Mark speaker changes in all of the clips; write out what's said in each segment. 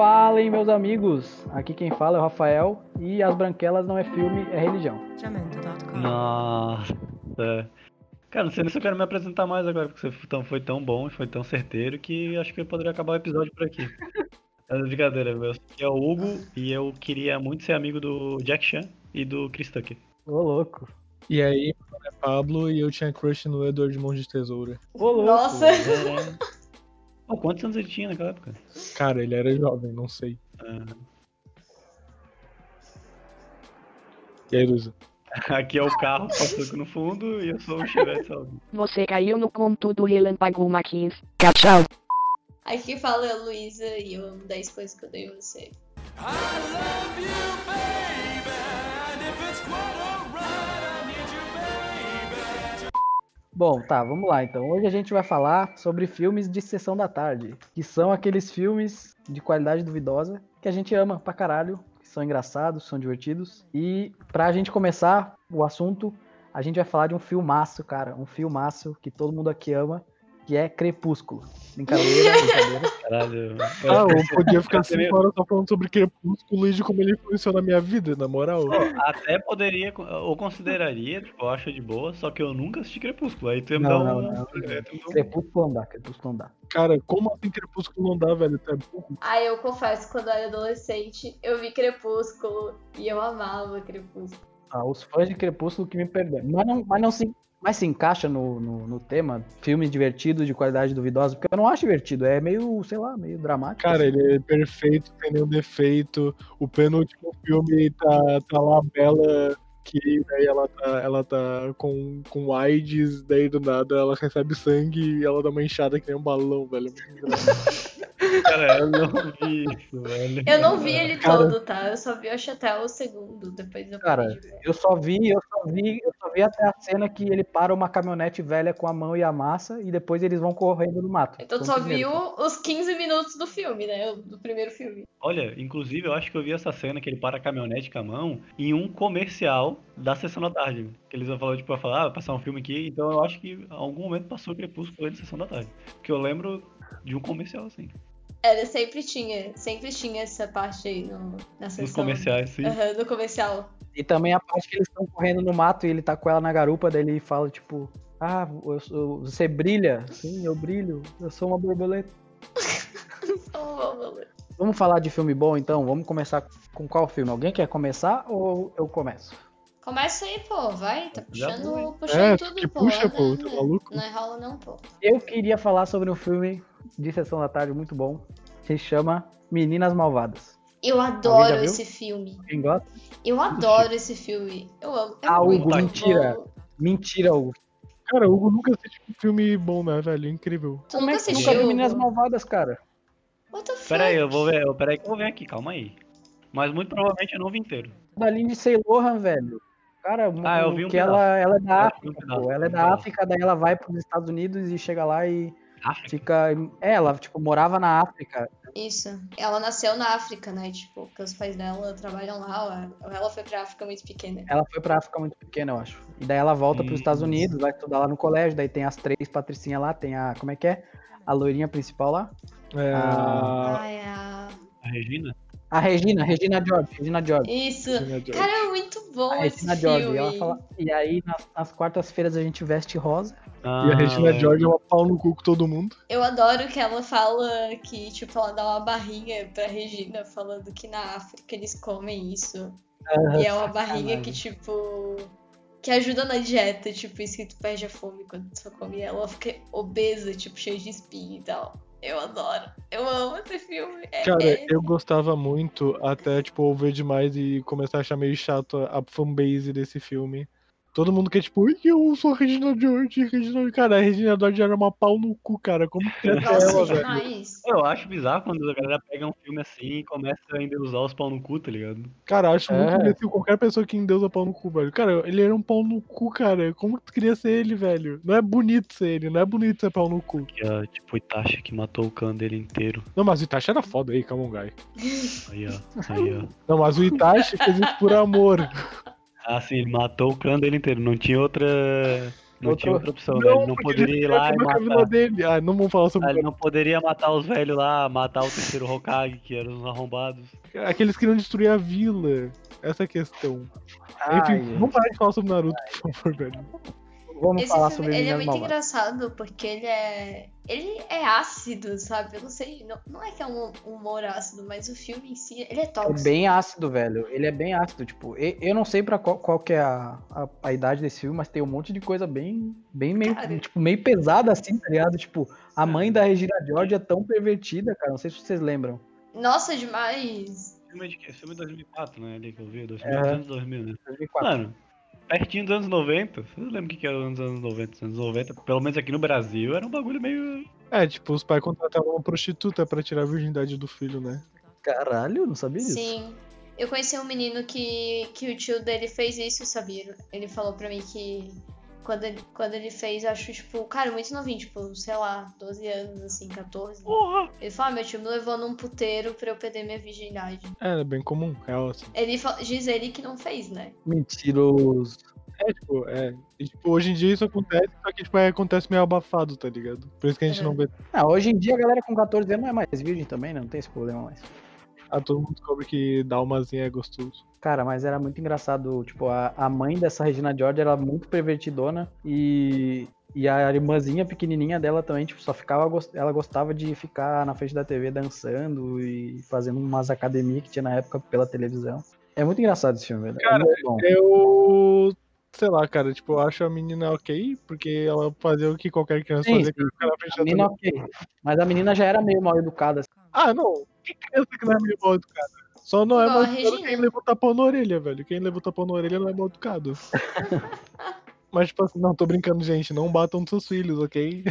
Speaker 1: Falem, meus amigos! Aqui quem fala é o Rafael e As Branquelas não é filme, é religião.
Speaker 2: Nossa. Cara, não sei nem se eu quero me apresentar mais agora, porque você foi tão, foi tão bom e foi tão certeiro que acho que eu poderia acabar o episódio por aqui. É brincadeira, meu. Aqui é o Hugo e eu queria muito ser amigo do Jack Chan e do Chris Tucker.
Speaker 1: Ô, louco.
Speaker 3: E aí, meu nome é Pablo e eu tinha crush no Edward Mão de Tesoura.
Speaker 1: Ô, louco.
Speaker 4: Nossa.
Speaker 2: Pô, quantos anos ele tinha naquela época?
Speaker 3: Cara, ele era jovem, não sei.
Speaker 2: Ah,
Speaker 3: E aí, Luísa?
Speaker 2: Aqui é o carro passando no fundo e eu sou o Chevette sozinho.
Speaker 5: Você caiu no conto do Relâmpago Maquins. Tchau.
Speaker 4: Aqui fala a Luísa e eu amo 10 coisas que eu dei em você.
Speaker 1: Bom, tá, vamos lá então. Hoje a gente vai falar sobre filmes de sessão da tarde, que são aqueles filmes de qualidade duvidosa que a gente ama pra caralho, que são engraçados, são divertidos. E pra gente começar o assunto, a gente vai falar de um filmaço, cara, um filmaço que todo mundo aqui ama, que é Crepúsculo. Brincadeira, brincadeira.
Speaker 2: Caralho.
Speaker 3: Ah, eu podia ficar 5 horas só falando sobre Crepúsculo e de como ele influenciou na minha vida, na moral.
Speaker 2: Até poderia, ou consideraria, tipo, eu acho de boa, só que eu nunca assisti Crepúsculo. Aí tu ia me
Speaker 1: Não,
Speaker 2: dar
Speaker 1: não,
Speaker 2: um.
Speaker 1: não.
Speaker 2: me dá um-
Speaker 1: Crepúsculo não dá, Crepúsculo não dá.
Speaker 3: Cara, como assim Crepúsculo não dá, velho? Tu é burro.
Speaker 4: Ah, eu confesso, quando eu era adolescente, eu vi Crepúsculo e eu amava Crepúsculo.
Speaker 1: Ah, os fãs de Crepúsculo que me perdoem. Mas não, mas não se, mas se encaixa no, no, no tema, filmes divertidos de qualidade duvidosa, porque eu não acho divertido, é meio, sei lá, meio dramático.
Speaker 3: Cara,
Speaker 1: assim.
Speaker 3: ele é perfeito, sem nenhum defeito. O penúltimo filme tá, tá lá Bela, que daí ela tá, ela tá com, com AIDS, daí do nada ela recebe sangue e ela dá uma enxada que nem um balão, velho. É muito.
Speaker 2: Cara, eu não vi isso, velho.
Speaker 4: Eu não vi ele
Speaker 3: Cara-
Speaker 4: todo, tá? Eu só vi acho até o segundo, depois eu
Speaker 1: Cara. Eu só vi, eu só vi, eu só vi até a cena que ele para uma caminhonete velha com a mão e a massa e depois eles vão correndo no mato.
Speaker 4: Então tu só viu os 15 minutos do filme, né? Do primeiro filme.
Speaker 2: Olha, inclusive eu acho que eu vi essa cena que ele para a caminhonete com a mão em um comercial da Sessão da Tarde. Que eles vão falar, tipo, vai falar, ah, vai passar um filme aqui. Então eu acho que em algum momento passou o Crepúsculo de Sessão da Tarde. Porque eu lembro de um comercial assim.
Speaker 4: Era, sempre tinha, sempre tinha essa parte aí no, na
Speaker 2: Nos
Speaker 4: sessão.
Speaker 2: comerciais, sim.
Speaker 4: Aham, no comercial.
Speaker 1: E também a parte que eles estão correndo no mato e ele tá com ela na garupa, daí ele fala, tipo, ah, eu sou- você brilha? Sim, eu brilho, eu sou uma borboleta.
Speaker 4: Oh,
Speaker 1: Vamos falar de filme bom então? Vamos começar com qual filme? Alguém quer começar ou eu começo?
Speaker 4: Começa aí, pô, vai, tá puxando, puxando
Speaker 3: É,
Speaker 4: tudo, pô.
Speaker 3: puxa, pô, tá maluco?
Speaker 4: Não enrola não, pô.
Speaker 1: Eu queria falar sobre um filme de sessão da tarde muito bom, se chama Meninas Malvadas.
Speaker 4: Eu adoro esse filme.
Speaker 1: Quem gosta?
Speaker 4: Eu adoro esse filme. Eu amo. É
Speaker 1: Ah, Hugo, mentira.
Speaker 4: bom.
Speaker 1: Mentira, Hugo.
Speaker 3: Cara, o Hugo nunca assistiu um filme bom, né, velho? Incrível.
Speaker 4: Tu
Speaker 1: Como
Speaker 4: nunca
Speaker 1: é que
Speaker 4: assistiu?
Speaker 1: nunca viu Meninas? Malvadas, cara?
Speaker 4: What the fuck?
Speaker 2: Pera aí, eu vou ver. eu- Pera aí que eu vou ver aqui, calma aí. Mas muito provavelmente eu não vi inteiro.
Speaker 1: Da Lindsay Lohan, velho. Cara,
Speaker 2: Ah, eu vi um
Speaker 1: que ela, ela é da
Speaker 2: Eu vi um
Speaker 1: África,
Speaker 2: pedaço,
Speaker 1: pô. Ela é
Speaker 2: um
Speaker 1: da. África, daí ela vai pros Estados Unidos e chega lá e
Speaker 2: África?
Speaker 1: É, ela, tipo, morava na África.
Speaker 4: Isso. Ela nasceu na África, né? Tipo, porque os pais dela trabalham lá. Ela ela foi pra África muito pequena.
Speaker 1: Ela foi pra África muito pequena, eu acho. E daí ela volta pros
Speaker 2: Hum.
Speaker 1: Estados Unidos, vai estudar lá no colégio, daí tem as três patricinhas lá, tem a. Como é que é? A loirinha principal lá.
Speaker 3: É,
Speaker 1: Ah.
Speaker 4: Ai, a...
Speaker 2: A Regina?
Speaker 1: A Regina, Regina George, Regina George.
Speaker 4: Isso.
Speaker 3: Regina George.
Speaker 4: Cara, é muito bom
Speaker 1: A
Speaker 4: esse
Speaker 1: Regina
Speaker 4: filme.
Speaker 1: George. E, ela fala, e aí, nas, nas quartas-feiras, a gente veste rosa.
Speaker 2: Ah,
Speaker 3: E a Regina
Speaker 2: é.
Speaker 3: George é uma pau no cu com todo mundo.
Speaker 4: Eu adoro que ela fala que, tipo, ela dá uma barrinha pra Regina, falando que na África eles comem isso. e é uma barrinha que, tipo. Que ajuda na dieta, tipo, isso que tu perde a fome quando tu só come ela. Ela fica obesa, tipo, cheia de espinha e tal. Eu adoro. Eu amo esse filme. É,
Speaker 3: Cara,
Speaker 4: é-
Speaker 3: eu gostava muito até, tipo, ouvir demais e começar a achar meio chato a a fanbase desse filme. Todo mundo quer, tipo, "Ai, eu sou a Regina George, Regina George. Cara, a Regina George era uma pau no cu, cara. Como que é ela, velho?
Speaker 2: Eu acho bizarro quando a galera pega um filme assim e começa a ainda usar os pau no cu, tá ligado?
Speaker 3: Cara, acho muito
Speaker 1: É.
Speaker 3: imbecil qualquer pessoa que endeusa pau no cu, velho. Cara, ele era um pau no cu, cara. Como que tu queria ser ele, velho? Não é bonito ser ele, não é bonito ser pau no cu.
Speaker 2: Que é tipo o Itachi que matou o clã dele inteiro.
Speaker 3: Não, mas o Itachi era foda aí, calma, guy.
Speaker 2: Aí, ó. Aí, ó.
Speaker 3: Não, mas o Itachi fez isso por amor.
Speaker 2: Ah, sim, ele matou o clã dele inteiro. Não tinha outra. Não
Speaker 1: Outro-
Speaker 2: tinha outra opção, né? Ele não poderia ir lá e matar.
Speaker 3: dele. Ah, não vamos falar sobre
Speaker 2: Ah, Ele não poderia matar os velhos lá, matar o terceiro Hokage, que eram os arrombados.
Speaker 3: Aqueles que queriam destruir a vila. Essa é a questão.
Speaker 1: Ai,
Speaker 3: Enfim,
Speaker 1: gente,
Speaker 3: vamos parar de falar sobre Naruto, por favor, velho.
Speaker 1: Vamos
Speaker 4: Esse
Speaker 1: falar
Speaker 4: filme,
Speaker 1: sobre
Speaker 4: ele é muito
Speaker 1: Malvadas.
Speaker 4: engraçado porque ele é. Ele é ácido, sabe? Eu não sei. Não, não é que é um humor ácido, mas o filme em si, ele é
Speaker 1: É
Speaker 4: tóxico.
Speaker 1: bem ácido, velho. Ele é bem ácido, tipo, e- eu não sei pra qual, qual que é a, a, a idade desse filme, mas tem um monte de coisa bem, bem meio,
Speaker 4: Cara.
Speaker 1: tipo, meio pesada assim, tá ligado? Tipo, a mãe da Regina George é tão pervertida, cara, não sei se vocês lembram.
Speaker 4: Nossa, demais.
Speaker 2: Filme de quê? Filme de 2004, né? Ali que eu vi, 2000,
Speaker 1: Aham.
Speaker 2: anos 2000, né?
Speaker 1: 2004.
Speaker 2: Mano, pertinho dos anos 90. Vocês lembram o que que era os anos 90? Os anos 90, pelo menos aqui no Brasil, era um bagulho meio.
Speaker 3: É, tipo, os pais contratavam uma prostituta pra tirar a virgindade do filho, né?
Speaker 1: Caralho, não sabia disso.
Speaker 4: Sim. Eu conheci um menino que, que o tio dele fez isso, sabia? Ele falou pra mim que quando ele, quando ele fez, acho, tipo, cara, muito novinho, tipo, sei lá, 12 anos, assim, 14.
Speaker 2: Porra!
Speaker 4: Ele falou, ah, meu tio me levou num puteiro pra eu perder minha virgindade.
Speaker 3: É, é bem comum, real, assim.
Speaker 4: Ele diz ele que não fez, né?
Speaker 1: Mentiroso.
Speaker 3: É, tipo, é. E, tipo, hoje em dia isso acontece, só que, tipo, é, acontece meio abafado, tá ligado? Por isso que a gente
Speaker 4: É.
Speaker 3: não vê.
Speaker 1: Ah, hoje em dia a galera com 14 anos não é mais virgem também, né? Não tem esse problema mais.
Speaker 3: Ah, todo mundo descobre que dar umazinha é gostoso.
Speaker 1: Cara, mas era muito engraçado, tipo, a, a mãe dessa Regina George era muito pervertidona e, e a irmãzinha pequenininha dela também, tipo, só ficava, ela gostava de ficar na frente da TV dançando e fazendo umas academias que tinha na época pela televisão. É muito engraçado esse filme, velho.
Speaker 3: Cara,
Speaker 1: é muito bom.
Speaker 3: Eu. Sei lá, cara, tipo, eu acho a menina ok, porque ela fazia o que qualquer criança
Speaker 1: Sim,
Speaker 3: fazia,
Speaker 1: sim. A menina ok. Mas a menina já era meio mal educada.
Speaker 3: Ah, não. Que criança que não é meio mal educada? Só não é mal educado
Speaker 4: Regina.
Speaker 3: quem leva o tapão na orelha, velho. Quem leva o tapão na orelha não é mal educado. Mas, tipo assim, não, tô brincando, gente. Não batam seus filhos, ok?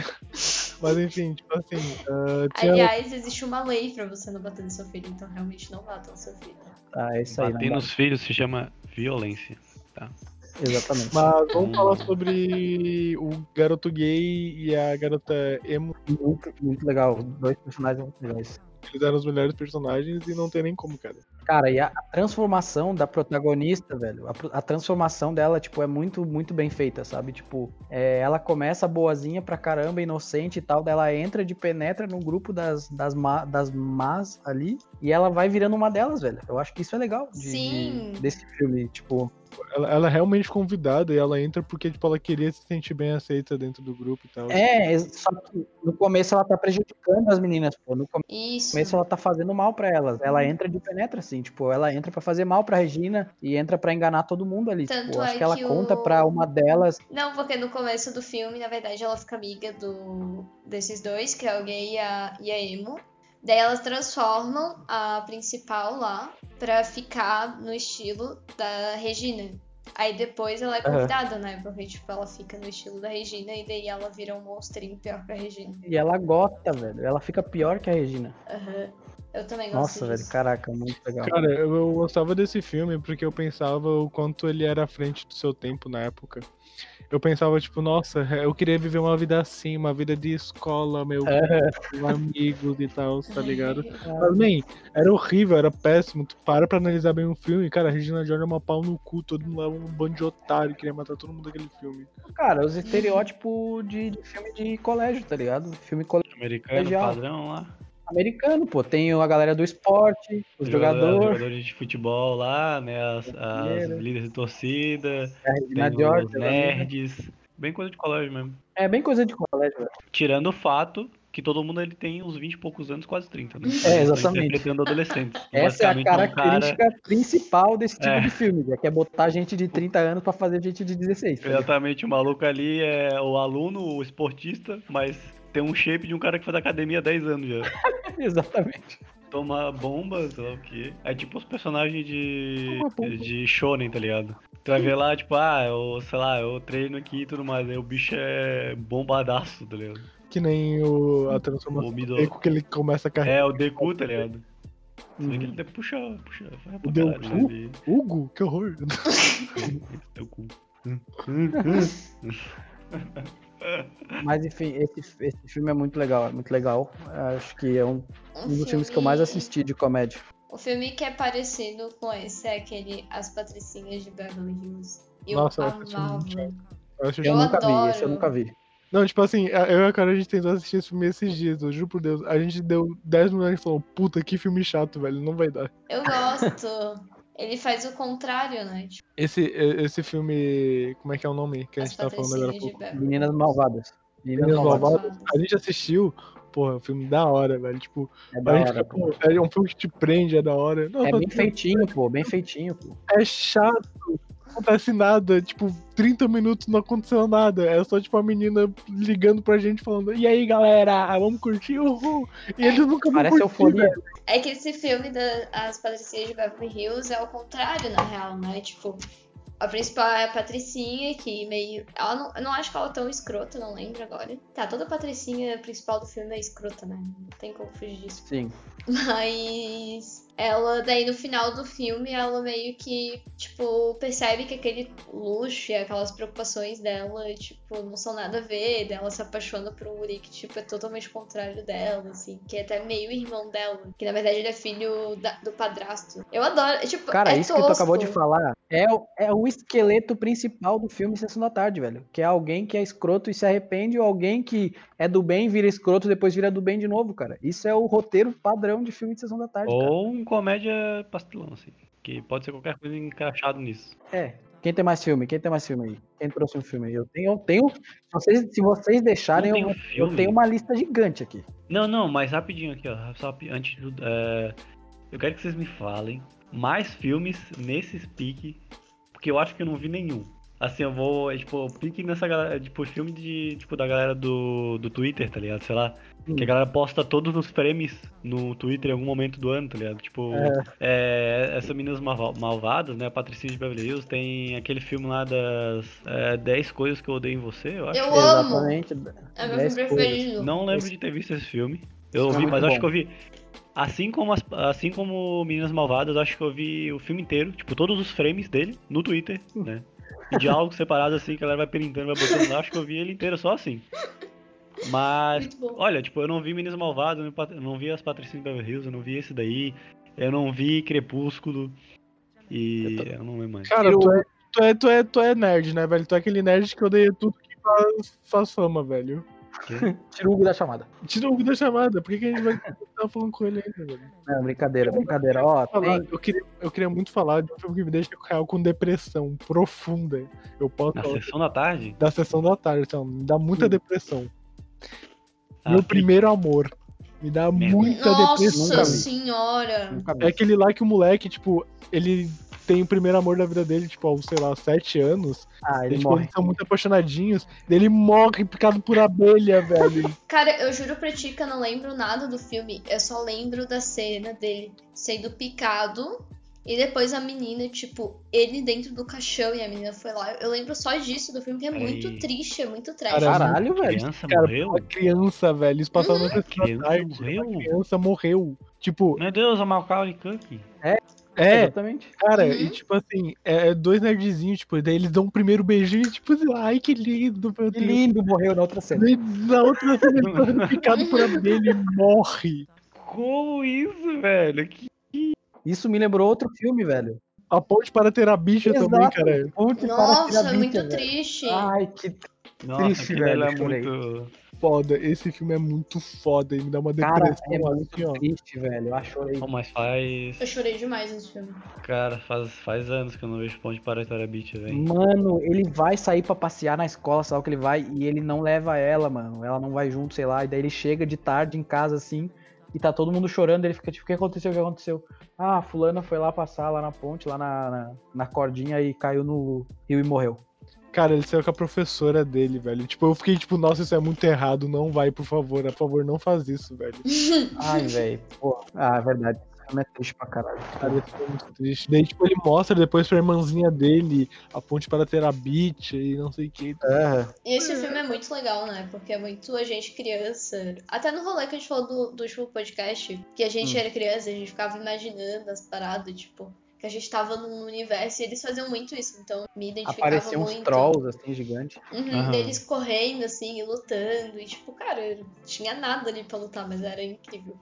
Speaker 3: Mas, enfim, tipo assim. ah, tinha...
Speaker 4: Aliás, existe uma lei pra você não bater no seu filho, então realmente não bata no seu filho.
Speaker 1: Ah, é isso aí.
Speaker 2: Bater
Speaker 1: Não
Speaker 2: nos filhos se chama violência.
Speaker 1: dá. Exatamente.
Speaker 3: Mas vamos
Speaker 2: Hum.
Speaker 3: falar sobre o garoto gay e a garota emo.
Speaker 1: Muito, muito legal. Os dois personagens muito legais.
Speaker 3: Eles eram os melhores personagens e não tem nem como, cara.
Speaker 1: Cara, e a transformação da protagonista, velho, a, a transformação dela, tipo, é muito, muito bem feita, sabe? Tipo, é, ela começa boazinha pra caramba, inocente e tal, daí ela entra de penetra no grupo das, das, ma, das más ali, e ela vai virando uma delas, velho. Eu acho que isso é legal de- de-
Speaker 4: Sim.
Speaker 1: desse filme, tipo...
Speaker 3: Ela, ela é realmente convidada e ela entra porque, tipo, ela queria se sentir bem aceita dentro do grupo e tal.
Speaker 1: É, só que no começo ela tá prejudicando as meninas, pô. No
Speaker 4: Isso.
Speaker 1: começo ela tá fazendo mal pra elas. Ela entra de penetra, assim, tipo, ela entra pra fazer mal pra Regina e entra pra enganar todo mundo ali.
Speaker 4: Tanto
Speaker 1: tipo, acho
Speaker 4: é
Speaker 1: que ela
Speaker 4: que
Speaker 1: conta
Speaker 4: o-
Speaker 1: pra uma delas.
Speaker 4: Não, porque no começo do filme, na verdade, ela fica amiga do desses dois, que é o gay e a, e a emo. Daí elas transformam a principal lá pra ficar no estilo da Regina. Aí depois ela é convidada, né? Porque, tipo, ela fica no estilo da Regina e daí ela vira um monstrinho pior que a Regina.
Speaker 1: E ela gosta, velho. Ela fica pior que a Regina.
Speaker 4: Aham. Eu também gosto
Speaker 1: Nossa, velho,
Speaker 4: disso.
Speaker 1: caraca, muito legal.
Speaker 3: Cara, eu, eu gostava desse filme porque eu pensava o quanto ele era à frente do seu tempo na época. Eu pensava, tipo, nossa, eu queria viver uma vida assim, uma vida de escola, meu, com amigos e tal, tá ligado? Mas, man, era horrível, era péssimo. Tu para pra analisar bem o filme, cara, a Regina George é uma pau no cu, todo mundo lá um bando de otário, queria matar todo mundo daquele filme.
Speaker 1: Cara, os estereótipos de, de filme de colégio, tá ligado? Filme cole-
Speaker 2: Americano, padrão lá.
Speaker 1: Americano, pô. Tem a galera do esporte, os
Speaker 2: Jogador-
Speaker 1: jogadores,
Speaker 2: Jogadores de futebol lá, né? As, as líderes de torcida,
Speaker 1: a Regina
Speaker 2: tem
Speaker 1: George.
Speaker 2: os
Speaker 1: é-
Speaker 2: nerds. Bem coisa de colégio mesmo.
Speaker 1: É bem coisa de colégio, velho.
Speaker 2: Tirando o fato que todo mundo ele tem uns 20 e poucos anos, quase 30, né?
Speaker 1: É, exatamente.
Speaker 2: Interpretando adolescentes.
Speaker 1: Essa é a
Speaker 2: um cara-
Speaker 1: característica principal desse tipo
Speaker 2: É.
Speaker 1: de filme, que é botar gente de 30 anos pra fazer gente de 16. tá?
Speaker 2: Exatamente, o maluco ali é o aluno, o esportista, mas tem um shape de um cara que faz academia há 10 anos já.
Speaker 1: Exatamente.
Speaker 2: Toma bomba, sei lá o quê. É tipo os personagens de. De shonen, tá ligado? Tu vai ver lá, tipo, ah, eu, sei lá, eu treino aqui e tudo mais. Aí o bicho é bombadaço, tá ligado?
Speaker 3: Que nem o, a transformação
Speaker 2: O
Speaker 3: do. Deku que ele começa a carregar.
Speaker 2: É, o Deku, tá ligado? Você vê que
Speaker 1: Uhum.
Speaker 2: ele até puxa, puxa, vai pra
Speaker 3: O Deku?
Speaker 2: caralho, né?
Speaker 3: Hugo, que horror.
Speaker 2: Deku.
Speaker 1: Mas enfim, esse, esse filme é muito legal, é muito legal. Acho que é um, um dos filmes que eu mais assisti de comédia.
Speaker 4: O filme que é parecido com esse é aquele As Patricinhas de Beverly Hills. Eu
Speaker 3: Nossa, filme é
Speaker 4: amava.
Speaker 3: Eu acho
Speaker 1: Eu,
Speaker 4: Eu
Speaker 1: nunca vi,
Speaker 4: adoro.
Speaker 1: esse eu nunca vi.
Speaker 3: Não, tipo assim, eu e a Carol, a gente tentou assistir esse filme esses dias, eu juro por Deus. A gente deu 10 minutos e falou, puta, que filme chato, velho, não vai dar.
Speaker 4: Eu gosto. Ele faz o contrário, né? Tipo,
Speaker 3: Esse, esse filme, como é que é o nome que a gente tá falando agora pouco?
Speaker 1: Meninas Malvadas. Meninas
Speaker 3: Meninas
Speaker 1: Malvadas.
Speaker 3: Malvadas. A gente assistiu, porra, um filme da hora, velho, tipo,
Speaker 1: É
Speaker 3: a
Speaker 1: da
Speaker 3: gente
Speaker 1: hora, pô.
Speaker 3: é um filme que te prende, é da hora. Não,
Speaker 1: É bem feitinho, pô, bem feitinho, pô.
Speaker 3: é chato, acontece nada, tipo, 30 minutos não aconteceu nada, é só, tipo, a menina ligando pra gente falando, e aí, galera, vamos curtir, uhul, e eles nunca vão
Speaker 1: Parece
Speaker 3: curtir,
Speaker 1: euforia.
Speaker 3: velho.
Speaker 4: É que esse filme das Patricinhas de Beverly Hills é o contrário, na real, né? Tipo, a principal é a Patricinha, que meio. Ela não, eu não acho que ela é tão escrota, não lembro agora. Tá, toda Patricinha principal do filme é escrota, né? Não tem como fugir disso.
Speaker 1: Sim.
Speaker 4: Mas ela, daí no final do filme, ela meio que, tipo, percebe que aquele luxo e aquelas preocupações dela, tipo, não são nada a ver. daí Ela se apaixona por um Uri que, tipo, é totalmente contrário dela, assim, que é até meio irmão dela. Que na verdade ele é filho da- do padrasto. Eu adoro, tipo,
Speaker 1: Cara,
Speaker 4: é
Speaker 1: isso que tu acabou de
Speaker 4: tosco.
Speaker 1: falar é, o- é o esqueleto principal do filme Sessão da Tarde, velho. Que é alguém que é escroto e se arrepende, ou alguém que é do bem, vira escroto depois vira do bem de novo, cara. Isso é o roteiro padrão de filme de Sessão da Tarde, cara.
Speaker 2: Ou um comédia pastelão, assim. Que pode ser qualquer coisa encaixado nisso.
Speaker 1: É. Quem tem mais filme? Quem tem mais filme aí? Quem trouxe um filme aí? Eu tenho. Eu tenho se, vocês, se vocês deixarem, eu, eu tenho uma lista gigante aqui.
Speaker 2: Não, não, mas rapidinho aqui, ó. Só antes tudo. é, eu quero que vocês me falem mais filmes nesses pique. Porque eu acho que eu não vi nenhum. Assim, eu vou, é, tipo, pique nessa galera, tipo, filme de, tipo, da galera do, do Twitter, tá ligado? Sei lá. Que a galera posta todos os frames no Twitter em algum momento do ano, tá ligado? Tipo, é, essa Meninas Malva- Malvadas, né? A Patricinha de Beverly Hills, tem aquele filme lá das é, 10 coisas que eu odeio em você, eu acho.
Speaker 4: Eu amo.
Speaker 1: Exatamente.
Speaker 4: É meu filme preferido.
Speaker 2: Não lembro de ter visto esse filme. Eu
Speaker 1: Esse
Speaker 2: ouvi,
Speaker 1: é
Speaker 2: mas
Speaker 1: muito
Speaker 2: acho que eu vi. Assim como, as- assim como Meninas Malvadas, acho que eu vi o filme inteiro, tipo, todos os frames dele no Twitter, né? E diálogos separados assim, que a galera vai printando, vai botando lá, acho que eu vi ele inteiro só assim. Mas, olha, tipo, eu não vi Meninas Malvadas, eu não eu vi as Patricinhas de Beverly Hills, eu não vi esse daí, eu não vi Crepúsculo. E eu, não lembro mais.
Speaker 3: Cara, tu é, tu, é, tu, é, tu é nerd, né, velho? Tu é aquele nerd que odeia tudo que faz, faz fama, velho.
Speaker 1: Tira o Hugo da chamada.
Speaker 3: Tira o Hugo da chamada, por que, que a gente vai estar falando com ele ainda, velho?
Speaker 1: Não, brincadeira, brincadeira. Ó,
Speaker 3: Falar,
Speaker 1: tem,
Speaker 3: eu, queria, eu queria muito falar de um filme que me deixa real com depressão profunda. Eu posso falar
Speaker 2: sessão da tarde?
Speaker 3: da sessão da tarde, então, me dá muita
Speaker 1: Hum.
Speaker 3: depressão.
Speaker 2: Ah,
Speaker 3: Meu primeiro amor. Me dá
Speaker 2: Merda.
Speaker 3: muita depressão.
Speaker 4: Nossa senhora.
Speaker 3: É aquele lá que o moleque, tipo, ele tem o primeiro amor da vida dele, tipo, aos, sei lá, sete anos.
Speaker 1: Ah, ele
Speaker 3: Eles, tipo,
Speaker 1: morre.
Speaker 3: eles são muito apaixonadinhos. Ele morre picado por abelha, velho.
Speaker 4: Cara, eu juro pra ti que eu não lembro nada do filme. Eu só lembro da cena dele sendo picado. E depois a menina, tipo, ele dentro do caixão e a menina foi lá. Eu lembro só disso do filme, que é muito
Speaker 2: Aí.
Speaker 4: triste, é muito trash.
Speaker 3: Cara,
Speaker 1: Caralho, velho.
Speaker 2: Criança
Speaker 3: Cara,
Speaker 2: morreu?
Speaker 3: uma criança, velho. Eles passaram na sessão da
Speaker 2: Criança
Speaker 3: tarde.
Speaker 2: morreu?
Speaker 3: Uma criança morreu. Tipo,
Speaker 2: Meu Deus, a Macaulay Culkin.
Speaker 3: é,
Speaker 1: Exatamente.
Speaker 3: cara,
Speaker 4: Uhum.
Speaker 3: e tipo assim, é, é dois nerdzinhos, tipo, daí eles dão um primeiro beijinho e tipo, assim, ai que lindo, meu
Speaker 1: Que
Speaker 3: Deus.
Speaker 1: lindo, morreu na outra cena.
Speaker 3: Na outra cena ele tá sendo picado por abelha e morre.
Speaker 2: Como isso, velho? Que...
Speaker 1: Isso me lembrou outro filme, velho.
Speaker 3: A ponte para ter a bicha também,
Speaker 1: Exato.
Speaker 3: cara.
Speaker 1: Ponte para
Speaker 4: Nossa,
Speaker 1: tirar
Speaker 4: muito
Speaker 1: bicha, velho.
Speaker 4: triste.
Speaker 1: Ai, que
Speaker 2: Nossa,
Speaker 1: Triste, velho,
Speaker 2: é muito...
Speaker 3: Foda, esse filme é muito foda e me dá uma
Speaker 1: cara,
Speaker 3: depressão
Speaker 1: é
Speaker 3: assim,
Speaker 1: muito
Speaker 3: ó.
Speaker 1: triste, velho. Ah, chorei.
Speaker 2: Pô, mas faz...
Speaker 4: Eu chorei demais nesse filme.
Speaker 2: Cara, faz, faz anos que eu não vejo Ponte para História Beach, velho.
Speaker 1: Mano, ele vai sair pra passear na escola, sabe o que ele vai? E ele não leva ela, mano. Ela não vai junto, sei lá. E daí ele chega de tarde em casa assim. E tá todo mundo chorando. Ele fica tipo: O que aconteceu? O que aconteceu? Ah, a fulana foi lá passar lá na ponte, lá na, na, na cordinha e caiu no rio e morreu.
Speaker 3: Cara, ele saiu com a professora dele, velho. Tipo, eu fiquei tipo, nossa, isso é muito errado. Não vai, por favor. Por favor, não faz isso, velho.
Speaker 1: Ai, velho. Pô, ah, é verdade. Esse filme é triste pra caralho.
Speaker 3: Cara, isso foi muito triste. Daí, tipo, ele mostra depois pra irmãzinha dele a ponte para ter a beach e não sei o que.
Speaker 1: É,
Speaker 4: E esse filme é muito legal, né? Porque é muito a gente criança. Até no rolê que a gente falou do, do último podcast, que a gente
Speaker 1: Hum.
Speaker 4: era criança, a gente ficava imaginando as paradas, tipo, que a gente tava num universo e eles faziam muito isso. Então me identificava
Speaker 1: apareciam uns
Speaker 4: muito.
Speaker 1: trolls assim, gigantes.
Speaker 4: Uhum,
Speaker 2: Aham.
Speaker 4: deles correndo, assim, e lutando. E, tipo, cara, tinha nada ali pra lutar, mas era incrível.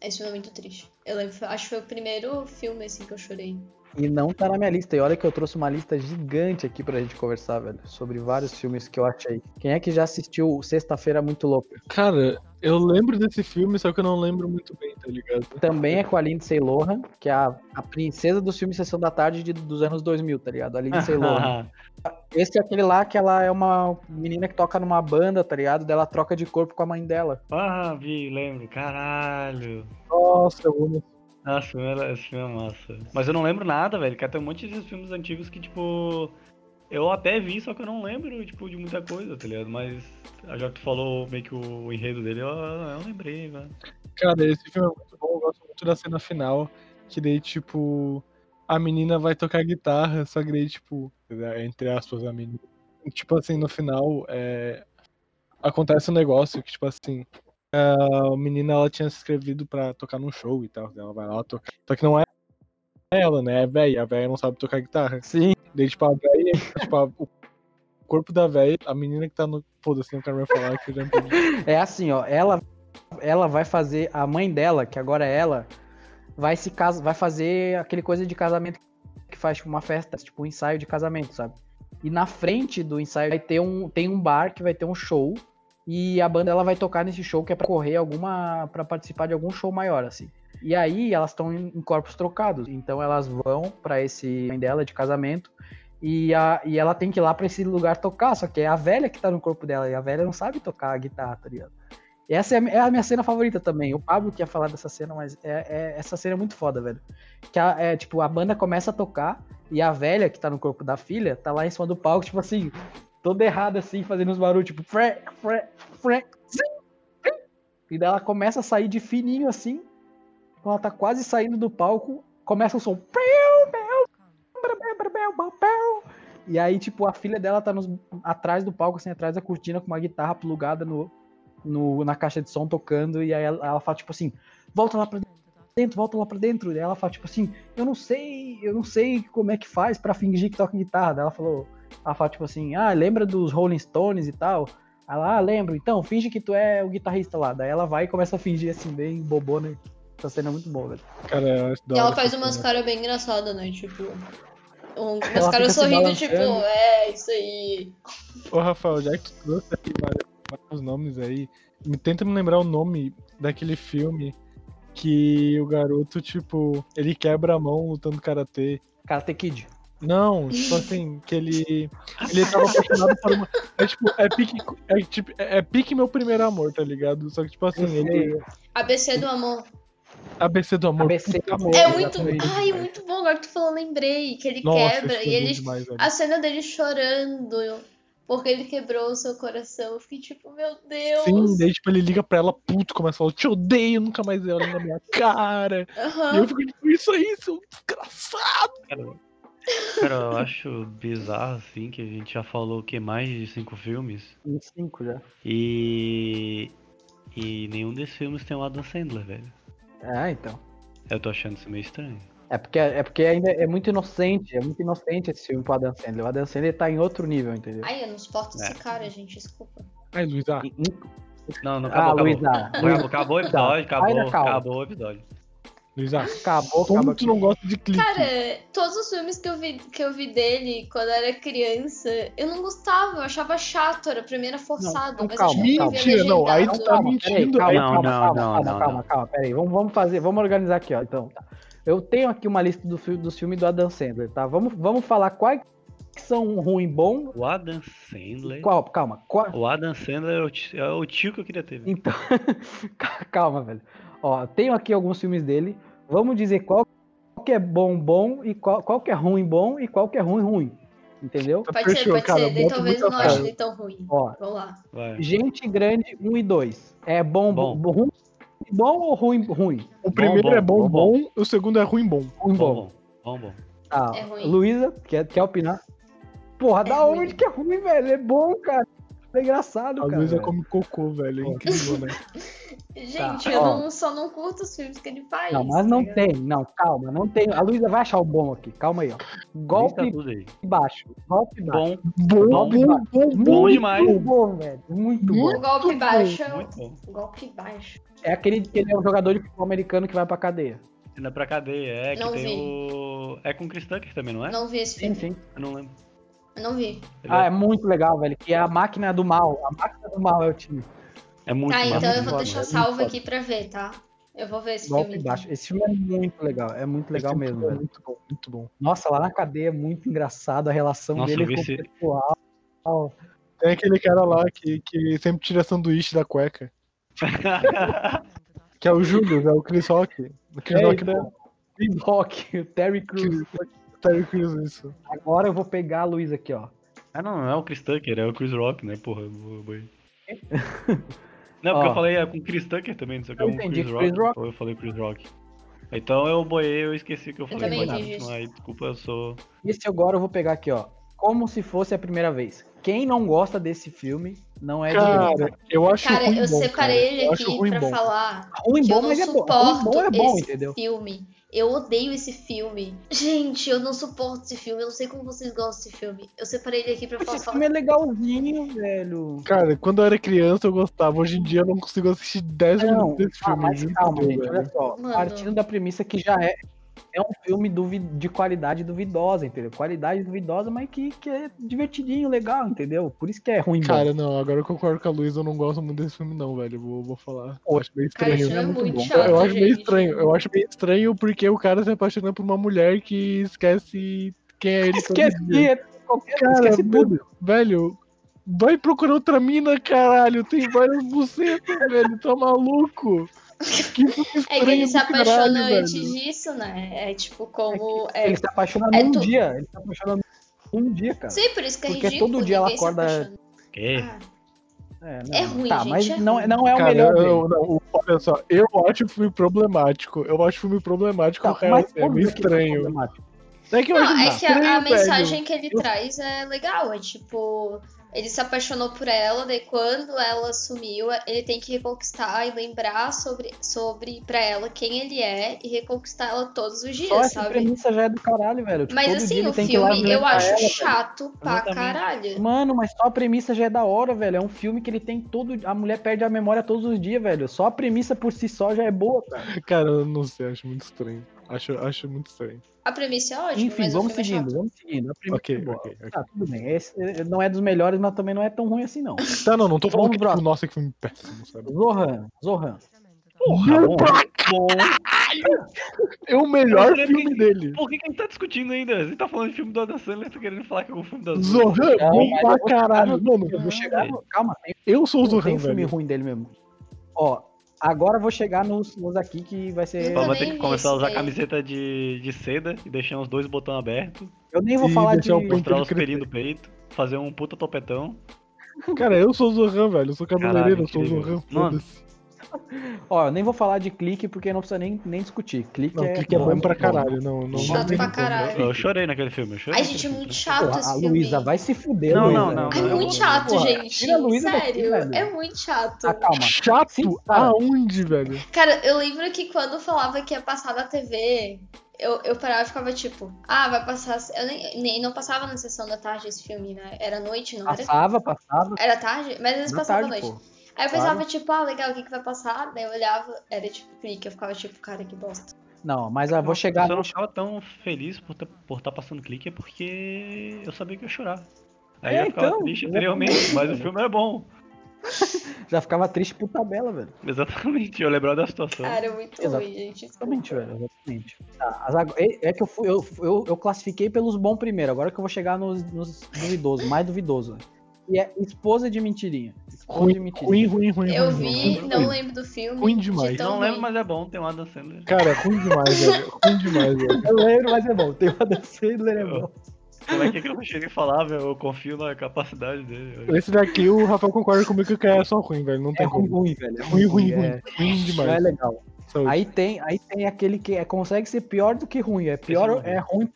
Speaker 4: Esse filme é muito triste. Eu lembro, acho que foi o primeiro filme, assim, que eu chorei.
Speaker 1: E não tá na minha lista. E olha que eu trouxe uma lista gigante aqui pra gente conversar, velho. Sobre vários filmes que eu achei. Quem é que já assistiu Sexta-feira Muito Louca?
Speaker 3: Cara, eu lembro desse filme, só que eu não lembro muito bem, tá ligado?
Speaker 1: Também é com a Lindsay Lohan, que é a, a princesa dos filmes Sessão da Tarde de- dos anos 2000, tá ligado? A Lindsay Lohan. Esse é aquele lá que ela é uma menina que toca numa banda, tá ligado? Daí Ela troca de corpo com a mãe dela.
Speaker 2: ah, vi, lembro. Caralho.
Speaker 3: Nossa, eu amo.
Speaker 2: Nossa, esse filme é- esse filme é massa. Mas eu não lembro nada, velho. Que tem um monte de filmes antigos que, tipo. Eu até vi, só que eu não lembro, tipo, de muita coisa, tá ligado? Mas já que tu falou meio que o enredo dele, eu, eu lembrei, velho.
Speaker 3: Cara, esse filme é muito bom, eu gosto muito da cena final, que daí, tipo, a menina vai tocar guitarra, só que daí, tipo, entre aspas, a menina. Tipo assim, no final, é, acontece um negócio que, tipo assim, a menina ela tinha se inscrevido pra tocar num show e tal, daí ela vai lá tocar. Só que não é ela, né? É velha, a velha não sabe tocar guitarra.
Speaker 1: Sim.
Speaker 3: Daí, tipo, a velha, tipo, a- o corpo da velha, a menina que tá no. Foda-se, não quero mais falar que eu já entendi.
Speaker 1: É assim, ó. Ela, ela vai fazer. A mãe dela, que agora é ela, vai se casa, vai fazer aquele coisa de casamento que faz tipo uma festa, tipo um ensaio de casamento, sabe? E na frente do ensaio vai ter um tem um bar que vai ter um show e a banda ela vai tocar nesse show que é pra correr alguma para participar de algum show maior assim. E aí elas estão em, em corpos trocados, então elas vão pra esse mãe dela de casamento e, a, e ela tem que ir lá pra esse lugar tocar, só que é a velha que tá no corpo dela e a velha não sabe tocar a guitarra, tá ligado? E essa é a, é a minha cena favorita também. O Pablo que ia falar dessa cena, mas é, é- essa cena é muito foda, velho. Que a, é, tipo, a banda começa a tocar e a velha que tá no corpo da filha tá lá em cima do palco, tipo assim, toda errada assim, fazendo uns barulhos, tipo, fre, zim, zim. E daí ela começa a sair de fininho assim. Quando ela tá quase saindo do palco, começa o som. E aí, tipo, a filha dela tá nos- atrás do palco, assim, atrás da cortina, com uma guitarra plugada no, no- na caixa de som tocando. E aí ela, ela fala, tipo assim, volta lá pra dentro, volta lá pra dentro. E ela fala, tipo assim, eu não sei, eu não sei como é que faz pra fingir que toca guitarra. Daí ela falou, ela fala, tipo assim, ah, lembra dos Rolling Stones e tal? Ela, ah, lembro, então, finge que tu é o guitarrista lá. Daí ela vai e começa a fingir assim, bem bobona. Essa cena é muito boa, velho.
Speaker 3: Cara, eu acho
Speaker 4: E ela faz umas caras bem engraçadas, né? Tipo. Um, umas caras sorrindo, tipo, é, isso aí.
Speaker 3: Ô, Rafael, já que tu trouxe aqui vários, nomes aí, me tenta me lembrar o nome daquele filme que o garoto, tipo, ele quebra a mão lutando karatê.
Speaker 1: Karate Kid.
Speaker 3: Não, tipo assim, que ele. Ele tava apaixonado por uma. É tipo, é pique. É, tipo, é, é pique meu primeiro amor, tá ligado? Só que, tipo assim, ele.
Speaker 4: ABC do amor.
Speaker 3: ABC do amor.
Speaker 1: ABC do amor.
Speaker 4: É muito. Ai, muito bom. Agora que tu falou, lembrei. Que ele
Speaker 3: Nossa,
Speaker 4: quebra e
Speaker 3: é
Speaker 4: ele.
Speaker 3: demais.
Speaker 4: A cena dele chorando. Porque ele quebrou o seu coração. Eu fiquei tipo, meu Deus.
Speaker 3: Sim, daí, tipo, ele liga pra ela, puto, começa a falar, te odeio, nunca mais olha na minha cara.
Speaker 4: Aham.
Speaker 3: E eu fico tipo, isso aí, seu desgraçado.
Speaker 2: Cara, cara, eu acho bizarro, assim, que a gente já falou que mais de cinco filmes
Speaker 1: cinco já.
Speaker 2: e. E nenhum desses filmes tem o Adam Sandler, velho.
Speaker 1: Ah, então.
Speaker 2: Eu tô achando isso meio estranho.
Speaker 1: É porque, é porque ainda é muito inocente, é muito inocente esse filme pro Adam Sandler. O Adam Sandler tá em outro nível, entendeu?
Speaker 4: Ai, eu não suporto esse
Speaker 2: É.
Speaker 4: cara, gente. Desculpa.
Speaker 3: Ai, Luísa,
Speaker 2: Não, não
Speaker 1: Ah,
Speaker 2: acabou, acabou.
Speaker 1: Luísa,
Speaker 2: Acabou, acabou o episódio, acabou, acabou o episódio.
Speaker 3: Luísa,
Speaker 1: acabou,
Speaker 3: como
Speaker 1: acabou
Speaker 3: tu não gosta de clipe?
Speaker 4: Cara, todos os filmes que eu vi, que eu vi dele quando eu era criança, eu não gostava, eu achava chato, era pra mim era forçado,
Speaker 1: não,
Speaker 4: mas
Speaker 1: calma, calma.
Speaker 3: Mentira, não, aí tu tá
Speaker 1: Calma,
Speaker 3: mentindo.
Speaker 1: peraí, calma,
Speaker 2: Não,
Speaker 1: calma,
Speaker 2: não,
Speaker 1: calma,
Speaker 2: não,
Speaker 1: calma,
Speaker 2: não,
Speaker 1: calma,
Speaker 2: não.
Speaker 1: calma, peraí. Vamos, vamos fazer, vamos organizar aqui, ó. Então, tá. eu tenho aqui uma lista do dos filmes do Adam Sandler, tá? Vamos, vamos falar quais são ruim e bom.
Speaker 2: O Adam Sandler.
Speaker 1: Qual, calma, qual,
Speaker 2: O Adam Sandler é o, ti- é o tio que eu queria ter.
Speaker 1: Então, calma, velho. Ó, tenho aqui alguns filmes dele. Vamos dizer qual que é bom, bom e qual, qual que é ruim, bom e qual que é ruim, ruim. Entendeu?
Speaker 4: Pode
Speaker 3: Fechou,
Speaker 4: ser, pode
Speaker 3: cara,
Speaker 4: ser, daí talvez não ache ele tão ruim.
Speaker 1: Ó,
Speaker 4: Vamos lá.
Speaker 2: Vai.
Speaker 1: Gente Grande 1 e 2. É bom, bom,
Speaker 2: Bom.
Speaker 1: ruim, bom ou ruim, ruim?
Speaker 3: O primeiro
Speaker 2: bom,
Speaker 3: é bom,
Speaker 2: bom,
Speaker 3: bom, o segundo é ruim, bom.
Speaker 1: Ruim, bom.
Speaker 2: Bom, bom, bom, bom.
Speaker 1: Tá.
Speaker 4: É ruim.
Speaker 1: Luísa, quer, quer opinar? Porra, da
Speaker 4: ruim.
Speaker 1: onde que é ruim, velho? É bom, cara. É engraçado,
Speaker 3: A
Speaker 1: cara.
Speaker 3: Luísa come cocô, velho. É incrível, né?
Speaker 4: Gente,
Speaker 1: Tá,
Speaker 4: eu não, só não curto os filmes que ele faz.
Speaker 1: Não, mas
Speaker 4: tá
Speaker 1: não
Speaker 4: ligado?
Speaker 1: tem, não, calma, não tem. A Luísa vai achar o bom aqui, calma aí, ó. Golpe
Speaker 2: tudo aí.
Speaker 1: baixo, golpe baixo.
Speaker 2: Bom,
Speaker 3: Bom,
Speaker 2: Bom,
Speaker 3: bom, bom, bom.
Speaker 2: bom demais.
Speaker 1: Muito bom, velho. Muito
Speaker 4: O
Speaker 1: bom.
Speaker 4: golpe baixo.
Speaker 2: Muito bom.
Speaker 4: Golpe baixo.
Speaker 1: É aquele que ele é um jogador de futebol americano que vai pra cadeia.
Speaker 2: Indo pra cadeia, é, que
Speaker 4: Não
Speaker 2: tem
Speaker 4: vi.
Speaker 2: o. É com o Chris Tucker também, não é?
Speaker 4: Não vi esse
Speaker 1: Sim,
Speaker 4: filme.
Speaker 1: sim.
Speaker 2: Eu não lembro.
Speaker 4: Eu não vi.
Speaker 1: Ah,
Speaker 2: é,
Speaker 1: muito legal, velho. Que é a máquina do mal. A máquina do mal é o time.
Speaker 2: é muito
Speaker 4: Ah, então eu vou deixar
Speaker 1: é
Speaker 4: salvo aqui pra ver, tá? Eu vou ver esse
Speaker 1: Golpe
Speaker 4: filme.
Speaker 1: baixo. Esse filme é muito legal. É muito legal
Speaker 3: Esse
Speaker 1: mesmo,
Speaker 3: é
Speaker 1: velho.
Speaker 3: Muito bom, muito bom.
Speaker 1: Nossa, lá na cadeia é muito engraçado a relação
Speaker 2: Nossa,
Speaker 1: dele com o pessoal.
Speaker 3: Tem aquele cara lá que, que sempre tira sanduíche da cueca. Que é o Júlio, é o Chris Rock. O Chris
Speaker 1: É,
Speaker 3: Rock não.
Speaker 1: Chris Rock, o Terry Crews.
Speaker 3: Terry Crews, isso.
Speaker 1: Agora eu vou pegar a Luiz aqui, ó.
Speaker 2: ah, não, não é o Chris Tucker, é o Chris Rock, né? Porra, eu vou- boi. Não, porque
Speaker 1: Ó.
Speaker 2: eu falei é com o Chris Tucker também, não sei o que é
Speaker 1: Eu
Speaker 2: um
Speaker 1: entendi,
Speaker 2: Chris
Speaker 1: Chris
Speaker 2: Rock.
Speaker 1: Rock.
Speaker 2: Eu falei Chris Rock. Então eu boiei, eu esqueci que eu falei.
Speaker 4: também entendi
Speaker 2: continuar aí, desculpa, eu sou.
Speaker 1: Esse agora eu vou pegar aqui, ó. Como se fosse a primeira vez. Quem não gosta desse filme não é de
Speaker 3: Cara, eu acho
Speaker 4: Cara,
Speaker 3: ruim
Speaker 4: eu
Speaker 3: bom,
Speaker 4: separei
Speaker 3: cara.
Speaker 4: ele
Speaker 3: Eu
Speaker 4: aqui
Speaker 3: acho ruim
Speaker 4: pra
Speaker 3: bom.
Speaker 4: falar
Speaker 1: ruim
Speaker 4: que
Speaker 1: bom,
Speaker 4: eu não
Speaker 1: mas é bom. Ruim bom é bom,
Speaker 4: esse
Speaker 1: entendeu?
Speaker 4: filme. Eu odeio esse filme. Gente, eu não suporto esse filme. Eu não sei como vocês gostam desse filme. Eu separei ele aqui pra falar.
Speaker 1: Esse filme é legalzinho, velho.
Speaker 3: Cara, quando eu era criança eu gostava. Hoje em dia eu não consigo assistir 10
Speaker 1: Não,
Speaker 3: minutos desse
Speaker 1: ah,
Speaker 3: filme.
Speaker 1: mas
Speaker 3: juro
Speaker 1: calma, gente, olha só.
Speaker 4: Mano.
Speaker 1: Partindo da premissa que já é, é um filme de qualidade duvidosa, entendeu? Qualidade duvidosa, mas que, que é divertidinho, legal, entendeu? Por isso que é ruim.
Speaker 3: Cara, não, agora eu concordo com a Luísa, eu não gosto muito desse filme, não, velho. Vou, vou falar. Eu acho meio
Speaker 4: Cara,
Speaker 3: estranho.
Speaker 4: esse filme é
Speaker 1: muito
Speaker 4: muito
Speaker 1: bom.
Speaker 4: chato.
Speaker 3: eu acho meio estranho. Eu acho meio estranho porque o cara se apaixona por uma mulher que esquece quem é ele. todo
Speaker 1: Esquece,
Speaker 3: dia.
Speaker 1: qualquer,
Speaker 3: Cara,
Speaker 1: esquece tudo.
Speaker 3: Velho, vai procurar outra mina, caralho. Tem várias bucetas, velho. Tá maluco?
Speaker 4: É que ele se
Speaker 3: do
Speaker 4: apaixona
Speaker 3: caralho,
Speaker 4: antes
Speaker 3: velho.
Speaker 4: disso, né? É tipo como. É...
Speaker 1: Ele se apaixona
Speaker 4: é
Speaker 1: num
Speaker 4: tu-
Speaker 1: dia. Ele se apaixona num dia, cara.
Speaker 4: Sim, por isso que é
Speaker 1: Porque
Speaker 4: ridículo.
Speaker 1: todo dia ela acorda-.
Speaker 2: Que?
Speaker 4: Ah,
Speaker 1: É,
Speaker 4: É ruim,
Speaker 1: tá,
Speaker 4: gente,
Speaker 1: mas
Speaker 4: é
Speaker 1: não,
Speaker 4: ruim.
Speaker 1: não é o
Speaker 3: Cara,
Speaker 1: melhor dele.
Speaker 3: eu, não, o- olha só, eu acho o filme problemático. Eu acho o filme problemático,
Speaker 1: Tá,
Speaker 3: real,
Speaker 1: mas
Speaker 3: é meio estranho. é que eu
Speaker 4: Não,
Speaker 3: acho
Speaker 4: é
Speaker 3: meio
Speaker 4: que a, a mensagem que ele
Speaker 1: Eu-
Speaker 4: traz é legal. É tipo, ele se apaixonou por ela, daí quando ela sumiu, ele tem que reconquistar e lembrar sobre, sobre pra ela quem ele é e reconquistar ela todos os dias,
Speaker 1: Só essa
Speaker 4: sabe?
Speaker 1: premissa já é do caralho, velho. Tipo,
Speaker 4: Mas
Speaker 1: todo
Speaker 4: assim, o
Speaker 1: tem que ir lá
Speaker 4: filme eu acho
Speaker 1: ela, velho.
Speaker 4: chato pra
Speaker 2: Exatamente.
Speaker 4: caralho.
Speaker 1: Mano, mas só a premissa já é da hora, velho. É um filme que ele tem todo. A mulher perde a memória todos os dias, velho. Só a premissa por si só já é boa, cara.
Speaker 3: Cara, eu não sei, acho muito estranho. Acho, acho muito estranho.
Speaker 4: A premissa é ótima,
Speaker 1: Enfim,
Speaker 4: mas
Speaker 1: vamos
Speaker 4: o filme é
Speaker 1: seguindo,
Speaker 4: chato.
Speaker 1: vamos seguindo. A premissa
Speaker 3: Ok,
Speaker 1: é boa.
Speaker 3: ok, ok.
Speaker 1: Tá, tudo bem. Esse não é dos melhores, mas também não é tão ruim assim, não.
Speaker 3: Tá, não, não tô falando
Speaker 1: Vamos
Speaker 3: que, tipo, nossa, que filme péssimo, sabe?
Speaker 1: Zohan, Zohan.
Speaker 2: Porra, bom. bom.
Speaker 3: É o melhor filme
Speaker 2: que-
Speaker 3: dele.
Speaker 2: Por que, que a gente tá discutindo ainda? Gente tá falando de filme do Adam Sandler, tá querendo falar que é um filme da
Speaker 3: Zohan,
Speaker 1: Não,
Speaker 3: bom
Speaker 1: mas
Speaker 3: pra caralho.
Speaker 1: no-
Speaker 3: Mano,
Speaker 1: Eu vou chegar no. Calma, tem,
Speaker 3: eu sou o
Speaker 1: tem
Speaker 3: Zohan,
Speaker 1: filme
Speaker 3: velho.
Speaker 1: ruim dele mesmo. Ó, agora eu vou chegar nos, nos aqui que vai ser.
Speaker 4: Eu
Speaker 2: Vai ter que começar a usar
Speaker 4: daí.
Speaker 2: camiseta de, de seda e deixar os dois botões abertos,
Speaker 1: Eu nem vou
Speaker 3: E
Speaker 1: falar de.
Speaker 2: mostrar os pelinhos do peito, fazer um puta topetão.
Speaker 3: Cara, eu sou o Zohan, velho. Eu sou cabeleireiro, eu sou o. Zohan.
Speaker 2: Mano.
Speaker 1: Ó, eu nem vou falar de clique porque não precisa nem, nem discutir. Clique
Speaker 3: Não,
Speaker 1: é.
Speaker 3: clique é bom pra caralho. Não, não,
Speaker 4: Chato
Speaker 3: não
Speaker 4: pra
Speaker 3: como.
Speaker 4: caralho.
Speaker 2: Eu chorei naquele filme, eu chorei.
Speaker 4: Ai, gente, é muito chato
Speaker 1: Porra,
Speaker 4: esse
Speaker 1: a
Speaker 4: filme.
Speaker 1: Luísa vai se fuder,
Speaker 2: Não,
Speaker 1: Luísa.
Speaker 2: não, não,
Speaker 4: É
Speaker 2: não, eu
Speaker 4: muito chato,
Speaker 1: Porra,
Speaker 4: gente.
Speaker 1: tira a Luísa daqui,
Speaker 4: Sério,
Speaker 1: velho.
Speaker 4: é muito chato.
Speaker 1: Ah, calma.
Speaker 3: Chato?
Speaker 1: Sim.
Speaker 3: Aonde, velho?
Speaker 4: Cara, eu lembro que quando falava que ia passar na TV, eu, eu parava e ficava tipo, ah, vai passar. Eu nem, nem não passava na sessão da tarde esse filme, né? Era noite, não era?
Speaker 1: Passava, passava.
Speaker 4: Era tarde? Mas às vezes
Speaker 1: Na
Speaker 4: passava
Speaker 1: tarde,
Speaker 4: noite.
Speaker 1: pô.
Speaker 4: Aí eu pensava, tipo, ah, legal, o que, que vai passar? Daí eu olhava, era tipo clique, eu ficava tipo, cara, que bosta.
Speaker 1: Não, mas eu vou
Speaker 2: Se
Speaker 1: chegar
Speaker 2: eu não ficava tão feliz por estar por tá passando clique é porque eu sabia que ia chorar. Aí
Speaker 1: É,
Speaker 2: eu ficava
Speaker 1: então,
Speaker 2: triste
Speaker 1: exatamente.
Speaker 2: anteriormente, mas o filme era bom.
Speaker 1: Já ficava triste por tabela, velho.
Speaker 2: Exatamente, eu lembrava da situação.
Speaker 4: Cara, é muito
Speaker 1: Exato.
Speaker 4: ruim, gente.
Speaker 1: Exatamente, velho. Exatamente. Tá, é, é que eu, fui, eu, eu, eu classifiquei pelos bons primeiro, agora que eu vou chegar nos, nos duvidosos, mais duvidoso. E é esposa de mentirinha. Esposa de
Speaker 3: Ruim,
Speaker 1: mentirinha.
Speaker 3: ruim, ruim, ruim.
Speaker 4: Eu
Speaker 3: ruim,
Speaker 4: vi,
Speaker 3: ruim.
Speaker 4: não lembro do filme.
Speaker 3: Ruim
Speaker 4: de
Speaker 3: demais.
Speaker 4: tão
Speaker 2: não lembro,
Speaker 4: ruim.
Speaker 2: mas é bom, tem um Adam Sandler.
Speaker 3: Cara, ruim demais, velho. Ruim demais, velho.
Speaker 1: Eu lembro, mas é bom. Tem uma Dan Sandler, é bom.
Speaker 2: Como é que, é que eu não cheguei a falar, velho? Eu confio na capacidade dele.
Speaker 3: Esse daqui, o Rafael concorda comigo que é só ruim, velho. Não
Speaker 1: É
Speaker 3: tem
Speaker 1: ruim,
Speaker 3: como.
Speaker 1: ruim, velho. É
Speaker 3: Ruim, ruim,
Speaker 1: é-
Speaker 3: ruim. Ruim
Speaker 1: Não é
Speaker 3: demais.
Speaker 1: legal.
Speaker 3: Saúde.
Speaker 1: Aí tem, aí tem aquele que é, consegue ser pior do que ruim. É pior, é ruim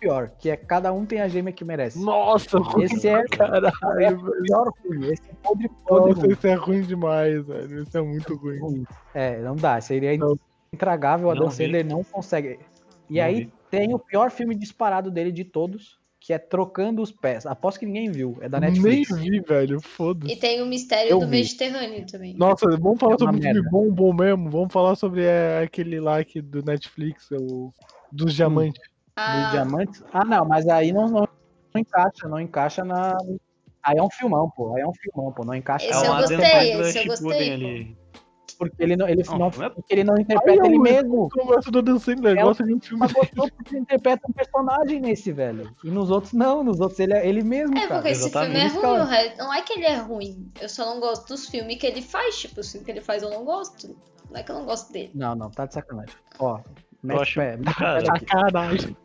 Speaker 1: pior. Que é cada um tem a gêmea que merece.
Speaker 3: Nossa, ruim
Speaker 1: Esse é,
Speaker 3: caralho,
Speaker 1: é
Speaker 3: velho.
Speaker 1: pior ruim. Esse é podre, podre
Speaker 3: Nossa,
Speaker 1: ruim.
Speaker 3: esse é ruim demais, velho. Esse é muito ruim.
Speaker 1: ruim. É, não dá. Seria
Speaker 3: Não.
Speaker 1: intragável. A Dan. Sandler não consegue. E
Speaker 2: Não
Speaker 1: aí
Speaker 2: vi.
Speaker 1: tem o pior filme disparado dele de todos, que é Trocando os Pés. Aposto que ninguém viu. É da
Speaker 3: Nem
Speaker 1: Netflix.
Speaker 3: vi, velho. Foda-se.
Speaker 4: E tem o mistério
Speaker 1: Eu
Speaker 4: do
Speaker 1: vi.
Speaker 4: Mediterrâneo também.
Speaker 3: Nossa, vamos falar
Speaker 1: É
Speaker 3: sobre um filme
Speaker 1: merda.
Speaker 3: bom, bom mesmo. Vamos falar sobre é, aquele lá que, do Netflix, o dos diamantes.
Speaker 1: Dos
Speaker 4: Ah,
Speaker 1: diamantes. Ah, não, mas aí não, não, não encaixa, não encaixa na. Aí é um filmão, pô. Aí é um filmão, pô. Não encaixa.
Speaker 4: Esse
Speaker 2: é
Speaker 4: eu
Speaker 2: uma
Speaker 4: gostei, esse eu
Speaker 2: do
Speaker 4: gostei,
Speaker 2: ali.
Speaker 1: Porque ele não, ele
Speaker 2: Não,
Speaker 1: não,
Speaker 2: é-
Speaker 1: porque ele não interpreta
Speaker 3: Ai,
Speaker 1: ele mesmo.
Speaker 3: Eu gosto do Dan Sandler,
Speaker 1: É o-
Speaker 3: gosta de um filme
Speaker 1: Mas gostou porque ele interpreta um personagem nesse, velho. E nos outros não, nos outros ele é ele mesmo,
Speaker 4: É,
Speaker 1: cara.
Speaker 4: porque esse filme é
Speaker 2: exatamente,
Speaker 4: ruim, não é que ele é ruim. Eu só não gosto dos filmes que ele faz. Tipo, os filmes que ele faz eu não gosto. Não é que eu não gosto dele.
Speaker 1: Não, não, tá de sacanagem. Ó, mete
Speaker 2: acho-
Speaker 1: pé. mete pé.
Speaker 3: Sacanagem.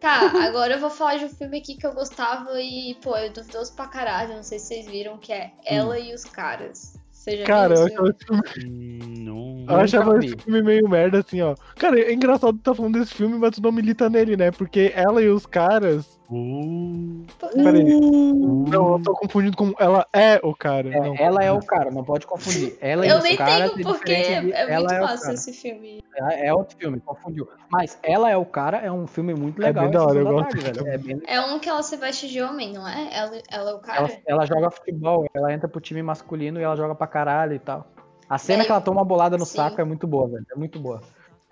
Speaker 4: Tá, agora eu vou falar de um filme aqui que eu gostava e, pô, eu duvidoso pra caralho. Não sei se vocês viram, que é Ela e os Caras. Você já
Speaker 3: Cara,
Speaker 4: viu
Speaker 3: eu achava, esse filme,
Speaker 2: Hum, não.
Speaker 3: eu achava esse filme meio merda, assim, ó. Cara, é engraçado tu tá falando desse filme, mas tu não milita nele, né? Porque ela e os caras.
Speaker 2: Uh,
Speaker 3: Peraí. Não, eu tô confundindo com. Ela é o cara.
Speaker 1: É,
Speaker 3: não.
Speaker 1: ela é o cara, não pode confundir. Ela
Speaker 4: Eu
Speaker 1: os
Speaker 4: nem
Speaker 1: caras
Speaker 4: tenho
Speaker 1: tem
Speaker 4: porque
Speaker 1: diferença de
Speaker 4: é
Speaker 1: ela
Speaker 4: muito
Speaker 1: é o
Speaker 4: massa
Speaker 1: cara.
Speaker 4: esse filme.
Speaker 1: É, é outro filme, confundiu. Mas Ela é o Cara é um filme muito legal.
Speaker 3: bem da hora, eu gosto
Speaker 1: Tarde, velho. É bem-
Speaker 4: É um que ela se veste de homem, não é? Ela, ela é o cara?
Speaker 1: ela, ela joga futebol, ela entra pro time masculino e ela joga pra caralho e tal. A cena
Speaker 4: É,
Speaker 1: que ela toma uma bolada no
Speaker 4: sim.
Speaker 1: saco é muito boa, velho. É muito boa.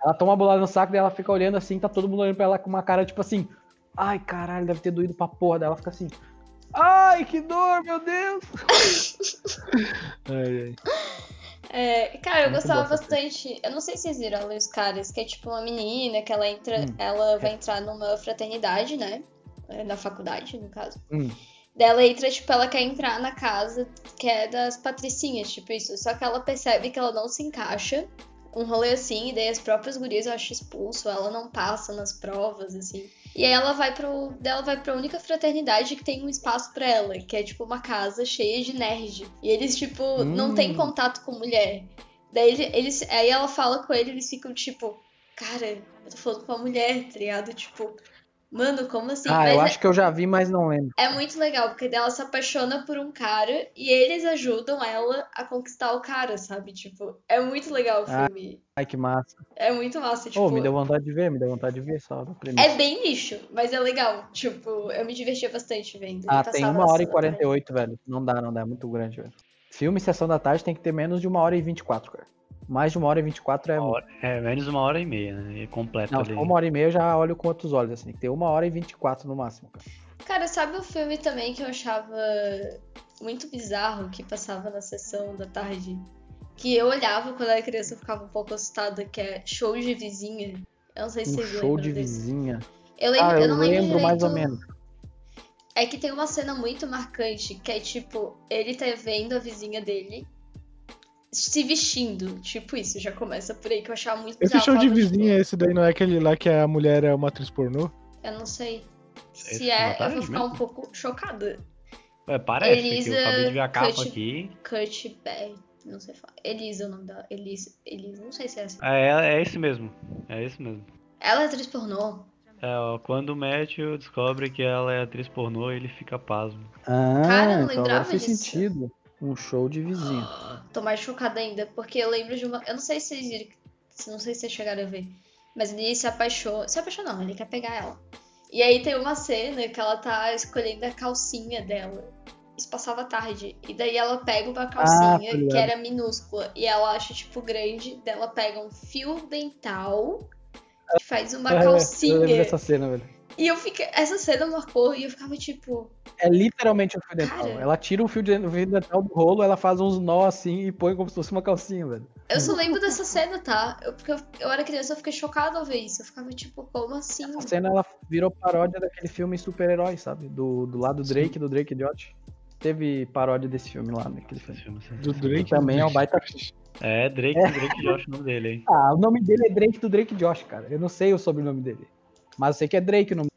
Speaker 1: Ela toma uma bolada no saco e ela fica olhando assim, tá todo mundo olhando pra ela com uma cara tipo assim. Ai, caralho, deve ter doído pra porra. Daí ela fica assim. Ai, que dor, meu Deus!
Speaker 3: Ai, ai.
Speaker 4: É, cara, eu
Speaker 1: Muito
Speaker 4: gostava
Speaker 1: essa
Speaker 4: bastante. Eu não sei se vocês viram e os caras, que é tipo uma menina que ela entra.
Speaker 1: Hum.
Speaker 4: Ela vai entrar numa fraternidade, né? É, Na faculdade, no caso.
Speaker 1: Hum.
Speaker 4: Daí ela entra, tipo, ela quer entrar na casa que é das patricinhas, tipo isso. Só que ela percebe que ela não se encaixa. Um rolê assim, e daí as próprias gurias eu acho expulso, ela não passa nas provas, assim. E aí ela vai pro. Ela vai pra única fraternidade que tem um espaço pra ela, que é tipo uma casa cheia de nerd. E eles, tipo, não
Speaker 1: Hum.
Speaker 4: tem contato com mulher. Daí ele- eles. Aí ela fala com ele, eles ficam tipo, cara, eu tô falando com uma mulher, tá ligado? Tipo, mano, como assim?
Speaker 1: ah,
Speaker 4: Mas
Speaker 1: eu
Speaker 4: é-
Speaker 1: acho que eu já vi, mas não lembro.
Speaker 4: é muito legal, porque ela se apaixona por um cara e eles ajudam ela a conquistar o cara, sabe? Tipo, é muito legal o
Speaker 1: Ah,
Speaker 4: filme.
Speaker 1: Ai, que massa.
Speaker 4: É muito massa, tipo.
Speaker 1: me deu vontade de ver, me deu vontade de ver só.
Speaker 4: É bem nicho, mas é legal. Tipo, eu me divertia bastante vendo.
Speaker 1: Ah, tem uma hora e
Speaker 4: da tarde.
Speaker 1: 48, velho. Não dá, não dá, é muito grande, velho. Filme Sessão da Tarde tem que ter menos de uma hora e 24, cara. Mais de uma hora e 24 é
Speaker 2: uma
Speaker 1: muito.
Speaker 2: hora- é menos uma hora e meia, né? É completo
Speaker 1: Não,
Speaker 2: ali.
Speaker 1: uma hora e meia eu já olho com outros olhos, assim. Tem uma hora e 24 no máximo, cara.
Speaker 4: Cara, sabe um filme também que eu achava muito bizarro que passava na sessão da tarde? Que eu olhava quando era criança e ficava um pouco assustada, que é Show de Vizinha. Eu não sei se
Speaker 1: Um
Speaker 4: vocês
Speaker 1: show de
Speaker 4: desse.
Speaker 1: vizinha.
Speaker 4: Eu, lembro,
Speaker 1: Ah,
Speaker 4: eu
Speaker 1: eu
Speaker 4: não lembro,
Speaker 1: lembro mais ou menos.
Speaker 4: É que tem uma cena muito marcante, que é tipo, ele tá vendo a vizinha dele se vestindo. Tipo isso, já começa por aí, que eu achava muito
Speaker 3: Esse show de vizinha, esse daí não é aquele lá que a mulher é uma atriz pornô?
Speaker 4: Eu não sei. Se
Speaker 2: da
Speaker 4: é, eu vou ficar
Speaker 2: mesmo?
Speaker 4: um pouco chocada.
Speaker 2: É, parece, que
Speaker 4: Elisa
Speaker 2: eu acabei de ver a capa
Speaker 4: Cut-
Speaker 2: aqui.
Speaker 4: Kurt Beck, não sei falar. Elisa é o nome dela. Elisa, Elisa, não sei se é assim.
Speaker 2: É, é, é esse mesmo. É esse mesmo.
Speaker 4: Ela é atriz pornô.
Speaker 2: É, ó, quando o Matthew descobre que ela é atriz pornô, ele fica pasmo.
Speaker 1: Ah,
Speaker 4: Cara, não
Speaker 1: então agora
Speaker 4: lembrava
Speaker 1: faz
Speaker 4: disso.
Speaker 1: sentido. Um show de vizinho.
Speaker 4: Tô mais chocada ainda, porque eu lembro de uma. Eu não sei se vocês viram. Não sei se vocês chegaram a ver. Mas ele se apaixona. Se apaixonou, não, ele quer pegar ela. E aí tem uma cena que ela tá escolhendo a calcinha dela. Isso passava tarde. E daí ela pega uma calcinha
Speaker 1: tô ligado.
Speaker 4: que era minúscula. E ela acha, tipo, grande. Daí ela pega um fio dental. E faz uma
Speaker 1: É, Eu lembro
Speaker 4: calcinha.
Speaker 1: dessa cena, velho.
Speaker 4: E eu fiquei. Essa cena marcou e eu ficava tipo.
Speaker 1: É literalmente um fio dental.
Speaker 4: Cara.
Speaker 1: Ela tira o fio, de, o fio dental do rolo, ela faz uns nó assim e põe como se fosse uma calcinha, velho.
Speaker 4: Eu só lembro dessa cena, tá? Eu, porque eu, eu era criança, eu fiquei chocada ao ver isso. Eu ficava tipo, como assim?
Speaker 1: A cena ela virou paródia daquele filme super-herói, sabe? Do, do lado do Drake, do Drake Josh. Teve paródia desse filme lá, naquele filme.
Speaker 2: filme.
Speaker 3: Do Drake?
Speaker 1: Também é um baita
Speaker 2: É, Drake, Drake Josh, o nome dele, hein?
Speaker 1: Ah, o nome dele é Drake do Drake Josh, cara. Eu não sei o sobrenome dele. Mas eu sei que é Drake o nome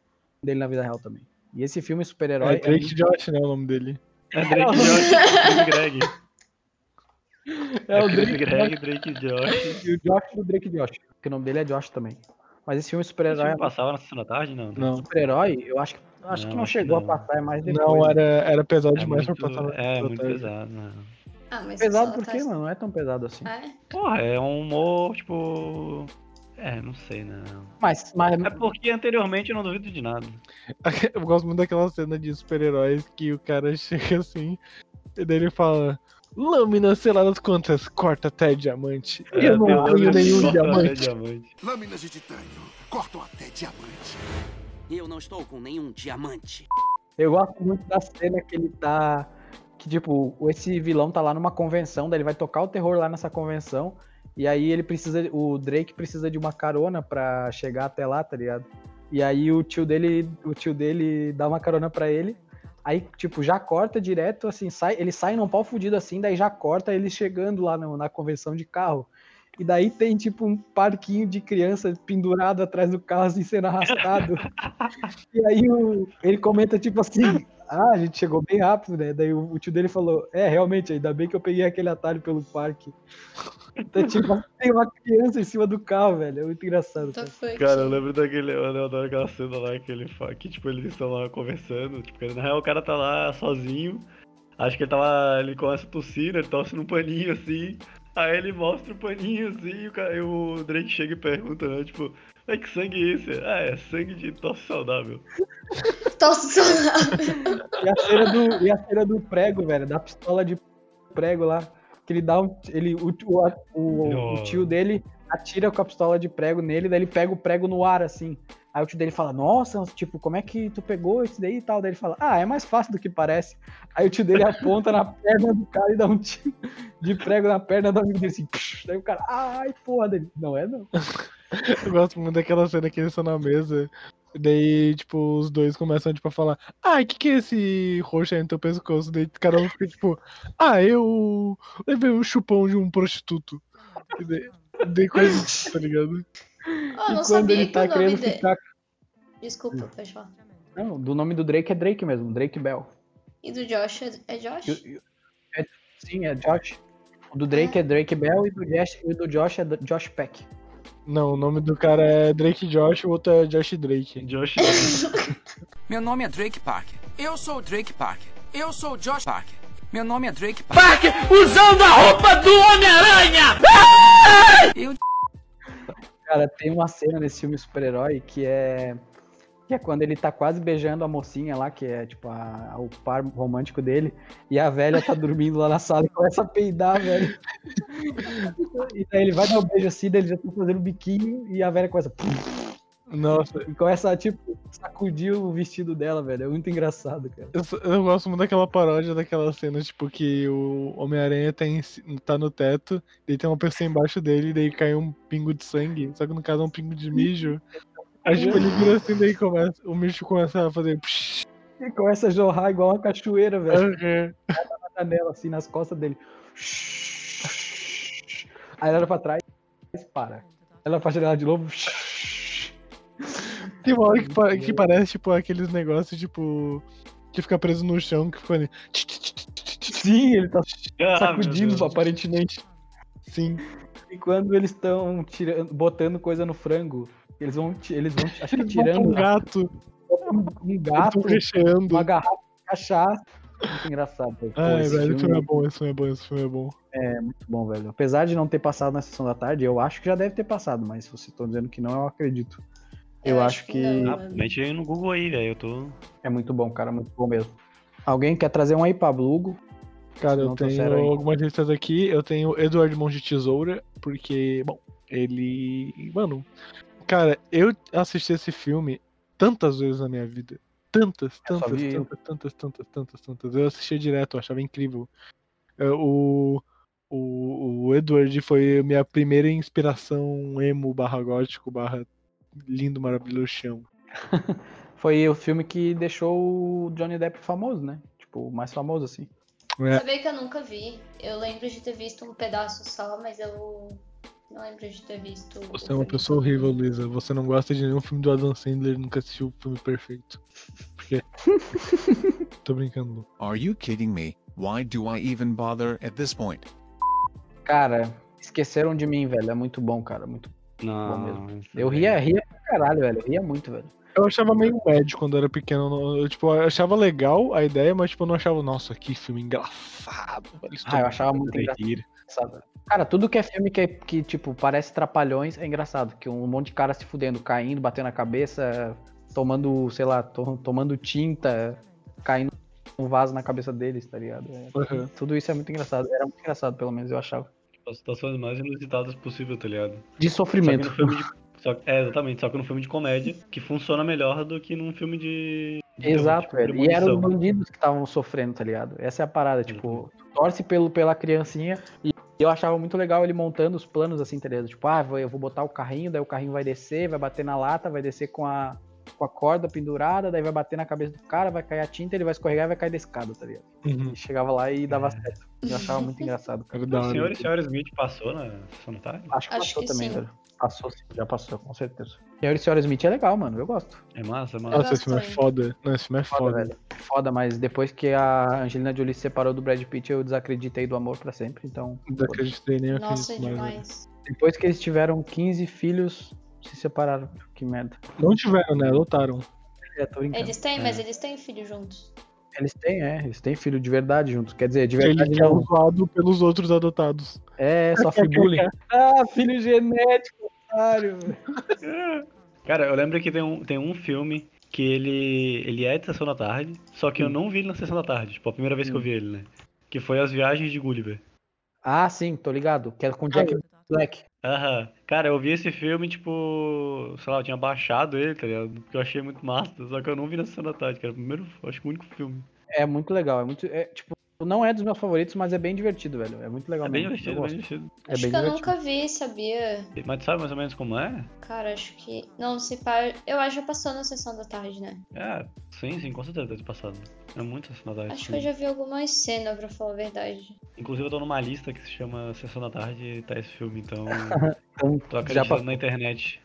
Speaker 1: dele na vida real também. E esse filme super-herói.
Speaker 3: É Drake Josh, né? O nome dele.
Speaker 2: É Drake Josh, Greg.
Speaker 1: é o
Speaker 2: É Chris
Speaker 1: Drake
Speaker 2: Greg, Drake Josh.
Speaker 1: e o Josh do Drake Josh. Porque o nome dele é Josh também. Mas esse filme super-herói.
Speaker 2: filme passava na sessão da tarde, não? né?
Speaker 3: Não.
Speaker 1: Super-herói, eu acho que, acho que
Speaker 2: Não,
Speaker 1: não
Speaker 2: acho que
Speaker 1: chegou
Speaker 2: não.
Speaker 1: a passar, é mais depois.
Speaker 3: Não, era, era pesado
Speaker 2: É
Speaker 3: demais
Speaker 2: muito,
Speaker 3: pra passar.
Speaker 2: é, muito
Speaker 3: tarde.
Speaker 2: pesado, não.
Speaker 4: Ah, mas
Speaker 1: Pesado por quê,
Speaker 4: tá-
Speaker 1: mano? Não é tão pesado assim.
Speaker 4: É?
Speaker 2: Porra, é um humor, tipo. É, não sei, não.
Speaker 1: Mas, mas
Speaker 2: É porque anteriormente eu não duvido de nada.
Speaker 3: Eu gosto muito daquela cena de super-heróis que o cara chega assim, e daí ele fala. Lâminas seladas quantas? Corta até diamante.
Speaker 2: É,
Speaker 3: eu não tenho nenhum diamante.
Speaker 2: diamante.
Speaker 6: Lâminas de titânio cortam até diamante.
Speaker 7: Eu não estou com nenhum diamante.
Speaker 1: eu gosto muito da cena que ele tá. Que, tipo, esse vilão tá lá numa convenção, daí ele vai tocar o terror lá nessa convenção. E aí ele precisa. O Drake precisa de uma carona pra chegar até lá, tá ligado? E aí o tio dele. O tio dele dá uma carona pra ele. Aí, tipo, já corta direto, assim, sai, ele sai num pau fudido assim, daí já corta ele chegando lá no- na convenção de carro. E daí tem, tipo, um parquinho de criança pendurado atrás do carro, assim, sendo arrastado. e aí o- ele comenta, tipo assim, ah, a gente chegou bem rápido, né? Daí o, o tio dele falou, é, realmente, ainda bem que eu peguei aquele atalho pelo parque. Então, tipo, tem uma criança em cima do carro, velho. É muito engraçado.
Speaker 4: Tá
Speaker 1: Cara.
Speaker 2: Cara, eu lembro daquele. Eu adoro aquela cena lá que ele fala que, tipo, eles estão lá conversando. Tipo, na real o cara tá lá sozinho. Acho que ele tava. Ele começa a tossir, né? Ele tosse num paninho assim. Aí ele mostra o paninho assim e o, cara, e o Drake chega e pergunta, né? Tipo, é que sangue é esse? Ah, é sangue de tosse saudável.
Speaker 4: Tosse saudável.
Speaker 1: E a cena do, e a cena do prego, velho, da pistola de prego lá. Que ele dá um. Ele, o, o, o, o tio dele atira com a pistola de prego nele, daí ele pega o prego no ar, assim. Aí o tio dele fala, nossa, tipo, como é que tu pegou isso daí e tal? Daí ele fala, ah, é mais fácil do que parece. Aí o tio dele aponta na perna do cara e dá um tiro de prego na perna do amigo dele, assim, psh, daí o cara, ai, porra dele. Não é, não.
Speaker 3: Eu gosto muito daquela cena que eles estão na mesa. Daí, tipo, os dois começam, tipo, a falar Ai, o que que é esse roxo aí no teu pescoço? Daí cada um fica, tipo Ah, eu levei um chupão de um prostituto. Daí, daí coisa, tá ligado?
Speaker 4: Oh,
Speaker 1: e
Speaker 4: não
Speaker 1: quando
Speaker 4: sabia
Speaker 1: ele
Speaker 4: que
Speaker 1: tá
Speaker 4: o nome
Speaker 1: querendo
Speaker 4: dele.
Speaker 1: ficar.
Speaker 4: Desculpa, pode falar.
Speaker 1: Não, do nome do Drake é Drake mesmo, Drake Bell.
Speaker 4: E do Josh é, é Josh?
Speaker 1: E- e- é- sim, é Josh. O do Drake é Drake Bell e do, Josh, e do Josh é Josh Peck.
Speaker 3: Não, o nome do cara é Drake Josh, o outro é Josh Drake.
Speaker 2: Josh.
Speaker 8: Meu nome é Drake Parker. Eu sou o Drake Parker. Eu sou o Josh Parker. Meu nome é Drake Parker. usando a roupa do Homem-Aranha! Eu
Speaker 1: Cara, tem uma cena nesse filme super-herói que é. Que é quando ele tá quase beijando a mocinha lá, que é tipo a- o par romântico dele, e a velha tá dormindo lá na sala e começa a peidar, velho. E daí ele vai dar um beijo assim, daí ele já tá fazendo um biquinho e a velha começa.
Speaker 3: Nossa,
Speaker 1: E começa tipo, sacudir o vestido dela, velho. É muito engraçado, cara.
Speaker 3: eu, eu gosto muito daquela paródia daquela cena, tipo, que o Homem-Aranha tá, em tá no teto, daí tem uma pessoa embaixo dele, daí cai um pingo de sangue, só que no caso é um pingo de mijo. Aí tipo, ele vira assim, daí começa, o mijo começa a fazer. psh,
Speaker 1: E começa a jorrar igual uma cachoeira, velho.
Speaker 3: aham.
Speaker 1: na janela, assim, nas costas dele. Aí ela olha pra trás e para. Ela pra janela de novo.
Speaker 3: Tem uma hora que, que parece, tipo, aqueles negócios, tipo. Que fica preso no chão, que fica ali.
Speaker 1: Sim, ele tá
Speaker 2: Ah,
Speaker 1: sacudindo,
Speaker 2: Deus.
Speaker 1: aparentemente.
Speaker 3: Sim.
Speaker 1: E quando eles estão tirando, botando coisa no frango, eles vão, eles vão acho que
Speaker 3: Eles
Speaker 1: tirando
Speaker 3: um gato,
Speaker 1: um, um gato,
Speaker 3: recheando.
Speaker 1: uma garrafa de cachaça. Muito engraçado. Pô,
Speaker 3: Ai,
Speaker 1: esse
Speaker 3: velho,
Speaker 1: filme
Speaker 3: é bom, esse filme é bom, esse filme é bom.
Speaker 1: é muito bom, velho. Apesar de não ter passado na sessão da tarde, eu acho que já deve ter passado, mas se vocês estão dizendo que não, eu acredito. Eu, acho que,
Speaker 2: Ah, mete aí no Google aí, velho. Eu tô.
Speaker 1: é muito bom, cara, muito bom mesmo. Alguém quer trazer um aí, Pablo Hugo?
Speaker 3: Cara, eu tenho algumas listas aqui. Eu tenho Eduardo Mão de Tesoura, porque, bom, ele. Mano, cara, eu assisti esse filme tantas vezes na minha vida. Tantas,
Speaker 1: Eu
Speaker 3: tantas,
Speaker 1: eu.
Speaker 3: tantas, tantas, tantas, tantas, tantas. Eu assistia direto, eu achava incrível. É, O, o, o Edward foi minha primeira inspiração emo barra gótico barra lindo, maravilhoso chão.
Speaker 1: Foi o filme que deixou o Johnny Depp famoso, né? Tipo, o mais famoso, assim.
Speaker 3: É,
Speaker 4: Sabia que eu nunca vi. Eu lembro de ter visto um pedaço só, mas eu não lembro de ter visto.
Speaker 3: você é uma pessoa horrível, Luísa. Você não gosta de nenhum filme do Adam Sandler, nunca assistiu o filme perfeito. Porque. Tô brincando, Lu.
Speaker 9: Are you kidding me? Why do I even bother at this point?
Speaker 1: Cara, esqueceram de mim, velho. É muito bom, cara. Muito...
Speaker 2: Não.
Speaker 1: mesmo.
Speaker 2: isso
Speaker 1: Eu
Speaker 2: aí.
Speaker 1: ria, ria caralho, velho. Eu ria muito, velho.
Speaker 3: Eu achava meio médio quando eu era pequeno. Eu, tipo, eu achava legal a ideia, mas tipo, eu não achava, nossa, que filme engraçado. velho,
Speaker 1: Ah, eu
Speaker 3: tá
Speaker 1: achava muito engraçado. Cara, tudo que é filme que, é- que, tipo, parece trapalhões é engraçado. Que um monte de cara se fudendo, caindo, batendo a cabeça, tomando, sei lá, to- tomando tinta, caindo um vaso na cabeça deles, tá ligado? É,
Speaker 3: Uhum.
Speaker 1: Tudo isso é muito engraçado. Era muito engraçado, pelo menos, eu achava.
Speaker 2: As situações mais inusitadas possível, tá ligado?
Speaker 1: De
Speaker 2: Só que
Speaker 1: sofrimento.
Speaker 2: no filme de. Só, é, exatamente, só que no filme de comédia, que funciona melhor do que num filme de. de terror,
Speaker 1: Exato,
Speaker 2: tipo,
Speaker 1: velho. E eram os bandidos que estavam sofrendo, tá ligado? Essa é a parada, tipo, tu torce pelo, pela criancinha e eu achava muito legal ele montando os planos assim, tá ligado? Tipo, ah, vou- eu vou botar o carrinho, daí o carrinho vai descer, vai bater na lata, vai descer com a, com a corda pendurada, daí vai bater na cabeça do cara, vai cair a tinta, ele vai escorregar e vai cair da escada, tá ligado?
Speaker 3: Uhum.
Speaker 1: E chegava lá e
Speaker 2: É.
Speaker 1: dava certo. Eu achava muito engraçado, cara.
Speaker 2: O senhor e senhora Smith passou na sessão da tarde?
Speaker 1: Acho que
Speaker 4: Acho
Speaker 1: passou
Speaker 4: que
Speaker 1: também,
Speaker 4: sim.
Speaker 1: velho. Passou sim, já passou, com certeza. E Senhora Smith é legal, mano. Eu gosto.
Speaker 2: É massa, é massa.
Speaker 3: Nossa, esse filme é foda. Não, esse filme é
Speaker 1: Foda,
Speaker 3: foda.
Speaker 1: velho. Foda, mas depois que a Angelina Jolie se separou do Brad Pitt, eu desacreditei do amor pra sempre. Então,
Speaker 3: Não acreditei nem
Speaker 4: Nossa, é
Speaker 3: velho.
Speaker 4: demais.
Speaker 1: depois que eles tiveram 15 filhos, se separaram. Que merda.
Speaker 3: Não tiveram, né? Adotaram.
Speaker 1: É.
Speaker 4: Eles têm, mas eles têm filho juntos.
Speaker 1: Eles têm, é. Eles têm filho de verdade juntos. Quer dizer, de
Speaker 3: Ele
Speaker 1: verdade
Speaker 3: que é
Speaker 1: não.
Speaker 3: usado pelos outros adotados.
Speaker 1: É, sofre bullying. ah, filho genético, otário.
Speaker 2: Cara, eu lembro que tem um, tem um filme que ele, ele é de sessão da tarde, só que eu não vi ele na sessão da tarde, tipo, a primeira vez que eu vi ele, né? Que foi As Viagens de Gulliver.
Speaker 1: Ah, sim, tô ligado. Que é com Jack Black.
Speaker 2: Aham. Cara, eu vi esse filme, tipo, sei lá, eu tinha baixado ele, tá ligado? Porque eu achei muito massa, só que eu não vi na sessão da tarde, o primeiro, acho que o único filme.
Speaker 1: É muito legal. É muito. É, tipo, não é dos meus favoritos, mas é bem divertido, velho. É muito legal
Speaker 2: É bem
Speaker 1: mesmo.
Speaker 2: divertido,
Speaker 1: eu
Speaker 2: bem divertido.
Speaker 1: É
Speaker 4: acho
Speaker 1: bem
Speaker 4: que eu
Speaker 1: divertido.
Speaker 4: nunca vi, sabia?
Speaker 2: Mas tu sabe mais ou menos como é?
Speaker 4: Cara, acho que. Não, se pá. Eu acho que já passou na sessão da tarde, né?
Speaker 2: É, sim, sim, com certeza deve ter passado. É muito sessão da tarde.
Speaker 4: Acho que eu já vi algumas cenas, pra falar a verdade.
Speaker 2: Inclusive eu tô numa lista que se chama Sessão da Tarde e tá esse filme, então
Speaker 1: Então,
Speaker 2: tô acreditando na internet.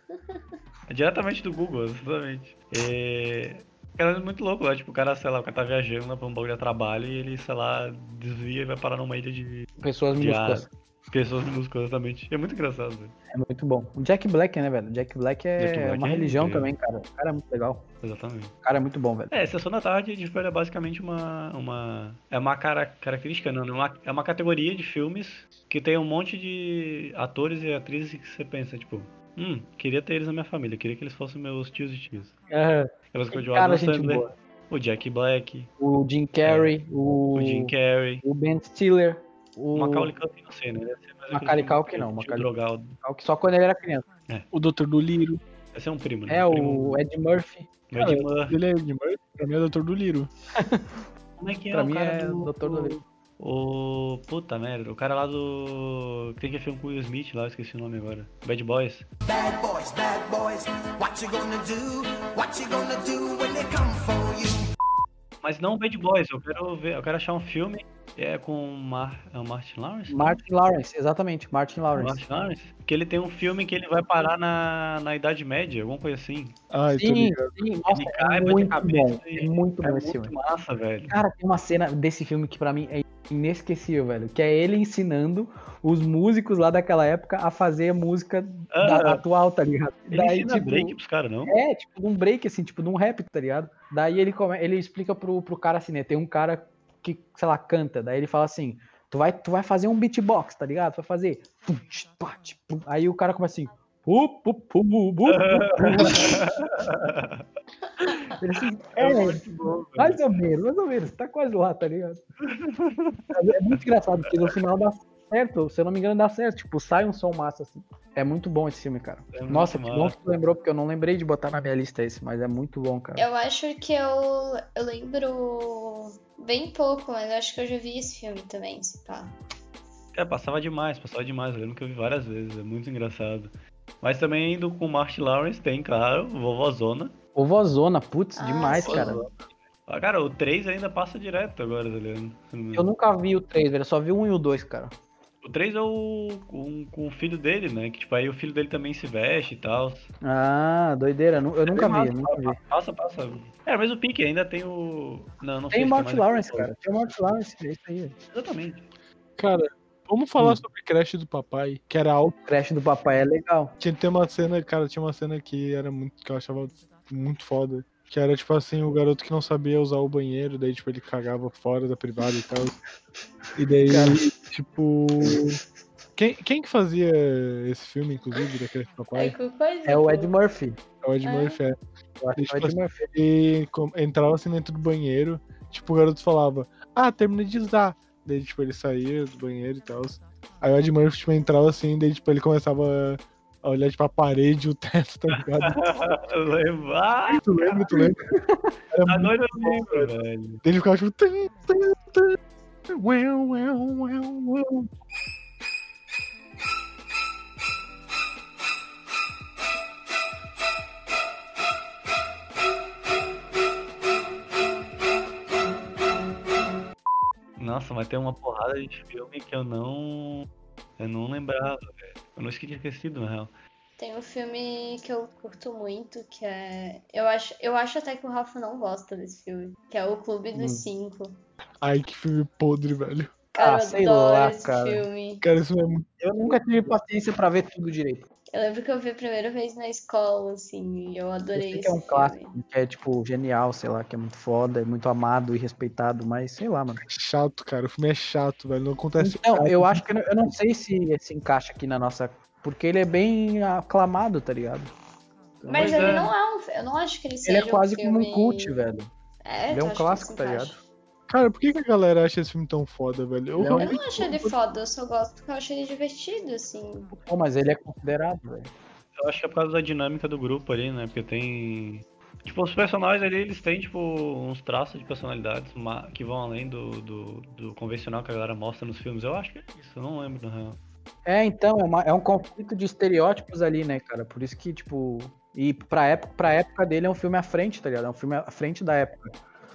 Speaker 2: É diretamente do Google, exatamente. E... Cara, é muito louco, né? Tipo, o cara, sei lá, o cara tá viajando né, pra um bagulho de trabalho e ele, sei lá, desvia e vai parar numa ilha de,
Speaker 1: Pessoas
Speaker 2: de
Speaker 1: minúsculas.
Speaker 2: Pessoas minúsculas, exatamente. É muito engraçado, velho.
Speaker 1: É muito bom. O Jack Black, né, velho? Jack Black é
Speaker 2: Jack Black
Speaker 1: uma
Speaker 2: é
Speaker 1: religião
Speaker 2: incrível.
Speaker 1: também, cara. O cara é muito legal.
Speaker 2: Exatamente.
Speaker 1: O cara é muito bom, velho.
Speaker 2: É, Sessão da Tarde, ele é basicamente uma. uma é uma cara, característica, não, é uma, é uma categoria de filmes que tem um monte de atores e atrizes que você pensa, tipo, hum, queria ter eles na minha família, queria que eles fossem meus tios e tias.
Speaker 1: É,
Speaker 2: Aquelas coisas de
Speaker 1: cara,
Speaker 2: Adam
Speaker 1: gente
Speaker 2: Sandler,
Speaker 1: boa.
Speaker 2: o Jack Black,
Speaker 1: O Jim Carrey, o,
Speaker 2: o Jim Carrey,
Speaker 1: o Ben Stiller, o
Speaker 2: o Macaulay Culkin, não sei, né? Deve ser mais
Speaker 1: Macaulay Culkin não, Macaulay-
Speaker 2: o drogado.
Speaker 1: que só quando ele era criança.
Speaker 3: O Dr. do Liro.
Speaker 2: Deve ser um primo, né?
Speaker 1: É,
Speaker 2: Um primo-
Speaker 1: o Ed Murphy.
Speaker 2: o Ed Murphy.
Speaker 3: Ele é de Murphy, pra mim é Dr. do Liro.
Speaker 2: Como é que é
Speaker 1: Pra
Speaker 2: o
Speaker 1: mim
Speaker 2: cara
Speaker 1: é
Speaker 2: do...
Speaker 1: o Dr. Dolittle.
Speaker 2: O. Puta merda, o cara lá do. que tem que filme com o Will Smith lá, eu esqueci o nome agora. Bad Boys.
Speaker 8: Bad boys, bad boys, what you gonna do? What you gonna do when they come for you?
Speaker 2: Mas não Bad Boys, eu quero ver, eu quero achar um filme é com o Mar, é o Martin Lawrence?
Speaker 1: Martin Lawrence, exatamente, Martin Lawrence.
Speaker 2: Martin Lawrence? Que ele tem um filme que ele vai parar na, na Idade Média, alguma coisa assim.
Speaker 3: Ai,
Speaker 1: Sim, sim, nossa,
Speaker 2: Ele cai,
Speaker 1: é muito bom.
Speaker 2: e-
Speaker 1: É muito
Speaker 2: É
Speaker 1: bom esse
Speaker 2: muito
Speaker 1: filme.
Speaker 2: massa, velho.
Speaker 1: Cara, tem uma cena desse filme que pra mim é inesquecível, velho. Que é ele ensinando os músicos lá daquela época a fazer a música da-
Speaker 2: Ah.
Speaker 1: atual, tá ligado?
Speaker 2: Ele ensina break pros caras, não?
Speaker 1: É, tipo, num break, assim, tipo, num rap, tá ligado? Daí ele, come... ele explica pro, pro cara assim, né? Tem um cara que, sei lá, canta. Daí ele fala assim: tu vai, tu vai fazer um beatbox, tá ligado? Tu vai fazer. Aí o cara começa assim. Ele assim, é,
Speaker 2: velho.
Speaker 1: mais ou menos, mais ou menos, tá quase lá, tá ligado? É muito engraçado, porque no final dá certo, se eu não me engano, dá certo. Tipo, sai um som massa assim. É muito bom esse filme, cara.
Speaker 2: É
Speaker 1: Nossa, que bom que tu lembrou, porque eu não lembrei de botar na minha lista esse, mas é muito bom, cara.
Speaker 4: Eu acho que eu, eu lembro bem pouco, mas eu acho que eu já vi esse filme também, se pá.
Speaker 2: É, passava demais, passava demais. Eu lembro que eu vi várias vezes, é muito engraçado. Mas também indo com o Martin Lawrence, tem, claro, Vovozona.
Speaker 1: Vovozona, putz,
Speaker 4: Ah,
Speaker 1: demais,
Speaker 4: sim.
Speaker 1: cara.
Speaker 2: Ah, cara, o 3 ainda passa direto agora, tá ligado?
Speaker 1: Eu nunca vi o 3, velho, eu só vi o 1 e o 2, cara.
Speaker 2: O 3 é o com, com o filho dele, né? Que tipo, aí o filho dele também se veste e tal.
Speaker 1: Ah, doideira, eu nunca vi,
Speaker 2: massa,
Speaker 1: nunca vi.
Speaker 2: Passa, passa. É, mas o pique ainda tem o. Não, não sei
Speaker 1: Tem o
Speaker 2: se
Speaker 1: Martin
Speaker 2: mais
Speaker 1: Lawrence, cara. Tem o Martin Lawrence, é isso aí.
Speaker 2: Exatamente.
Speaker 3: Cara, vamos falar
Speaker 1: Hum.
Speaker 3: sobre Crash do Papai, que era alto.
Speaker 1: Crash do papai é legal.
Speaker 3: Tinha ter uma cena, cara, tinha uma cena que era muito. que eu achava muito foda. Que era tipo assim, o garoto que não sabia usar o banheiro, daí tipo ele cagava fora da privada e tal. E daí,
Speaker 1: Cara.
Speaker 3: tipo. Quem, quem que fazia esse filme, inclusive, daquele
Speaker 4: É
Speaker 3: papai?
Speaker 4: coisa,
Speaker 1: É o. Ed Murphy.
Speaker 3: É o Ed
Speaker 4: É.
Speaker 3: Murphy, é.
Speaker 1: Que é
Speaker 3: Tipo
Speaker 1: Murphy.
Speaker 3: E com- entrava assim dentro do banheiro, tipo, o garoto falava, ah, terminei de usar. Daí, tipo, ele saía do banheiro e tal. Aí o Ed Murphy, tipo, entrava assim, daí, tipo, ele começava a olhar, tipo, a parede, o teto, tá ligado?
Speaker 2: Lembro. Ah,
Speaker 3: tu lembra, tu lembra? Era
Speaker 2: agora
Speaker 3: muito
Speaker 2: eu lembro, velho.
Speaker 3: Ele ficava, tipo, tum, tum, tum, uau, uau, uau, uau.
Speaker 2: Nossa, mas tem uma porrada de filme que eu não. Eu não lembrava. Eu não tinha esquecido, na real.
Speaker 4: Tem um filme que eu curto muito, que é. Eu acho, eu acho até que o Rafa não gosta desse filme, que é o Clube dos
Speaker 1: Hum.
Speaker 4: Cinco.
Speaker 3: Ai, que filme podre, velho.
Speaker 4: Cara,
Speaker 1: Ah, sei
Speaker 4: adoro
Speaker 1: lá,
Speaker 4: esse
Speaker 1: cara.
Speaker 4: filme.
Speaker 3: Cara, isso é muito.
Speaker 1: Eu nunca tive paciência pra ver tudo direito.
Speaker 4: Eu lembro que eu vi a primeira vez na escola, assim, e eu
Speaker 1: Eu
Speaker 4: adorei esse
Speaker 1: que é um clássico, que é, tipo, genial, sei lá, que é muito foda, é muito amado e respeitado, mas sei lá, mano.
Speaker 3: Chato, cara. O filme é chato, velho. Não acontece nada.
Speaker 1: eu acho que eu não, eu não sei se se encaixa aqui na nossa. Porque ele é bem aclamado, tá ligado? Então,
Speaker 4: Mas
Speaker 2: Pois
Speaker 4: ele
Speaker 2: é.
Speaker 4: não é um. Eu não acho que ele seja
Speaker 1: ele é quase
Speaker 4: um
Speaker 1: como
Speaker 4: filme...
Speaker 1: um cult, velho.
Speaker 4: É,
Speaker 1: Ele é um clássico, tá
Speaker 4: encaixa?
Speaker 1: ligado?
Speaker 3: Cara, por que, que a galera acha esse filme tão foda, velho? Eu,
Speaker 4: Eu não acho ele foda, eu só gosto porque eu acho ele divertido, assim.
Speaker 1: Pô, mas ele é considerado, velho.
Speaker 2: Eu acho que é por causa da dinâmica do grupo ali, né? Porque tem. Tipo, os personagens ali, eles têm, tipo, uns traços de personalidades que vão além do, do, do convencional que a galera mostra nos filmes. Eu acho que é isso, eu não lembro, na real.
Speaker 1: É, então, é, uma- é um conflito de estereótipos ali, né, cara? Por isso que, tipo. E pra época, pra época dele é um filme à frente, tá ligado? É um filme à frente da época.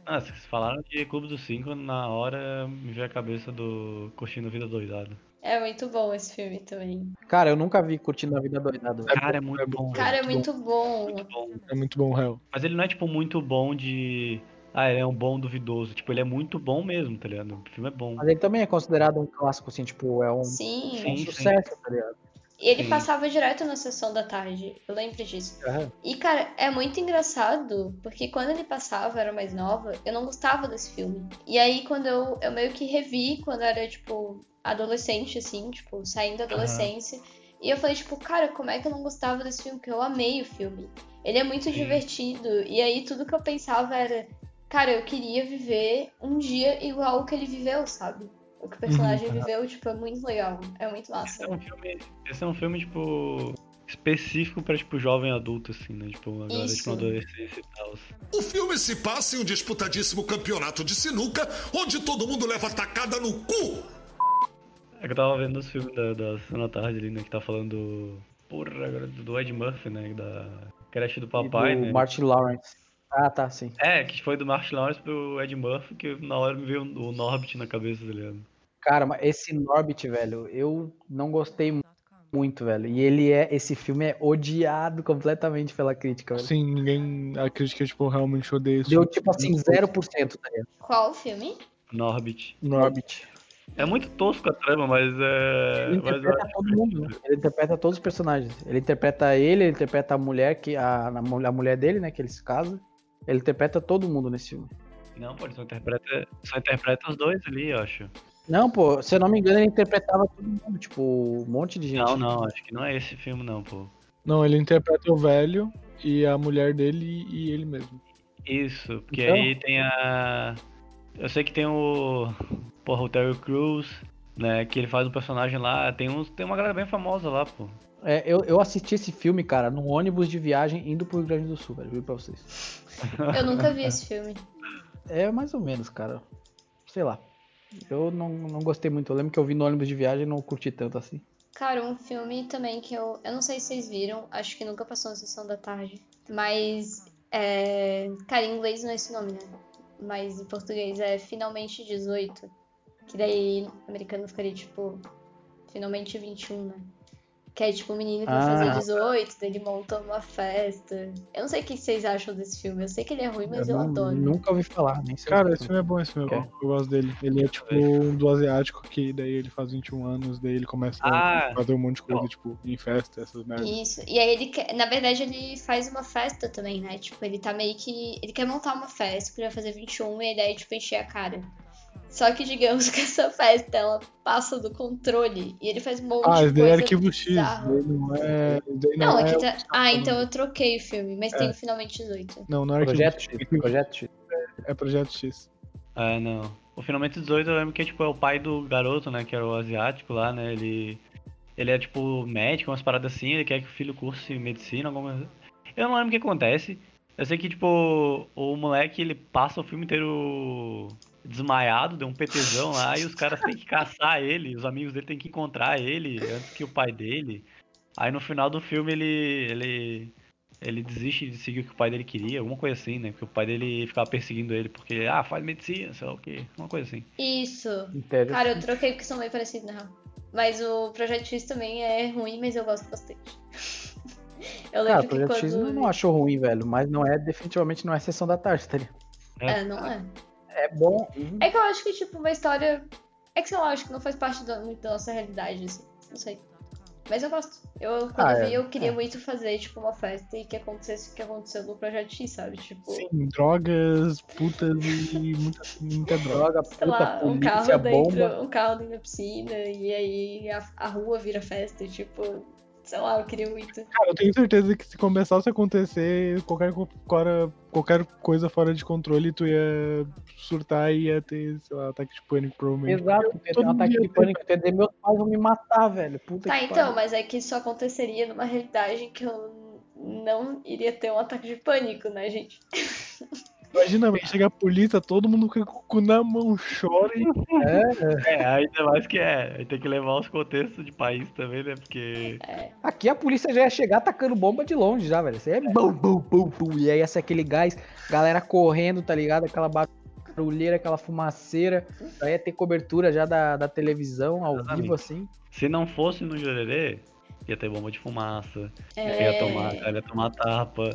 Speaker 2: Ah, vocês falaram de Clube dos Cinco, na hora me veio a cabeça do Curtindo Vida Doidada.
Speaker 4: É muito bom esse filme também.
Speaker 1: Cara, eu nunca vi Curtindo a Vida Doidada. velho.
Speaker 2: Cara, é muito bom.
Speaker 4: Cara, é muito bom.
Speaker 2: Muito bom.
Speaker 3: É muito bom, real.
Speaker 2: Mas ele não é, tipo, muito bom de. Ah, ele é um bom duvidoso. Tipo, ele é muito bom mesmo, tá ligado? O filme é bom.
Speaker 1: Mas ele também é considerado um clássico, assim, tipo, é um,
Speaker 4: Sim.
Speaker 1: é um
Speaker 2: Sim,
Speaker 1: sucesso, tá ligado?
Speaker 4: E ele
Speaker 2: Sim.
Speaker 4: passava direto na sessão da tarde. Eu lembro disso.
Speaker 1: É.
Speaker 4: E, cara, é muito engraçado, porque quando ele passava, eu era mais nova, eu não gostava desse filme. E aí, quando eu, eu meio que revi, quando eu era, tipo, adolescente, assim, tipo, saindo da adolescência. E eu falei, tipo, cara, como é que eu não gostava desse filme? Porque eu amei o filme. Ele é muito
Speaker 2: Sim.
Speaker 4: divertido. E aí, tudo que eu pensava era, cara, eu queria viver um dia igual o que ele viveu, sabe? O que o personagem viveu, tipo, é muito legal. É muito
Speaker 2: Esse
Speaker 4: massa.
Speaker 2: é um filme, esse é um filme tipo, específico pra, tipo, jovem adulto, assim, né? Tipo, agora,
Speaker 4: Isso.
Speaker 2: tipo, adolescência e tal.
Speaker 6: O filme se passa em um disputadíssimo campeonato de sinuca, onde todo mundo leva tacada no cu.
Speaker 2: É que eu tava vendo os filmes da, da Tarde ali, né? Que tá falando do... Porra, agora do Ed Murphy, né? Da creche do papai,
Speaker 1: e do
Speaker 2: né?
Speaker 1: Martin Lawrence. Ah, tá, sim.
Speaker 2: É, que foi do Martin Lawrence pro Ed Murphy, que na hora me veio o Norbit na cabeça, tá ligado?
Speaker 1: Cara, mas esse Norbit, velho, eu não gostei mu- muito, velho. E ele é. Esse filme é odiado completamente pela crítica, velho.
Speaker 3: Assim, ninguém. A crítica, tipo, realmente odeia isso.
Speaker 1: Deu tipo assim, 0%, tá ligado?
Speaker 4: Qual o filme?
Speaker 2: Norbit.
Speaker 1: Norbit.
Speaker 2: É muito tosco a trama, mas é.
Speaker 1: Ele
Speaker 2: mas
Speaker 1: interpreta
Speaker 2: acho
Speaker 1: todo mundo, né? Ele interpreta todos os personagens. Ele interpreta ele, ele interpreta a mulher, que a, a mu- a mulher dele, né? Que ele se casa. Ele interpreta todo mundo nesse filme.
Speaker 2: Não, pô, ele só interpreta, só interpreta os dois ali, eu acho.
Speaker 1: Não, pô, se eu não me engano, ele interpretava todo mundo, tipo, um monte de gente.
Speaker 2: Não, não, acho que não é esse filme, não, pô.
Speaker 3: Não, ele interpreta o velho e a mulher dele e ele mesmo.
Speaker 2: Isso, porque
Speaker 1: Então?
Speaker 2: aí tem a. Eu sei que tem o. Porra, o Terry Crews, né? Que ele faz um personagem lá. Tem, uns, tem uma galera bem famosa lá, pô.
Speaker 1: É, eu, eu assisti esse filme, cara, num ônibus de viagem indo pro Rio Grande do Sul, velho, viu pra vocês.
Speaker 4: Eu nunca vi esse filme.
Speaker 1: É mais ou menos, cara. Sei lá. Eu não, não gostei muito. Eu lembro que eu vi no ônibus de viagem e não curti tanto assim.
Speaker 4: Cara, um filme também que eu. Eu não sei se vocês viram, acho que nunca passou na sessão da tarde. Mas. É... Cara, em inglês não é esse nome, né? Mas em português é Finalmente 18. Que daí em americano ficaria tipo. Finalmente 21, né? Que é tipo o menino que vai
Speaker 1: Ah.
Speaker 4: fazer 18, daí ele monta uma festa. Eu não sei o que vocês acham desse filme. Eu sei que ele é ruim, mas eu,
Speaker 1: não-
Speaker 4: adoro.
Speaker 1: Nunca ouvi falar, nem sei.
Speaker 3: Cara, esse filme é bom, esse filme é
Speaker 1: Quer?
Speaker 3: bom. Eu gosto dele. Ele é tipo um do asiático que daí ele faz 21 anos, daí ele começa
Speaker 2: Ah.
Speaker 3: a fazer um monte de coisa, tipo, em festa, essas merdas.
Speaker 4: Isso. E aí ele quer, na verdade ele faz uma festa também, né? Tipo, ele tá meio que ele quer montar uma festa, porque ele vai fazer 21 e a ideia é tipo encher a cara. Só que digamos que essa festa ela passa do controle e ele faz um monte
Speaker 3: Ah,
Speaker 4: de
Speaker 3: é
Speaker 4: coisa
Speaker 3: arquivo X.
Speaker 4: bizarra.
Speaker 3: daí Não é. daí
Speaker 4: Não,
Speaker 3: não,
Speaker 4: aqui
Speaker 3: é
Speaker 4: tá... Ah, então eu troquei o filme, mas tem o finalmente 18.
Speaker 3: Não, não é arquivo
Speaker 1: Projeto
Speaker 3: X.
Speaker 1: X. Projeto X.
Speaker 3: É Projeto X.
Speaker 2: Ah, não. O Finalmente 18 eu lembro que tipo, é o pai do garoto, né? Que era o asiático lá, né? Ele. Ele é tipo médico, umas paradas assim, ele quer que o filho curse medicina, alguma coisa. Eu não lembro o que acontece. Eu sei que, tipo, o moleque ele passa o filme inteiro desmaiado, deu um PTzão lá, e os caras têm que caçar ele, os amigos dele têm que encontrar ele antes que o pai dele. Aí no final do filme ele. ele. ele desiste de seguir o que o pai dele queria, alguma coisa assim, né? Porque o pai dele ficava perseguindo ele, porque, ah, faz medicina, sei lá o quê, uma coisa assim.
Speaker 4: Isso. Cara, eu troquei porque são bem parecidos, na real. Mas o Projeto X também é ruim, mas eu gosto bastante. Eu
Speaker 1: Cara,
Speaker 4: lembro que
Speaker 1: Projeto
Speaker 4: quando.
Speaker 1: X eu não achou ruim, velho. Mas não é, definitivamente não é sessão da tarde, tá ligado?
Speaker 4: É, não é.
Speaker 1: É bom.
Speaker 4: É que eu acho que, tipo, uma história. É que sei lá, acho que não faz parte da, muito da nossa realidade, assim. Não sei. Mas eu gosto. Eu, quando
Speaker 1: Ah,
Speaker 4: eu
Speaker 1: é.
Speaker 4: vi, eu queria
Speaker 1: É.
Speaker 4: muito fazer, tipo, uma festa e que acontecesse o que aconteceu no Projeto X, sabe? Tipo,
Speaker 3: Sim, drogas, putas e muita, muita droga.
Speaker 4: Sei
Speaker 1: puta,
Speaker 4: lá, um
Speaker 1: polícia,
Speaker 4: carro dentro,
Speaker 1: bomba.
Speaker 4: um carro dentro da piscina, e aí a, a rua vira festa, e, tipo, sei lá, eu queria muito.
Speaker 3: Cara, eu tenho certeza que se começasse a acontecer qualquer, qualquer coisa fora de controle, tu ia surtar e ia ter, sei lá, ataque de pânico, provavelmente.
Speaker 1: Exato,
Speaker 3: todo
Speaker 1: um ataque de pânico. Dizer, meus pais vão me matar, velho. Puta
Speaker 4: Tá,
Speaker 1: que
Speaker 4: então,
Speaker 1: pariu.
Speaker 4: mas é que isso aconteceria numa realidade que eu não iria ter um ataque de pânico, né, gente?
Speaker 3: Imagina, vai chegar a polícia, todo mundo fica com o cu na mão, chora e
Speaker 2: É, ainda mais que é. Aí tem que levar os contextos de país também, né? Porque.
Speaker 1: Aqui a polícia já ia chegar atacando bomba de longe já, velho. Aí é bum, bum, bum, bum. E aí ia ser aquele gás, galera correndo, tá ligado? Aquela barulheira, aquela fumaceira. Aí ia ter cobertura já da, da televisão ao
Speaker 2: Exatamente.
Speaker 1: vivo, assim.
Speaker 2: Se não fosse no Jurerê, ia ter bomba de fumaça,
Speaker 4: É...
Speaker 2: ia tomar, ia tomar tapa.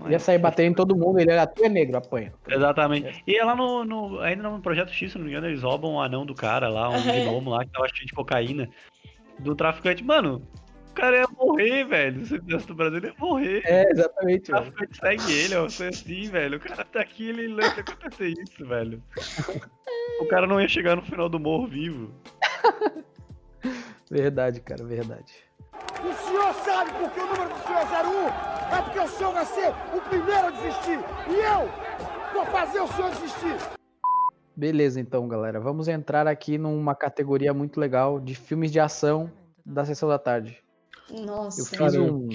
Speaker 2: Não
Speaker 1: Ia
Speaker 2: é?
Speaker 1: sair batendo em todo mundo. Ele era tu é negro, apanha.
Speaker 2: Exatamente. E é lá no, no- Ainda no Projeto X, se não me engano, eles roubam o anão do cara lá, um gnomo lá que tava cheio de cocaína. Do traficante. Mano, o cara ia morrer, velho. Se tivesse do Brasil, ele ia morrer.
Speaker 1: É, exatamente,
Speaker 2: O
Speaker 1: velho.
Speaker 2: traficante segue ele, ó. Foi assim, velho. O cara tá aqui, ele não ia acontecer isso, velho. O cara não ia chegar no final do morro vivo.
Speaker 1: Verdade, cara, verdade.
Speaker 10: O senhor sabe por que o número do senhor é 01? É porque o senhor vai ser o primeiro a desistir. E eu vou fazer o senhor desistir.
Speaker 1: Beleza, então, galera. Vamos entrar aqui numa categoria muito legal de filmes de ação da sessão da tarde.
Speaker 4: Nossa.
Speaker 1: Eu fiz um.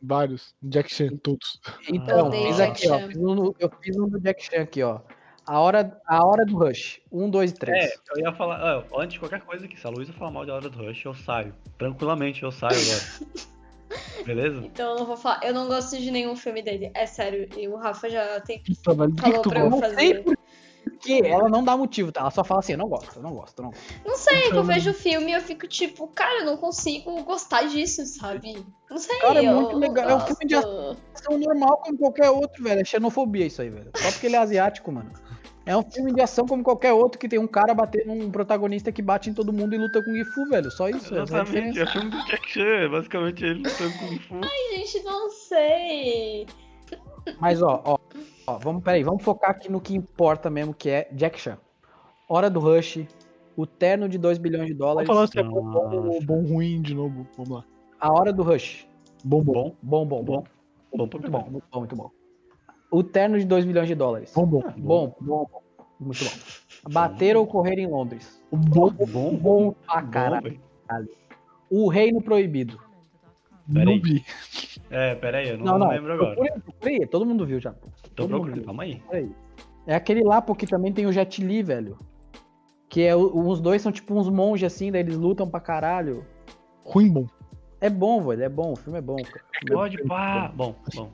Speaker 3: vários. Jack Chan, todos.
Speaker 1: Então,
Speaker 4: odeio
Speaker 1: fiz aqui, ó. Fiz um, no- eu fiz um do Jack Chan aqui, ó. A hora, a hora do Rush. Um, dois e três.
Speaker 2: É, eu ia falar. antes de qualquer coisa aqui, se a Luísa falar mal de Hora do Rush, eu saio. Tranquilamente, eu saio agora. Beleza?
Speaker 4: Então eu não vou falar. Eu não gosto de nenhum filme dele. É sério. E o Rafa já tem.
Speaker 3: Que,
Speaker 4: Falou
Speaker 3: que
Speaker 4: pra eu
Speaker 3: gosta?
Speaker 4: fazer.
Speaker 1: Porque ela não dá motivo, tá? Ela só fala assim, eu não gosto, eu não gosto, eu não gosto.
Speaker 4: Não sei, que eu vejo o filme e eu fico tipo, cara, eu não consigo gostar disso, sabe? Não sei.
Speaker 1: Cara, é muito
Speaker 4: não
Speaker 1: legal. É um filme de. Ação normal como qualquer outro, velho. É xenofobia isso aí, velho. Só porque ele é asiático, mano. É um filme de ação como qualquer outro que tem um cara batendo um protagonista que bate em todo mundo e luta com Gifu, velho. Só isso, é
Speaker 2: Exatamente, é filme do Jack Chan, é basicamente ele lutando com Fu.
Speaker 4: Ai, gente, não sei.
Speaker 1: Mas ó, ó, ó, vamos, peraí, vamos focar aqui no que importa mesmo, que é Jack Chan. Hora do Rush, o terno de 2 bilhões de
Speaker 3: Vamos
Speaker 1: dólares,
Speaker 3: falar se é bom, bom,
Speaker 2: Nossa.
Speaker 3: bom, ruim de novo. Vamos lá.
Speaker 1: a hora do Rush.
Speaker 3: Bom, bom.
Speaker 2: Bom,
Speaker 1: Bom, bom, bom.
Speaker 2: bom, bom,
Speaker 1: Muito bom, muito bom, muito bom. O terno de 2 bilhões de dólares.
Speaker 3: Bom, bom.
Speaker 1: Bom, bom, bom. Muito bom. Bater ou correr em Londres.
Speaker 3: Bom,
Speaker 2: bom,
Speaker 1: Bom pra
Speaker 2: bom,
Speaker 1: caralho. O Reino Proibido.
Speaker 2: Peraí.
Speaker 3: não vi.
Speaker 2: É, pera aí, eu não,
Speaker 1: Não, não.
Speaker 2: lembro agora.
Speaker 1: Procure, todo mundo viu já.
Speaker 2: Tô procurando, calma aí.
Speaker 1: Aí. É aquele lá, porque também tem o Jet Li, velho. Que é, os dois são tipo uns monges assim, daí eles lutam pra caralho.
Speaker 3: Ruim, bom.
Speaker 1: É bom, velho, é bom, o filme é bom, cara.
Speaker 2: Pode pá. Bom, bom.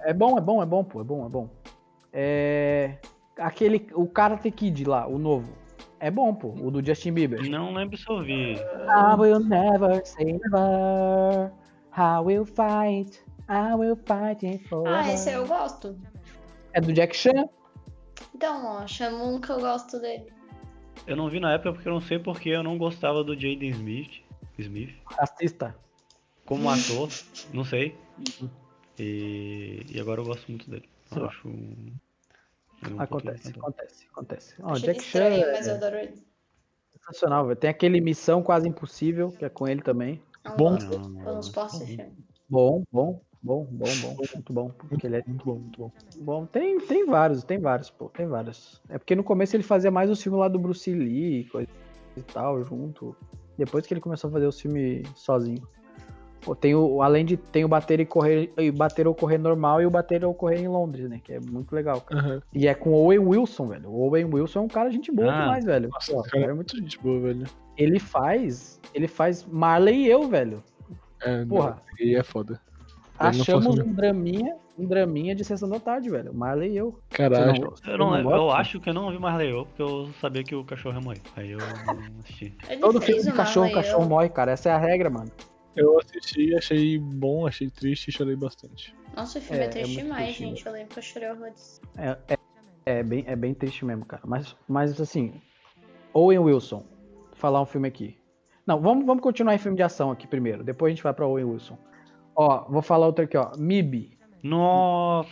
Speaker 1: É bom, é bom, é bom, pô, é bom, é bom. É. Aquele. O Karate Kid lá, o novo. É bom, pô, o do Justin Bieber.
Speaker 2: Não lembro se eu vi.
Speaker 1: I will never say never. I will fight. I will fight it forever.
Speaker 4: Ah, esse eu gosto.
Speaker 1: É do Jack Chan.
Speaker 4: Então, ó, Shamun que eu gosto dele.
Speaker 2: Eu não vi na época porque eu não sei porque eu não gostava do Jaden Smith. Smith.
Speaker 1: Assista.
Speaker 2: Como ator, não sei. E, e agora eu gosto muito dele. Eu acho um- É um
Speaker 1: Acontece, acontece, acontece. Ó,
Speaker 4: Achei
Speaker 1: Jack Chan é sensacional, velho. Tem aquele Missão Quase Impossível, que é com ele também.
Speaker 4: Não
Speaker 3: Bom.
Speaker 4: gosto, eu não filme.
Speaker 1: Bom, bom, bom, bom, bom, muito bom. Porque ele é
Speaker 3: Muito bom, muito bom.
Speaker 1: bom. Tem, tem vários, tem vários, pô, tem vários. É porque no começo ele fazia mais os filmes lá do Bruce Lee, coisa e tal, junto. Depois que ele começou a fazer os filmes sozinho. Tem o, além de tem o bater e correr, e bater ou correr normal e o bater ou correr em Londres, né? Que é muito legal, cara.
Speaker 3: Aham.
Speaker 1: E é com o Owen Wilson, velho. O Owen Wilson é um cara gente boa
Speaker 2: Ah,
Speaker 1: demais, velho.
Speaker 3: Nossa,
Speaker 1: Pô,
Speaker 3: cara é muito gente boa, velho.
Speaker 1: ele faz, ele faz Marley e eu, velho.
Speaker 3: É,
Speaker 1: Porra.
Speaker 3: não, E é foda. Não
Speaker 1: Achamos um draminha, um draminha de sessão da tarde, velho. Marley e eu.
Speaker 3: Caralho.
Speaker 2: Eu, não, eu
Speaker 1: gosta?
Speaker 2: acho que eu não vi mais Leo, porque eu sabia que o cachorro ia morrer. Aí eu não assisti.
Speaker 4: Ele
Speaker 1: Todo filme de
Speaker 4: o
Speaker 1: cachorro,
Speaker 4: Marley,
Speaker 1: cachorro
Speaker 4: eu-
Speaker 1: morre, cara. Essa é a regra, mano.
Speaker 3: Eu assisti, achei bom, achei triste e chorei bastante.
Speaker 4: Nossa, o filme é,
Speaker 1: É, é
Speaker 4: triste
Speaker 1: muito
Speaker 4: demais,
Speaker 1: triste,
Speaker 4: gente. Eu lembro que eu chorei horrores.
Speaker 1: É, é, é bem, é bem triste mesmo, cara. Mas, mas assim, Owen Wilson. Vou falar um filme aqui. Não, vamos, vamos continuar em filme de ação aqui primeiro. Depois a gente vai pra Owen Wilson. Ó, vou falar outro aqui, ó. MIB.
Speaker 2: Nossa!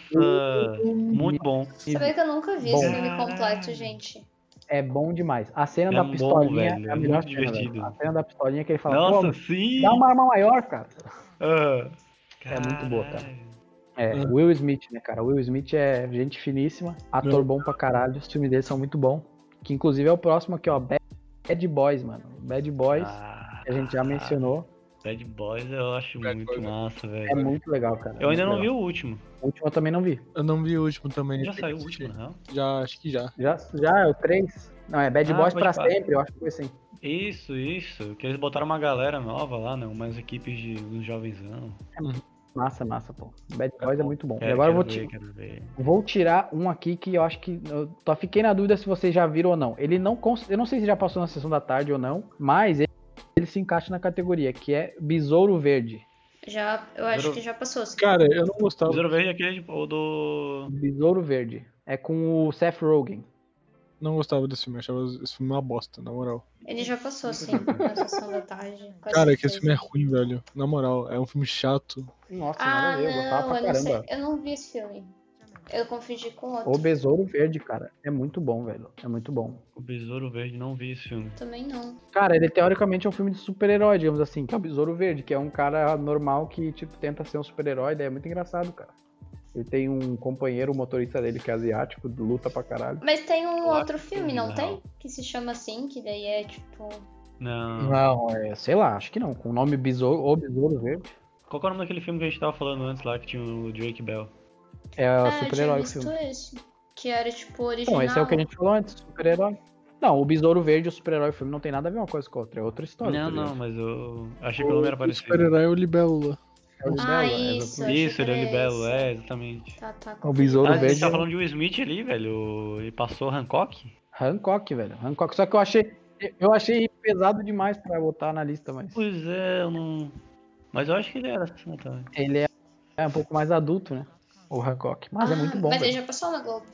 Speaker 2: Muito bom.
Speaker 4: Sabia que eu nunca vi
Speaker 1: Bom.
Speaker 4: esse filme completo, gente.
Speaker 1: É bom demais. A cena
Speaker 2: É
Speaker 1: da
Speaker 2: bom,
Speaker 1: pistolinha
Speaker 2: velho,
Speaker 1: é a
Speaker 2: é
Speaker 1: melhor cena,
Speaker 2: divertido.
Speaker 1: velho. A cena da pistolinha que ele fala,
Speaker 2: Nossa, sim!
Speaker 1: dá uma arma maior, cara.
Speaker 2: Ah,
Speaker 1: É muito boa, cara. É,
Speaker 3: Hum.
Speaker 1: Will Smith, né, cara? Will Smith é gente finíssima, ator
Speaker 3: Meu.
Speaker 1: bom pra caralho, os filmes dele são muito bons. Que inclusive é o próximo aqui, ó, Bad, Bad Boys, mano. Bad Boys,
Speaker 2: Ah,
Speaker 1: que a gente já mencionou.
Speaker 2: Bad Boys eu acho
Speaker 3: Bad
Speaker 2: muito
Speaker 3: Boys é-
Speaker 2: massa,
Speaker 1: É
Speaker 2: velho.
Speaker 1: muito legal, cara.
Speaker 2: Eu ainda
Speaker 1: muito
Speaker 2: não vi
Speaker 1: legal.
Speaker 2: o último.
Speaker 1: O último eu também não vi.
Speaker 3: Eu não vi o último também.
Speaker 2: Já saiu o último, real?
Speaker 3: Já, acho que já.
Speaker 1: Já, já é o 3? Não, é Bad
Speaker 2: Ah,
Speaker 1: Boys pra sempre, eu acho que foi assim.
Speaker 2: Isso, isso. Que eles botaram uma galera nova lá, né? Umas equipes de uns jovenzão.
Speaker 1: Massa, massa, pô. Bad Boys é muito bom. E
Speaker 2: Quero,
Speaker 1: agora eu vou,
Speaker 2: quero ver,
Speaker 1: ti-
Speaker 2: quero ver.
Speaker 1: vou tirar um aqui que eu acho que. Eu só fiquei na dúvida se vocês já viram ou não. Ele não. cons- Eu não sei se já passou na sessão da tarde ou não, mas ele, ele se encaixa na categoria, que é Besouro Verde.
Speaker 4: Já, eu acho
Speaker 2: Zero-
Speaker 4: que já passou. assim.
Speaker 3: Cara, eu não gostava.
Speaker 2: Besouro Verde é aquele tipo, o do.
Speaker 1: Besouro Verde. É com o Seth Rogen.
Speaker 3: Não gostava desse filme, achava esse filme uma bosta, na moral.
Speaker 4: Ele já passou, sim, na sessão da tarde.
Speaker 3: Cara, que esse filme é ruim, velho. Na moral, é um filme chato.
Speaker 1: Nossa,
Speaker 4: Ah,
Speaker 1: nada a ver, eu gostava
Speaker 4: não,
Speaker 1: pra
Speaker 4: eu não sei.
Speaker 1: caramba.
Speaker 4: Eu não vi esse filme. Eu confundi com outro.
Speaker 1: O Besouro Verde, cara, é muito bom, velho. É muito bom.
Speaker 2: O Besouro Verde, não vi esse filme.
Speaker 4: Também não.
Speaker 1: Cara, ele teoricamente é um filme de super-herói, digamos assim, que é o Besouro Verde, que é um cara normal que, tipo, tenta ser um super-herói, daí é muito engraçado, cara. Ele tem um companheiro, o motorista dele, que é asiático, luta pra caralho.
Speaker 4: Mas tem um outro filme, não
Speaker 2: não.
Speaker 4: tem? Que se chama assim, que daí é tipo.
Speaker 2: Não.
Speaker 1: Não, é, sei lá, acho que não. Com o nome Besouro, ou Besouro Verde.
Speaker 2: Qual que é o nome daquele filme que a gente tava falando antes lá, que tinha o Drake Bell?
Speaker 1: É o
Speaker 4: ah,
Speaker 1: super-herói o filme.
Speaker 4: esse. Que era tipo original.
Speaker 1: Bom, esse é o que a gente falou antes, super-herói. Não, o Besouro Verde e o super-herói o filme não tem nada a ver uma coisa com a outra, é outra história.
Speaker 2: Não,
Speaker 1: tá
Speaker 2: não, mas eu achei pelo menos era
Speaker 3: O
Speaker 2: parecido.
Speaker 3: super-herói é o Libélula.
Speaker 1: É o
Speaker 4: Ah,
Speaker 1: Libelo, é,
Speaker 4: isso.
Speaker 2: Isso, ele é
Speaker 4: que
Speaker 2: libelo, é, exatamente.
Speaker 4: Tá, tá.
Speaker 1: O Besouro
Speaker 2: Ah, a gente
Speaker 1: Verde
Speaker 2: tá
Speaker 1: é
Speaker 2: falando de Will Smith ali, velho. Ele passou Hancock?
Speaker 1: Hancock, velho. Hancock. Só que eu achei. Eu achei pesado demais pra botar na lista, mas.
Speaker 2: Pois é, eu não. Mas eu acho que ele era assim também.
Speaker 1: Ele é, é um pouco mais adulto, né? O Hancock. Mas é
Speaker 4: Ah,
Speaker 1: muito bom.
Speaker 4: Mas ele
Speaker 1: velho.
Speaker 4: já passou na Globo.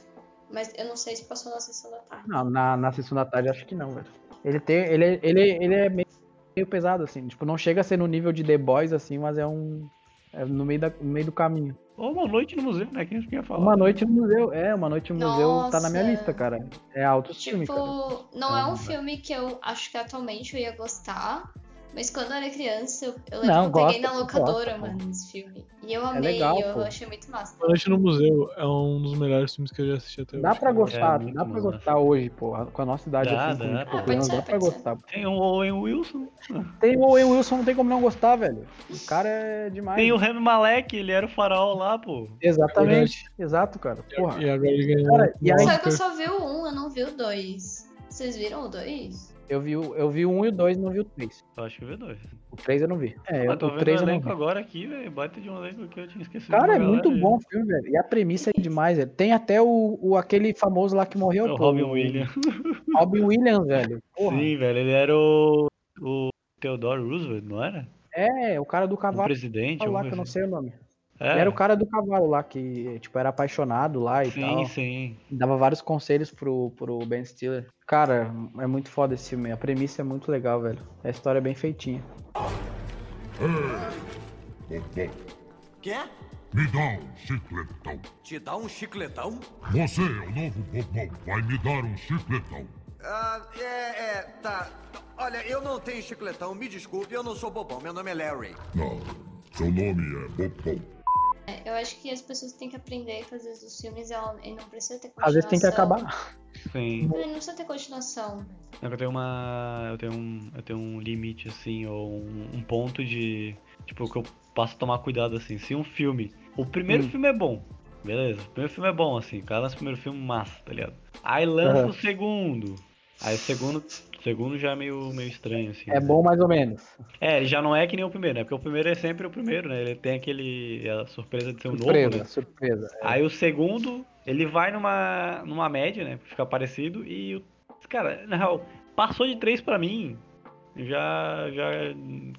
Speaker 4: Mas eu não sei se passou na sessão da tarde.
Speaker 1: Não, na, na sessão da tarde acho que não, velho. Ele tem. Ele, é- ele, ele é meio, meio pesado, assim. Tipo, não chega a ser no nível de The Boys, assim, mas é um. É no meio, da, no meio do caminho.
Speaker 2: Ou uma noite no museu, né? Quem ia falar?
Speaker 1: Uma noite no museu. É, uma noite no museu tá na minha
Speaker 4: Nossa.
Speaker 1: lista, cara. É alto filme,
Speaker 4: Tipo,
Speaker 1: cara.
Speaker 4: não é um
Speaker 1: Então,
Speaker 4: filme que eu acho que atualmente eu ia gostar. Mas quando eu era criança, eu, eu lembro
Speaker 1: Não,
Speaker 4: que eu peguei
Speaker 1: gosta,
Speaker 4: na locadora,
Speaker 1: gosta,
Speaker 4: mano, esse filme. E eu amei,
Speaker 1: legal,
Speaker 4: eu
Speaker 1: pô.
Speaker 4: achei muito massa.
Speaker 3: Noite no Museu é um dos melhores filmes que eu já assisti até
Speaker 1: Dá
Speaker 3: hoje.
Speaker 1: pra
Speaker 3: cara.
Speaker 1: gostar,
Speaker 2: É,
Speaker 1: dá pra gostar hoje, pô. Com a nossa idade,
Speaker 2: Dá,
Speaker 1: assim, com
Speaker 2: dá,
Speaker 1: 20
Speaker 2: pô.
Speaker 1: poucos
Speaker 4: Pode
Speaker 1: anos, dá pra gostar.
Speaker 2: Tem o Owen Wilson.
Speaker 1: Tem o Owen Wilson, não tem como não gostar, velho. O cara é demais.
Speaker 2: Tem o Remy Malek, ele era o faraó lá, pô.
Speaker 1: Exatamente, exato, cara. Porra.
Speaker 3: E agora ele ganhou.
Speaker 1: Cara, e
Speaker 3: um
Speaker 1: aí-
Speaker 4: Só que eu só vi o 1, eu não vi o 2. Vocês viram o 2?
Speaker 1: Eu vi, o- eu vi o 1 e o 2, não vi o 3.
Speaker 2: Eu acho que eu vi dois.
Speaker 1: O 3 eu não vi. É, eu,
Speaker 2: eu tô
Speaker 1: o
Speaker 2: vendo
Speaker 1: 3
Speaker 2: o
Speaker 1: eu não
Speaker 2: elenco
Speaker 1: vi.
Speaker 2: agora aqui, velho. Baita de um elenco que eu tinha esquecido.
Speaker 1: Cara, é muito
Speaker 2: galera
Speaker 1: bom o filme, velho. E a premissa é demais, velho. Tem até o, o aquele famoso lá que morreu,
Speaker 2: É o
Speaker 1: pô,
Speaker 2: Robin Williams.
Speaker 1: Robin Williams, velho. Porra.
Speaker 2: Sim, velho. Ele era o. O Theodore Roosevelt, não era?
Speaker 1: É, o cara do
Speaker 2: O
Speaker 1: cavalo
Speaker 2: presidente.
Speaker 1: lá, que eu não sei o nome.
Speaker 2: É.
Speaker 1: Era o cara do cavalo lá, que, tipo, era apaixonado lá e
Speaker 2: Sim,
Speaker 1: tal.
Speaker 2: sim.
Speaker 1: Dava vários conselhos pro, pro Ben Stiller. Cara, é muito foda esse filme. A premissa é muito legal, velho. A história é bem feitinha.
Speaker 8: Quê?
Speaker 6: Me dá um chicletão.
Speaker 7: Te dá um chicletão?
Speaker 6: Você é o novo bobão. Vai me dar um chicletão.
Speaker 7: Ah, é, é, tá. Olha, eu não tenho chicletão, me desculpe, eu não sou bobão, meu nome é Larry.
Speaker 6: Não, seu nome é Bobão.
Speaker 4: É, Eu acho que as pessoas têm que aprender que às vezes os filmes ela, ele não precisa ter continuação.
Speaker 1: Às vezes tem que acabar.
Speaker 2: Sim.
Speaker 4: Ele não precisa ter continuação.
Speaker 2: Eu tenho uma. Eu tenho um. Eu tenho um limite, assim, ou um, um ponto de. Tipo, que eu passo a tomar cuidado assim. Se um filme. O primeiro
Speaker 1: Hum.
Speaker 2: filme é bom. Beleza? O primeiro filme é bom, assim. O cara lança o primeiro filme massa, tá ligado? Aí lança
Speaker 1: Aham.
Speaker 2: o segundo. Aí o segundo. O segundo já é meio, meio estranho, assim.
Speaker 1: É bom mais ou menos.
Speaker 2: É, já não é que nem o primeiro, né? Porque o primeiro é sempre o primeiro, né? Ele tem aquele. a surpresa de ser um
Speaker 1: Surpresa,
Speaker 2: novo, né?
Speaker 1: surpresa.
Speaker 2: Aí o segundo, ele vai numa, numa média, né? Fica parecido. E, o cara, na real, passou de 3 pra mim, já, já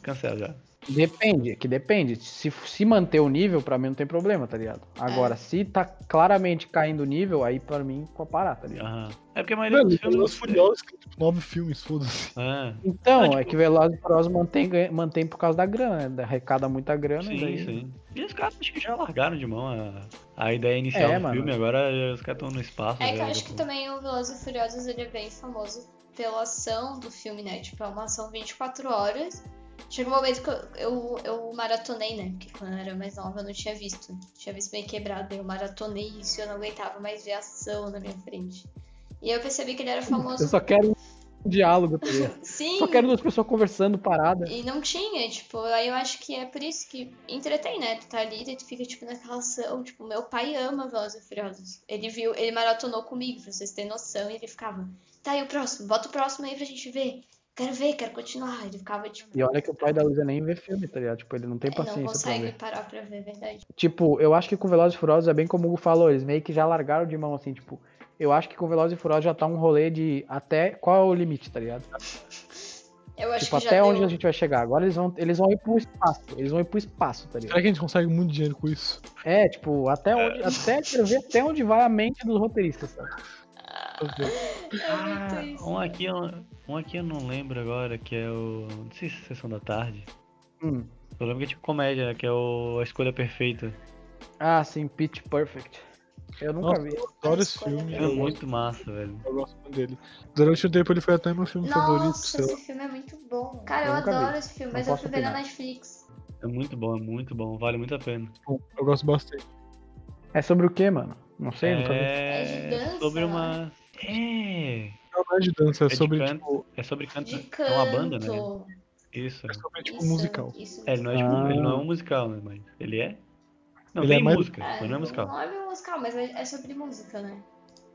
Speaker 2: cancela já.
Speaker 1: Depende, que depende. Se, se manter o nível, pra mim não tem problema, tá ligado? Agora, se tá claramente caindo o nível, aí pra mim pode parar, tá ligado?
Speaker 2: Aham. É porque a maioria
Speaker 3: Mano,
Speaker 2: dos
Speaker 3: Velozes
Speaker 2: filmes.
Speaker 3: Furiosos, que, tipo, nove filmes, foda-se.
Speaker 2: É,
Speaker 1: Então,
Speaker 2: Ah, tipo-
Speaker 1: é que Velozes e Furiosos mantém, mantém por causa da grana, né? Arrecada muita grana.
Speaker 2: sim,
Speaker 1: daí...
Speaker 2: sim. E os caras acho que já largaram de mão a, a ideia inicial
Speaker 1: É,
Speaker 2: do
Speaker 1: mano.
Speaker 2: filme, agora os caras estão no espaço.
Speaker 4: É que eu acho que
Speaker 2: tipo,
Speaker 4: também o Velozes e Furiosos ele é bem famoso pela ação do filme, né? Tipo, é uma ação 24 horas. Chega um momento que eu, eu, eu maratonei, né? Porque quando eu era mais nova eu não tinha visto. Tinha visto bem quebrado, eu maratonei isso e eu não aguentava mais ver ação na minha frente. E aí eu percebi que ele era famoso.
Speaker 1: Eu só quero um diálogo, tá?
Speaker 4: Sim!
Speaker 1: Só quero duas pessoas conversando parada.
Speaker 4: E não tinha, tipo, aí eu acho que é por isso que entretém, né? Tu tá ali e tu fica, tipo, naquela ação. Tipo, meu pai ama Velozes e Furiosos. Ele viu, ele maratonou comigo, pra vocês terem noção, e ele ficava, tá, e o próximo? Bota o próximo aí pra gente ver. Quero ver, quero continuar. Ele ficava, tipo,
Speaker 1: E olha que o pai da Luísa nem vê filme, tá ligado? Tipo, ele não tem
Speaker 4: é, não
Speaker 1: paciência pra
Speaker 4: consegue
Speaker 1: ver.
Speaker 4: parar pra ver, é verdade.
Speaker 1: Tipo, eu acho que com Velozes e Furiosos é bem como o Hugo falou, eles meio que já largaram de mão, assim, tipo... Eu acho que com Velozes e Furiosos já tá um rolê de até qual é o limite, tá ligado?
Speaker 4: Eu acho
Speaker 1: tipo,
Speaker 4: que
Speaker 1: até
Speaker 4: já
Speaker 1: onde
Speaker 4: deu.
Speaker 1: a gente vai chegar. Agora eles vão, eles vão ir pro espaço, eles vão ir pro espaço, tá ligado?
Speaker 3: Será que a gente consegue muito dinheiro com isso?
Speaker 1: É, tipo, até onde, até quero ver até onde vai a mente dos roteiristas, sabe?
Speaker 4: É isso.
Speaker 2: Um aqui, eu- um aqui eu não lembro agora, que é o. Não sei se é Sessão da Tarde.
Speaker 1: Hum.
Speaker 2: Eu lembro que é tipo comédia, que é o A Escolha Perfeita.
Speaker 1: Ah, sim, Pitch Perfect. Eu nunca
Speaker 3: Nossa,
Speaker 1: vi.
Speaker 3: eu adoro esse filme.
Speaker 2: É muito massa, velho.
Speaker 3: eu gosto muito dele. Durante o tempo ele foi até meu filme favorito,
Speaker 4: Nossa,
Speaker 3: sei lá.
Speaker 4: esse filme é muito bom. Cara, eu,
Speaker 1: Eu
Speaker 4: adoro
Speaker 1: vi.
Speaker 4: esse filme,
Speaker 1: Não
Speaker 4: mas eu fui ver na. Netflix.
Speaker 2: É muito bom, é muito bom, vale muito a pena.
Speaker 3: Eu gosto bastante.
Speaker 1: É sobre o que, mano? Não sei, nunca vi.
Speaker 4: É de
Speaker 2: É
Speaker 4: dança,
Speaker 2: sobre uma. É.
Speaker 3: Não é de dança, é,
Speaker 2: É
Speaker 3: sobre,
Speaker 2: canto.
Speaker 3: tipo,
Speaker 2: É sobre canto.
Speaker 4: De
Speaker 2: É
Speaker 4: canto.
Speaker 2: uma banda, né? Isso.
Speaker 3: é sobre, tipo
Speaker 4: Isso,
Speaker 3: musical.
Speaker 4: Isso.
Speaker 2: É, ele não é, tipo,
Speaker 1: Ah.
Speaker 2: ele não é um musical, né? Mas ele é? Não,
Speaker 3: Ele é
Speaker 2: tem
Speaker 3: mais-
Speaker 2: música,
Speaker 4: É,
Speaker 2: mas não é musical.
Speaker 4: Não é musical, mas é é sobre música, né?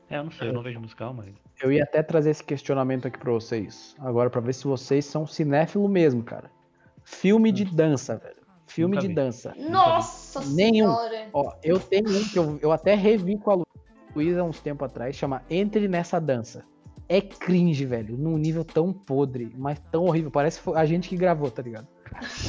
Speaker 2: É, eu não sei, eu não vejo musical, mas.
Speaker 1: Eu ia até trazer esse questionamento aqui pra vocês. Agora, pra ver se vocês são cinéfilo mesmo, cara. Filme de dança, velho. Filme
Speaker 2: Nunca
Speaker 1: de
Speaker 2: vi.
Speaker 1: dança.
Speaker 4: Nossa
Speaker 1: Nenhum.
Speaker 4: senhora!
Speaker 1: Ó, eu tenho um que eu, eu até revi com a Lu- Luísa uns tempo atrás, chama Entre Nessa Dança. É cringe, velho, num nível tão podre, mas tão horrível. Parece que foi a gente que gravou, tá ligado?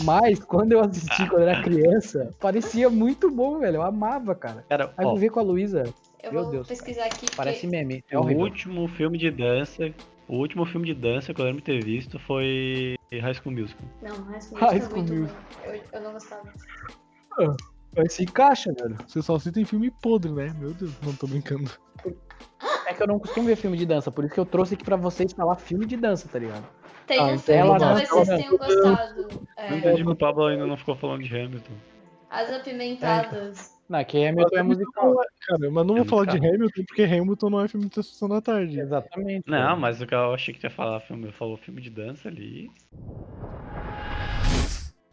Speaker 1: Mas quando eu assisti quando eu era criança, parecia muito bom, velho. Eu amava, cara.
Speaker 2: Cara,
Speaker 1: Aí
Speaker 2: ó,
Speaker 1: eu vi com a Luísa,
Speaker 4: Eu
Speaker 1: Meu
Speaker 4: vou
Speaker 1: Deus,
Speaker 4: pesquisar aqui. porque-
Speaker 1: parece meme. É
Speaker 2: o
Speaker 1: horrível.
Speaker 2: último filme de dança. O último filme de dança que eu lembro de ter visto foi High School Musical.
Speaker 4: Não, High School
Speaker 1: High
Speaker 4: Musical é
Speaker 1: School. Musical.
Speaker 4: Eu, eu não gostava.
Speaker 1: Mas se encaixa, velho.
Speaker 3: Você só cita em filme podre, né? Meu Deus, não tô brincando.
Speaker 1: É que eu não costumo ver filme de dança, por isso que eu trouxe aqui pra vocês falar filme de dança, tá ligado?
Speaker 4: Tem
Speaker 1: Ah,
Speaker 4: um
Speaker 1: então
Speaker 4: filme,
Speaker 1: ela
Speaker 4: talvez vocês tenham gostado. É,
Speaker 2: Não entendi que o Pablo ainda não ficou falando de Hamilton.
Speaker 4: As Apimentadas.
Speaker 1: Não, que Hamilton é musical.
Speaker 3: Cara, mas não
Speaker 2: É
Speaker 3: vou falar de. Hamilton, porque Hamilton não é filme de sessão da tarde.
Speaker 1: Exatamente.
Speaker 2: Não, mas o que eu achei que ia falar filme, falou filme de dança ali.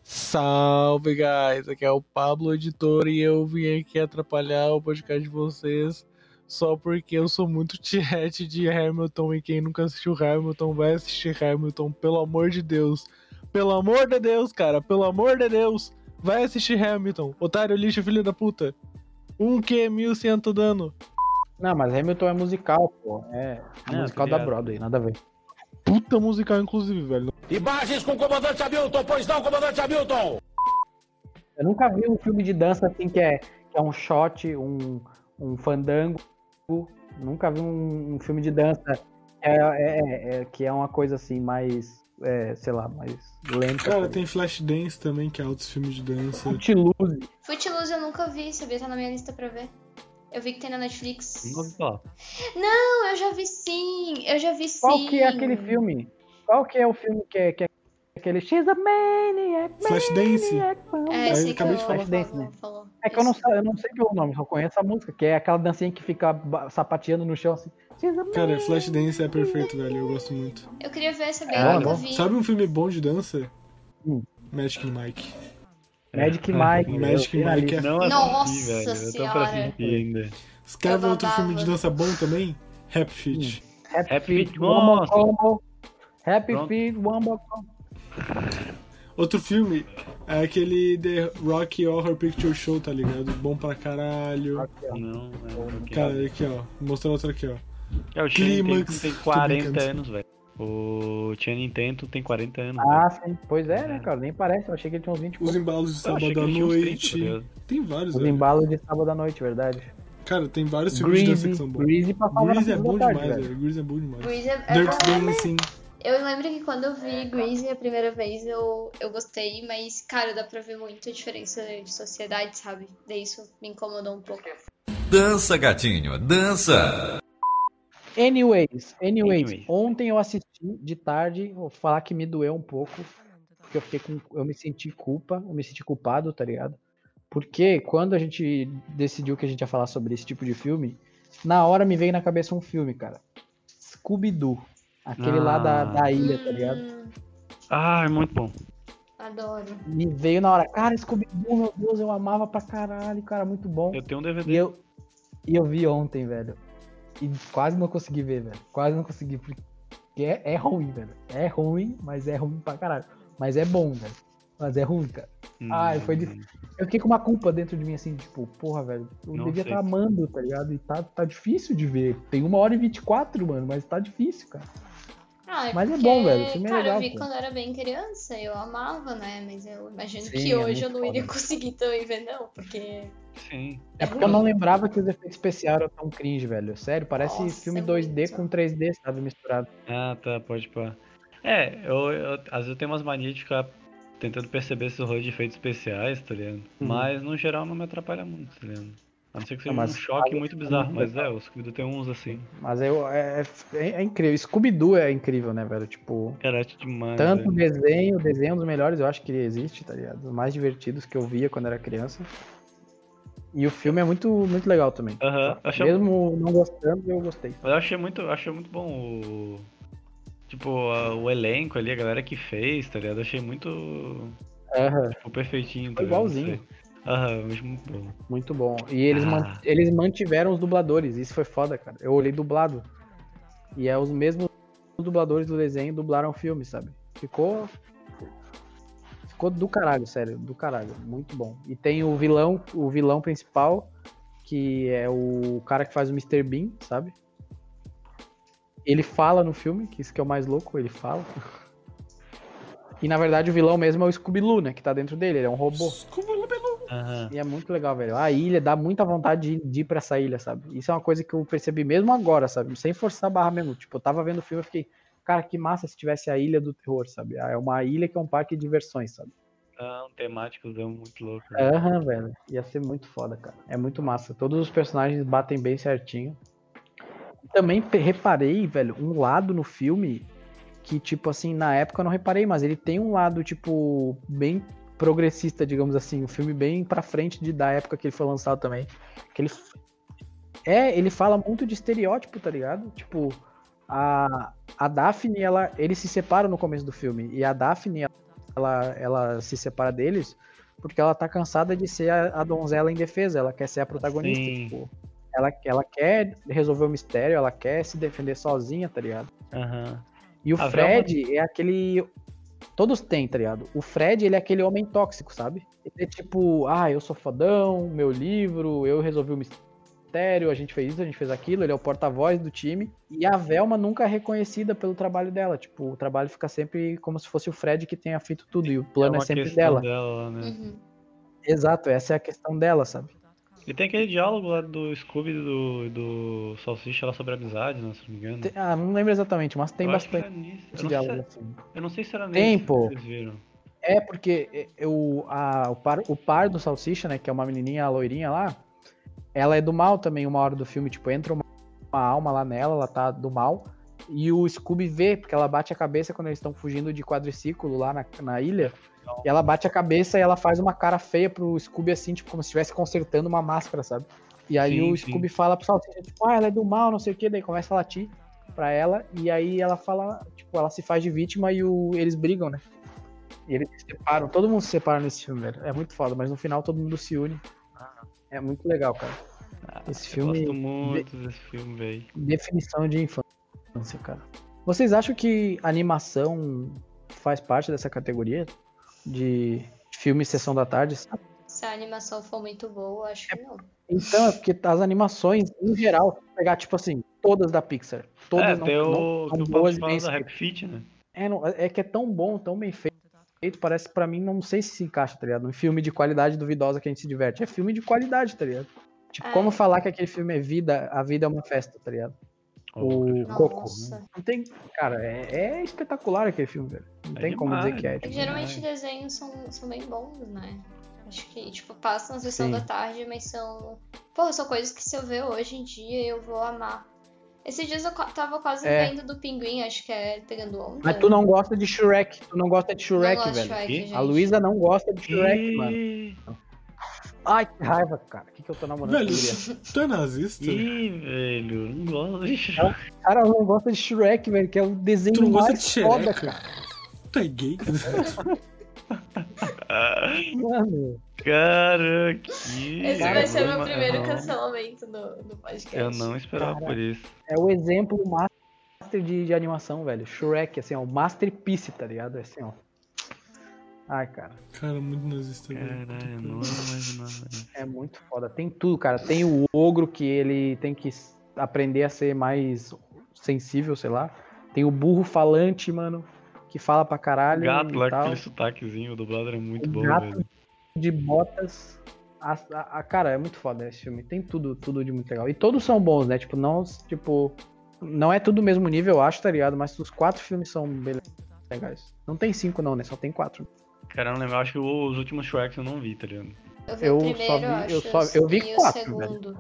Speaker 3: Salve, guys! Aqui é o Pablo Editor e eu vim aqui atrapalhar o podcast de vocês só porque eu sou muito tiete de Hamilton e quem nunca assistiu Hamilton vai assistir Hamilton, pelo amor de Deus. Pelo amor de Deus, cara, pelo amor de Deus, vai assistir Hamilton. Otário, lixo, filho da puta. Um que 1100 dano.
Speaker 1: Não, mas Hamilton é musical, pô. É, é
Speaker 2: Não,
Speaker 1: musical
Speaker 2: tá
Speaker 1: da. Broadway, nada a ver.
Speaker 3: Puta musical, inclusive, velho.
Speaker 10: Imagens com o comandante Hamilton, pois não, comandante Hamilton!
Speaker 1: Eu nunca vi um filme de dança assim que é, que é um shot, um, um fandango. Nunca vi um, um filme de dança é, é- é- é- que é uma coisa assim mais, é, sei lá, mais lenta.
Speaker 3: Cara, tem Flashdance também, que é outros filmes de dança.
Speaker 1: Footloose.
Speaker 4: Footloose Footloose eu nunca vi, sabia? Tá na minha lista pra ver. Eu vi que tem na Netflix.
Speaker 2: Nunca ouvi falar.
Speaker 4: Não, eu já vi sim. Eu já vi sim.
Speaker 1: Qual que é aquele filme? Qual que é o filme que é, que é aquele She's a Maniac,
Speaker 3: Flashdance.
Speaker 4: É, que
Speaker 3: acabei
Speaker 4: eu,
Speaker 3: de falar.
Speaker 1: Flashdance, né?
Speaker 4: falou.
Speaker 1: É que eu não, eu não sei pelo nome, só conheço a música, que é aquela dancinha que fica sapateando no chão assim.
Speaker 3: Cara. Flashdance é perfeito, velho. Eu gosto muito.
Speaker 4: Eu queria ver, sabia?
Speaker 1: É,
Speaker 4: eu
Speaker 1: bom.
Speaker 4: vi.
Speaker 3: Sabe um filme bom de dança?
Speaker 1: Hum.
Speaker 3: Magic Mike.
Speaker 1: Magic Mike.
Speaker 3: Magic
Speaker 1: eu
Speaker 3: Mike
Speaker 1: lista.
Speaker 2: Não assisti,
Speaker 4: Nossa
Speaker 2: velho. Eu tô pra assistir ainda.
Speaker 3: Os caras
Speaker 4: Eu
Speaker 3: outro filme de dança bom também? Happy Feet.
Speaker 1: Happy,
Speaker 2: Happy
Speaker 1: Feet,
Speaker 2: Feet,
Speaker 1: One More
Speaker 2: nossa.
Speaker 1: Combo. Happy
Speaker 2: Pronto.
Speaker 1: Feet, One More Combo.
Speaker 3: Outro filme é aquele The Rock Horror Picture Show, tá ligado? Bom pra caralho.
Speaker 1: Aqui.
Speaker 2: Não, é.
Speaker 3: Cara, aqui ó. Vou mostrar outro aqui, ó.
Speaker 2: É, o
Speaker 3: Clímax.
Speaker 2: Tem
Speaker 3: Tô
Speaker 2: 40
Speaker 3: brincando.
Speaker 2: anos, velho. O Channing Tatum tem 40 anos.
Speaker 1: Ah, sim. Pois é, né, cara? Nem parece. Eu achei que ele tinha uns 20 e
Speaker 3: Os embalos de sábado à
Speaker 2: uns 30,
Speaker 3: noite.
Speaker 2: tá?
Speaker 3: Tem vários,
Speaker 1: Os
Speaker 3: velho.
Speaker 1: embalos de sábado à noite, verdade.
Speaker 3: Cara, tem vários filmes de dança que
Speaker 1: Greasy.
Speaker 3: são bons.
Speaker 1: Greasy
Speaker 3: Grease é bom
Speaker 1: tarde,
Speaker 3: demais,
Speaker 1: velho.
Speaker 3: velho. Grease é bom demais.
Speaker 4: Grease é, é
Speaker 3: Dirt
Speaker 4: bom.
Speaker 3: Dancing.
Speaker 4: Eu lembro que quando eu vi Grease a primeira vez eu, eu gostei, mas, cara, dá pra ver muito a diferença de sociedade, sabe? Daí isso me incomodou um pouco.
Speaker 11: Dança, gatinho, dança!
Speaker 1: Anyways, anyways,
Speaker 2: Anyways.
Speaker 1: ontem eu assisti de tarde, vou falar que me doeu um pouco, porque eu fiquei com, eu me senti culpa, eu me senti culpado, tá ligado? Porque quando a gente decidiu que a gente ia falar sobre esse tipo de filme, na hora me veio na cabeça um filme, cara. Scooby-Doo. Aquele lá da,
Speaker 2: Ah.
Speaker 1: da ilha, tá ligado?
Speaker 2: Ah, é muito bom.
Speaker 4: adoro.
Speaker 1: Me veio na hora, cara, Scooby-Doo, meu Deus, eu amava pra caralho, cara, muito bom.
Speaker 2: Eu tenho um
Speaker 1: E
Speaker 2: DVD.
Speaker 1: eu, e eu vi ontem, velho. E quase não consegui ver, velho. Quase não consegui, porque é, é ruim, velho. É ruim, mas é ruim pra caralho. Mas é bom, velho. Mas é ruim, cara. Ai, foi
Speaker 2: Hum,
Speaker 1: difícil. Eu fiquei com uma culpa dentro de mim, assim, tipo, porra, velho. Eu
Speaker 2: Não
Speaker 1: devia estar amando, tá ligado? E tá, tá difícil de ver. Tem uma hora e 24, mano, mas tá difícil, cara.
Speaker 4: Ah,
Speaker 1: Mas é
Speaker 4: porque,
Speaker 1: bom, velho, o filme é
Speaker 4: cara,
Speaker 1: legal,
Speaker 4: eu vi
Speaker 1: pô.
Speaker 4: quando eu era bem criança, eu amava, né? Mas eu imagino
Speaker 1: Sim,
Speaker 4: que
Speaker 1: é
Speaker 4: hoje eu
Speaker 1: muito
Speaker 4: não iria
Speaker 1: foda.
Speaker 4: conseguir também ver, não, porque.
Speaker 2: Sim.
Speaker 1: É porque eu não lembrava que os efeitos especiais eram tão cringe, velho. Sério, parece
Speaker 4: Nossa,
Speaker 1: filme
Speaker 4: é
Speaker 1: 2D
Speaker 4: muito.
Speaker 1: com 3D, sabe, misturado.
Speaker 2: Ah, tá, pode pôr. É, eu, eu- às vezes eu tenho umas manias de ficar tentando perceber esses rolês de efeitos especiais, tá ligado?
Speaker 1: Uhum.
Speaker 2: Mas no geral não me atrapalha muito, tá ligado? A não ser que seja
Speaker 1: Não, mas
Speaker 2: um choque muito bizarro, mas é, o Scooby-Doo tem uns assim.
Speaker 1: Mas eu, é, é, é incrível. Scooby-Doo é incrível, né, velho? Tipo,
Speaker 2: Cara, acho demais.
Speaker 1: tanto o
Speaker 2: velho.
Speaker 1: desenho, o desenho é um dos melhores, eu acho que existe, tá ligado? Os mais divertidos que eu via quando era criança. E o filme é muito, muito legal também.
Speaker 2: Eu achei-
Speaker 1: Mesmo não gostando, eu gostei.
Speaker 2: Mas eu achei muito, achei muito bom o. Tipo, a- o elenco ali, a galera que fez, tá ligado? Eu achei muito.
Speaker 1: Aham,
Speaker 2: Tipo, perfeitinho, tá
Speaker 1: igualzinho.
Speaker 2: Aham, muito bom.
Speaker 1: muito bom. E eles,
Speaker 2: Ah.
Speaker 1: man- eles mantiveram os dubladores, isso foi foda, cara. Eu olhei dublado. E é os mesmos dubladores do desenho dublaram o filme, sabe? Ficou. Ficou do caralho, sério, do caralho. Muito bom. E tem o vilão, o vilão principal, que é o cara que faz o Mr. Bean, sabe? Ele fala no filme, que isso que é o mais louco, ele fala. E na verdade o vilão mesmo é o Scooby-Loo, né? Que tá dentro dele, ele é um robô.
Speaker 2: Aham.
Speaker 1: E é muito legal, velho. A ilha dá muita vontade de, de ir pra essa ilha, sabe? Isso é uma coisa que eu percebi mesmo agora, sabe? Sem forçar a barra mesmo. Tipo, eu tava vendo o filme e fiquei, cara, que massa se tivesse a ilha do terror, sabe? Ah, É uma ilha que é um parque de diversões, sabe?
Speaker 2: Ah, um temático é muito louco. né?
Speaker 1: Aham, velho. Ia ser muito foda, cara. É muito massa. Todos os personagens batem bem certinho. Também reparei, velho, um lado no filme que, tipo assim, na época eu não reparei, mas ele tem um lado, tipo, bem progressista, digamos assim. Um filme bem pra frente de, da época que ele foi lançado também. Que ele. É, ele fala muito de estereótipo, tá ligado? Tipo, a, a Daphne, ela, eles se separam no começo do filme. E a Daphne, ela, ela se separa deles porque ela tá cansada de ser a, a donzela indefesa, ela quer ser a protagonista, tipo, ela, ela quer resolver o mistério, ela quer se defender sozinha, tá ligado?
Speaker 2: Aham.
Speaker 1: E o
Speaker 2: A
Speaker 1: Fred é aquele. Todos têm, tá ligado? O Fred, ele é aquele homem tóxico, sabe? Ele é tipo, ah, eu sou fodão, meu livro, eu resolvi o mistério, a gente fez isso, a gente fez aquilo, ele é o porta-voz do time. E a Velma nunca é reconhecida pelo trabalho dela. Tipo, o trabalho fica sempre como se fosse o Fred que tenha feito tudo, e o plano é,
Speaker 2: uma
Speaker 1: sempre dela.
Speaker 2: lá, né?
Speaker 4: Uhum.
Speaker 1: Exato, essa é a questão dela, sabe?
Speaker 2: E tem aquele diálogo lá do Scooby e do, do Salsicha lá sobre amizade, né, se não me engano.
Speaker 1: Tem- ah, não lembro exatamente, mas tem
Speaker 2: Eu
Speaker 1: bastante.
Speaker 2: Eu não,
Speaker 1: diálogo
Speaker 2: se,
Speaker 1: assim.
Speaker 2: eu não sei se era
Speaker 1: Tem,
Speaker 2: nesse
Speaker 1: pô.
Speaker 2: que vocês viram.
Speaker 1: É, porque é, é, o, a, o, par, o par do Salsicha, né, que é uma menininha loirinha lá, ela é do mal também, uma hora do filme, tipo, entra uma, uma alma lá nela, ela tá do mal, e o Scooby vê, porque ela bate a cabeça quando eles estão fugindo de quadriciclo lá na, na ilha, e ela bate a cabeça e ela faz uma cara feia pro Scooby, assim, tipo, como se estivesse consertando uma máscara, sabe? E aí
Speaker 2: Sim,
Speaker 1: o
Speaker 2: sim.
Speaker 1: Scooby fala pro Salsicha, tipo, ah, ela é do mal, não sei o que, daí começa a latir pra ela, e aí ela fala, tipo, ela se faz de vítima e o, eles brigam, né? E eles se separam, todo mundo se separa nesse filme, velho. É muito foda, mas no final todo mundo se une. É muito legal, cara. Esse
Speaker 2: Eu
Speaker 1: filme.
Speaker 2: gosto muito desse filme, velho.
Speaker 1: Definição de infância, cara. Vocês acham que animação faz parte dessa categoria de filme Sessão da Tarde?
Speaker 4: Se a animação for muito boa, acho que não.
Speaker 1: Então, é porque as animações, em geral, se pegar, tipo assim, todas da Pixar. Todas
Speaker 2: É,
Speaker 1: não,
Speaker 2: tem
Speaker 1: não
Speaker 2: o,
Speaker 1: são
Speaker 2: tem o
Speaker 1: boas escritas.
Speaker 2: Fit, né?
Speaker 1: É, não- é que é tão bom, tão bem feito, parece pra mim, não sei se se encaixa, tá ligado? Um filme de qualidade duvidosa que a gente se diverte. É filme de qualidade, tá ligado? Tipo,
Speaker 4: É.
Speaker 1: como falar que aquele filme é vida, a vida é uma festa, tá ligado? O Coco.
Speaker 4: Nossa.
Speaker 1: Não tem. Cara, é, é espetacular aquele filme, velho. Não
Speaker 2: É
Speaker 1: tem como dizer
Speaker 2: demais,
Speaker 1: que é.
Speaker 4: É
Speaker 1: tipo,
Speaker 4: geralmente desenhos são, são bem bons, né? Acho que, tipo, passam na sessão
Speaker 1: Sim.
Speaker 4: da tarde, mas são. Pô, são coisas que se eu ver hoje em dia eu vou amar. Esses dias eu tava quase
Speaker 1: É.
Speaker 4: vendo do pinguim, acho que é pegando onda.
Speaker 1: Mas tu não gosta de Shrek. Tu não gosta de Shrek,
Speaker 4: gosto de
Speaker 1: velho.
Speaker 4: Shrek,
Speaker 1: a. Luísa não gosta de Shrek,
Speaker 2: Ih,
Speaker 1: mano. Ai, que raiva, cara. O que, que eu tô namorando
Speaker 3: Velho, tu é nazista?
Speaker 2: Ih, velho, não gosto de
Speaker 1: Cara, ela não gosta de Shrek, velho, que é o desenho
Speaker 3: Tu não gosta
Speaker 1: mais
Speaker 3: de
Speaker 1: foda, cara.
Speaker 3: Tu é gay?
Speaker 1: Mano,
Speaker 2: Cara, que.
Speaker 4: Esse vai ser o meu primeiro
Speaker 2: não.
Speaker 4: cancelamento no, no podcast.
Speaker 2: Eu não esperava
Speaker 1: Cara.
Speaker 2: por isso.
Speaker 1: é o exemplo master de, de animação, velho. Shrek, assim, ó, o masterpiece, tá ligado? É assim, ó. Ai, cara,
Speaker 3: Cara, muito nazista.
Speaker 2: Caralho, não imaginava.
Speaker 1: é muito foda. Tem tudo, cara. Tem o ogro que ele tem que aprender a ser mais sensível, sei lá. Tem o burro falante, mano, que fala pra
Speaker 2: O
Speaker 1: caralho
Speaker 2: gato
Speaker 1: e
Speaker 2: lá
Speaker 1: tal.
Speaker 2: aquele sotaquezinho, o dublado era muito
Speaker 1: O
Speaker 2: bom,
Speaker 1: gato
Speaker 2: velho.
Speaker 1: de botas. A, a- a- cara, é muito foda esse filme. Tem tudo, tudo de muito legal. E todos são bons, né? Tipo, não, tipo, não é tudo o mesmo nível, eu acho, tá ligado? Mas os quatro filmes são bem legais. Não tem cinco, não, né? Só tem quatro.
Speaker 2: Cara, eu não lembro, eu acho que os últimos Shreks eu não vi, tá ligado?
Speaker 4: Eu vi
Speaker 1: Eu
Speaker 4: o
Speaker 1: só
Speaker 4: primeiro,
Speaker 1: vi-
Speaker 4: acho,
Speaker 1: eu só- eu vi
Speaker 4: e
Speaker 1: quatro,
Speaker 4: o segundo.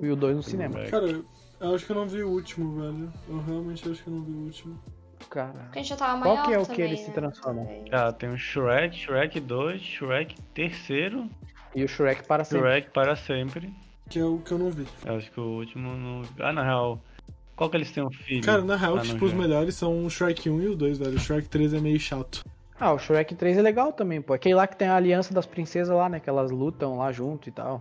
Speaker 1: E o dois no cinema.
Speaker 2: Velho.
Speaker 3: Cara, eu acho que eu não vi o último, velho. Eu realmente acho que eu não vi o último.
Speaker 1: Cara.
Speaker 4: Porque a gente já tava
Speaker 1: Qual
Speaker 4: maior
Speaker 1: que é o que ele se
Speaker 4: né?
Speaker 1: transforma?
Speaker 2: Cara, tem o Shrek, Shrek 2, Shrek terceiro,
Speaker 1: E o Shrek para sempre.
Speaker 2: Shrek para sempre.
Speaker 3: Que é o que eu não vi.
Speaker 2: Eu acho que o último não. Ah, na real. Qual que eles têm um filho?
Speaker 3: Cara, na real,
Speaker 2: Ah,
Speaker 3: tipo, os
Speaker 2: já.
Speaker 3: melhores são o Shrek 1 e o 2, velho. O Shrek 3 é meio chato.
Speaker 1: Ah, o Shrek 3 é legal também, pô. Aquele lá que tem a aliança das princesas lá, né? Que elas lutam lá junto e tal.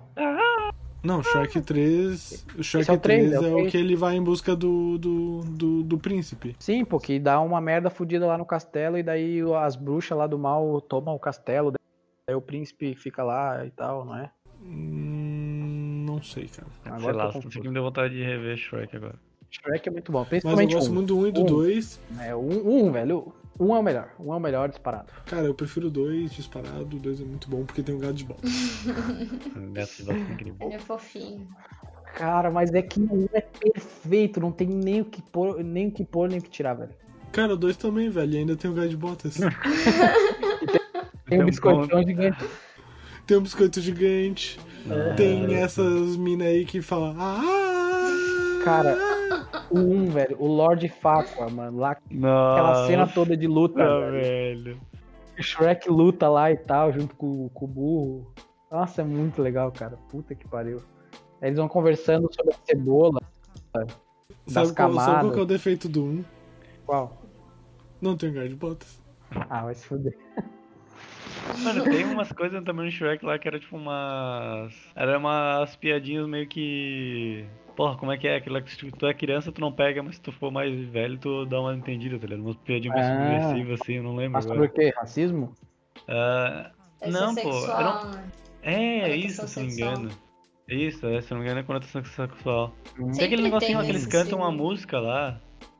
Speaker 3: Não, o Shrek 3. O Shrek
Speaker 1: Esse é o 3,
Speaker 3: 3
Speaker 1: é o
Speaker 3: é o que ele vai em busca do, do, do, do príncipe.
Speaker 1: Sim, pô, que dá uma merda fodida lá no castelo e daí as bruxas lá do mal tomam o castelo. Daí o príncipe fica lá e tal, não é?
Speaker 3: Hum, não sei, cara.
Speaker 1: Agora
Speaker 2: Sei lá,
Speaker 1: confuso.
Speaker 2: me deu vontade de rever Shrek agora.
Speaker 1: Shrek é muito bom,
Speaker 3: Mas eu
Speaker 1: principalmente
Speaker 3: gosto
Speaker 1: um.
Speaker 3: muito do 1 e do
Speaker 1: Um.
Speaker 3: 2.
Speaker 1: É, um, um, velho. Um é o melhor. Um é o melhor disparado.
Speaker 3: Cara, eu prefiro 2 disparado. 2 é muito bom porque tem um gato de bola.
Speaker 2: Gato de bola incrível.
Speaker 4: Ele é fofinho.
Speaker 1: Cara, mas é que um é perfeito, não tem nem o que pôr, nem o que pôr, nem o que tirar, velho.
Speaker 3: Cara, o 2 também, velho. E ainda tem o gato de botas.
Speaker 1: Tem um
Speaker 2: um
Speaker 1: biscoitão
Speaker 2: ponto.
Speaker 1: gigante.
Speaker 3: tem um biscoito gigante. Tem essas minas aí que falam. Ah!
Speaker 1: Cara, o um, velho, o Lord Facua, mano, lá
Speaker 2: Nossa,
Speaker 1: aquela cena toda de luta, velho.
Speaker 2: velho.
Speaker 1: O Shrek luta lá e tal, junto com, com o burro. Nossa, é muito legal, cara. Puta que pariu. Aí Eles vão conversando sobre a cebola. Das
Speaker 3: Sabe qual, sabe qual
Speaker 1: camadas.
Speaker 3: que é o defeito do 1?
Speaker 1: Qual?
Speaker 3: Não tem gato de botas.
Speaker 1: Ah, vai se fuder.
Speaker 2: Mano, tem umas coisas também no Shrek lá que era tipo umas. Era umas piadinhas meio que. Porra, como é que é? Aquilo que se tu é criança, tu não pega, mas se tu for mais velho, tu dá uma entendida, tá ligado? Umas piadinhas meio
Speaker 1: Ah.
Speaker 2: subversivas assim, eu não lembro
Speaker 1: Mas sobre
Speaker 2: agora.
Speaker 1: o quê? Racismo?
Speaker 2: Ah,
Speaker 4: Esse
Speaker 2: não,
Speaker 4: é
Speaker 2: pô. um...
Speaker 4: né?
Speaker 2: É,
Speaker 4: Conotação
Speaker 2: isso, se não me engano. Isso, é, se não me engano é conotação sexual. Tem
Speaker 4: Sempre
Speaker 2: aquele negocinho lá
Speaker 4: tem
Speaker 2: que eles cantam uma música lá.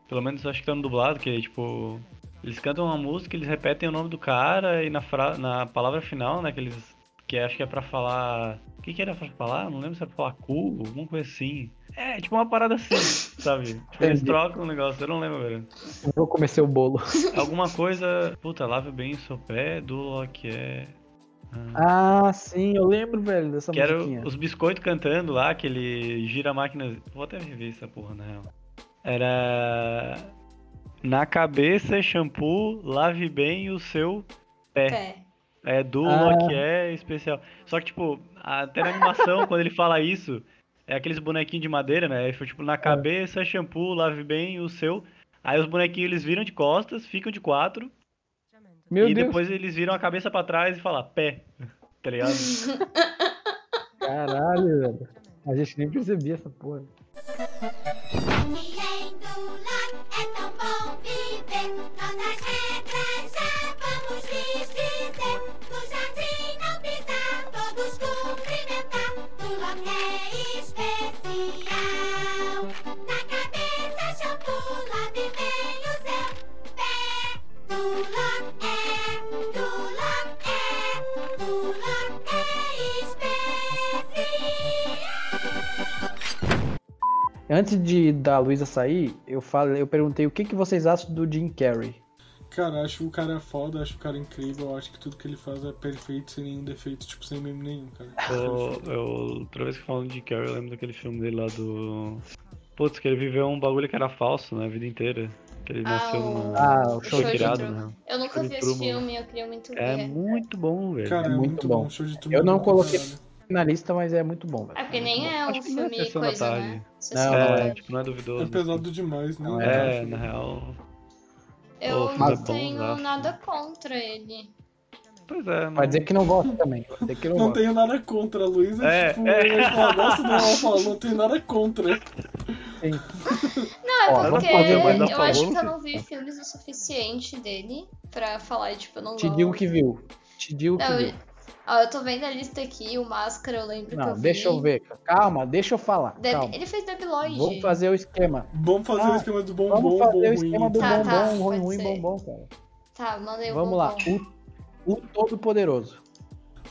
Speaker 2: Pelo menos eu acho que tá no dublado, que é tipo. Eles cantam uma música, eles repetem o nome do cara e na, fra... na palavra final, né? Que eles. Que acho que é pra falar. O que, que era pra falar? Não lembro se era pra falar cu, alguma coisa assim. É, tipo uma parada assim, sabe? Tipo, eles trocam o negócio, eu não lembro, velho.
Speaker 1: Vou comer seu bolo.
Speaker 2: Alguma coisa. Puta, lave bem o seu pé, do que é.
Speaker 1: Ah, sim, eu lembro, velho, dessa
Speaker 2: Que
Speaker 1: musiquinha.
Speaker 2: os biscoitos cantando lá, que ele gira a máquina. Vou até rever essa porra, na real. Era. Na cabeça, shampoo, lave bem o seu pé.
Speaker 4: Pé.
Speaker 2: É do
Speaker 1: Ah.
Speaker 2: que é especial. Só que, tipo, até na animação, quando ele fala isso, é aqueles bonequinhos de madeira, né? Aí foi tipo, na cabeça, shampoo, lave bem o seu. Aí os bonequinhos eles viram de costas, ficam de quatro.
Speaker 1: Meu
Speaker 2: e
Speaker 1: Deus.
Speaker 2: depois eles viram a cabeça pra trás e falam pé. Tá ligado?
Speaker 1: Caralho, velho. A gente nem percebia essa porra. Antes de da Luísa sair, eu falei, eu perguntei o que, que vocês acham do Jim Carrey.
Speaker 3: Cara, acho o cara foda, acho o cara incrível, acho que tudo que ele faz é perfeito, sem nenhum defeito, tipo, sem meme nenhum, cara.
Speaker 2: Eu, eu, toda vez que falam de Carrey, eu lembro daquele filme dele lá do. Putz, que ele viveu um bagulho que era falso, né? A vida inteira. Que ele
Speaker 4: Ah,
Speaker 2: nasceu
Speaker 4: o-
Speaker 2: numa.
Speaker 1: Ah, o show
Speaker 2: foi
Speaker 1: de
Speaker 2: tirado, né?
Speaker 4: Eu nunca
Speaker 2: Show
Speaker 4: vi esse filme, eu queria muito
Speaker 2: É
Speaker 4: ver.
Speaker 2: muito bom, velho.
Speaker 3: Cara,
Speaker 1: É
Speaker 3: é
Speaker 1: muito
Speaker 3: muito
Speaker 1: bom.
Speaker 3: bom. Show de
Speaker 1: Eu não
Speaker 3: é
Speaker 1: coloquei
Speaker 3: caralho.
Speaker 1: Na lista, mas é muito bom, velho.
Speaker 4: É porque nem é um
Speaker 2: que não é
Speaker 4: filme
Speaker 2: Sessão da
Speaker 4: coisa,
Speaker 2: Tarde.
Speaker 4: né?
Speaker 1: Não,
Speaker 2: É, tipo, não é duvidoso.
Speaker 3: É pesado demais, né?
Speaker 1: Não,
Speaker 2: É, na real.
Speaker 4: Eu
Speaker 2: o filme
Speaker 4: não
Speaker 2: é bom,
Speaker 4: tenho
Speaker 2: eu acho.
Speaker 4: nada contra ele.
Speaker 2: Pois é,
Speaker 1: Vai dizer que não gosta também. Vai dizer que não,
Speaker 3: Não
Speaker 1: gosta.
Speaker 3: tenho nada contra, a Luísa,
Speaker 2: É,
Speaker 3: tipo,
Speaker 2: é.
Speaker 3: ela gosta do não tenho nada contra.
Speaker 1: Sim.
Speaker 4: Não, é
Speaker 1: Ó,
Speaker 4: porque eu
Speaker 1: favor,
Speaker 4: acho que eu não vi filmes o suficiente dele pra falar, tipo, eu não
Speaker 1: Te
Speaker 4: gosto.
Speaker 1: digo que viu. Te digo que
Speaker 4: Não,
Speaker 1: viu.
Speaker 4: Eu- ó, eu tô vendo a lista aqui, o Máscara eu lembro que eu
Speaker 1: Não,
Speaker 4: vi.
Speaker 1: deixa eu ver. Calma, deixa eu falar.
Speaker 4: Deb-
Speaker 1: Calma.
Speaker 4: Ele fez Debiloid.
Speaker 1: Vou fazer o esquema.
Speaker 3: Vamos fazer
Speaker 1: Ah,
Speaker 3: o esquema do bom,
Speaker 1: Vamos
Speaker 3: bom,
Speaker 1: fazer
Speaker 3: bom,
Speaker 1: o
Speaker 3: ruim.
Speaker 1: esquema do
Speaker 4: Tá,
Speaker 1: bom,
Speaker 4: tá,
Speaker 1: bom, ruim,
Speaker 4: pode
Speaker 1: ruim,
Speaker 4: ser.
Speaker 1: bom, bom, cara.
Speaker 4: Tá, mandei o
Speaker 1: Vamos
Speaker 4: bom,
Speaker 1: lá.
Speaker 4: bom.
Speaker 1: O, o Todo-Poderoso.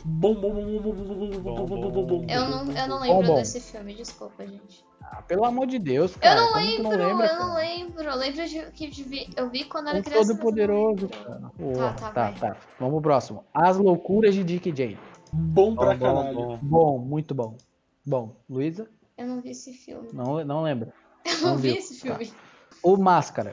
Speaker 3: Bom, bom, bom, bom, bom, bom, bom, bom, bom, bom, bom.
Speaker 4: Eu não, eu não
Speaker 1: Bom,
Speaker 4: lembro
Speaker 1: bom.
Speaker 4: desse filme, desculpa, gente.
Speaker 1: Ah, pelo amor de Deus,
Speaker 4: Eu
Speaker 1: cara.
Speaker 4: não
Speaker 1: como
Speaker 4: lembro,
Speaker 1: não lembra,
Speaker 4: eu não lembro. Eu lembro de, que de vi- eu vi quando era
Speaker 1: O
Speaker 4: criança. eu
Speaker 1: Todo-Poderoso,
Speaker 4: lembro.
Speaker 1: cara.
Speaker 4: Tá,
Speaker 1: Porra,
Speaker 4: tá,
Speaker 1: tá,
Speaker 4: vai.
Speaker 1: tá. Vamos pro próximo. As Loucuras de Dick e Jane.
Speaker 3: Bom pra
Speaker 2: Bom, bom,
Speaker 3: caralho.
Speaker 2: bom.
Speaker 1: Bom, muito bom. Bom, Luísa?
Speaker 4: Eu não vi esse filme.
Speaker 1: Não, não lembra.
Speaker 4: Eu não,
Speaker 1: Não
Speaker 4: vi
Speaker 1: viu.
Speaker 4: esse filme.
Speaker 1: O Máscara.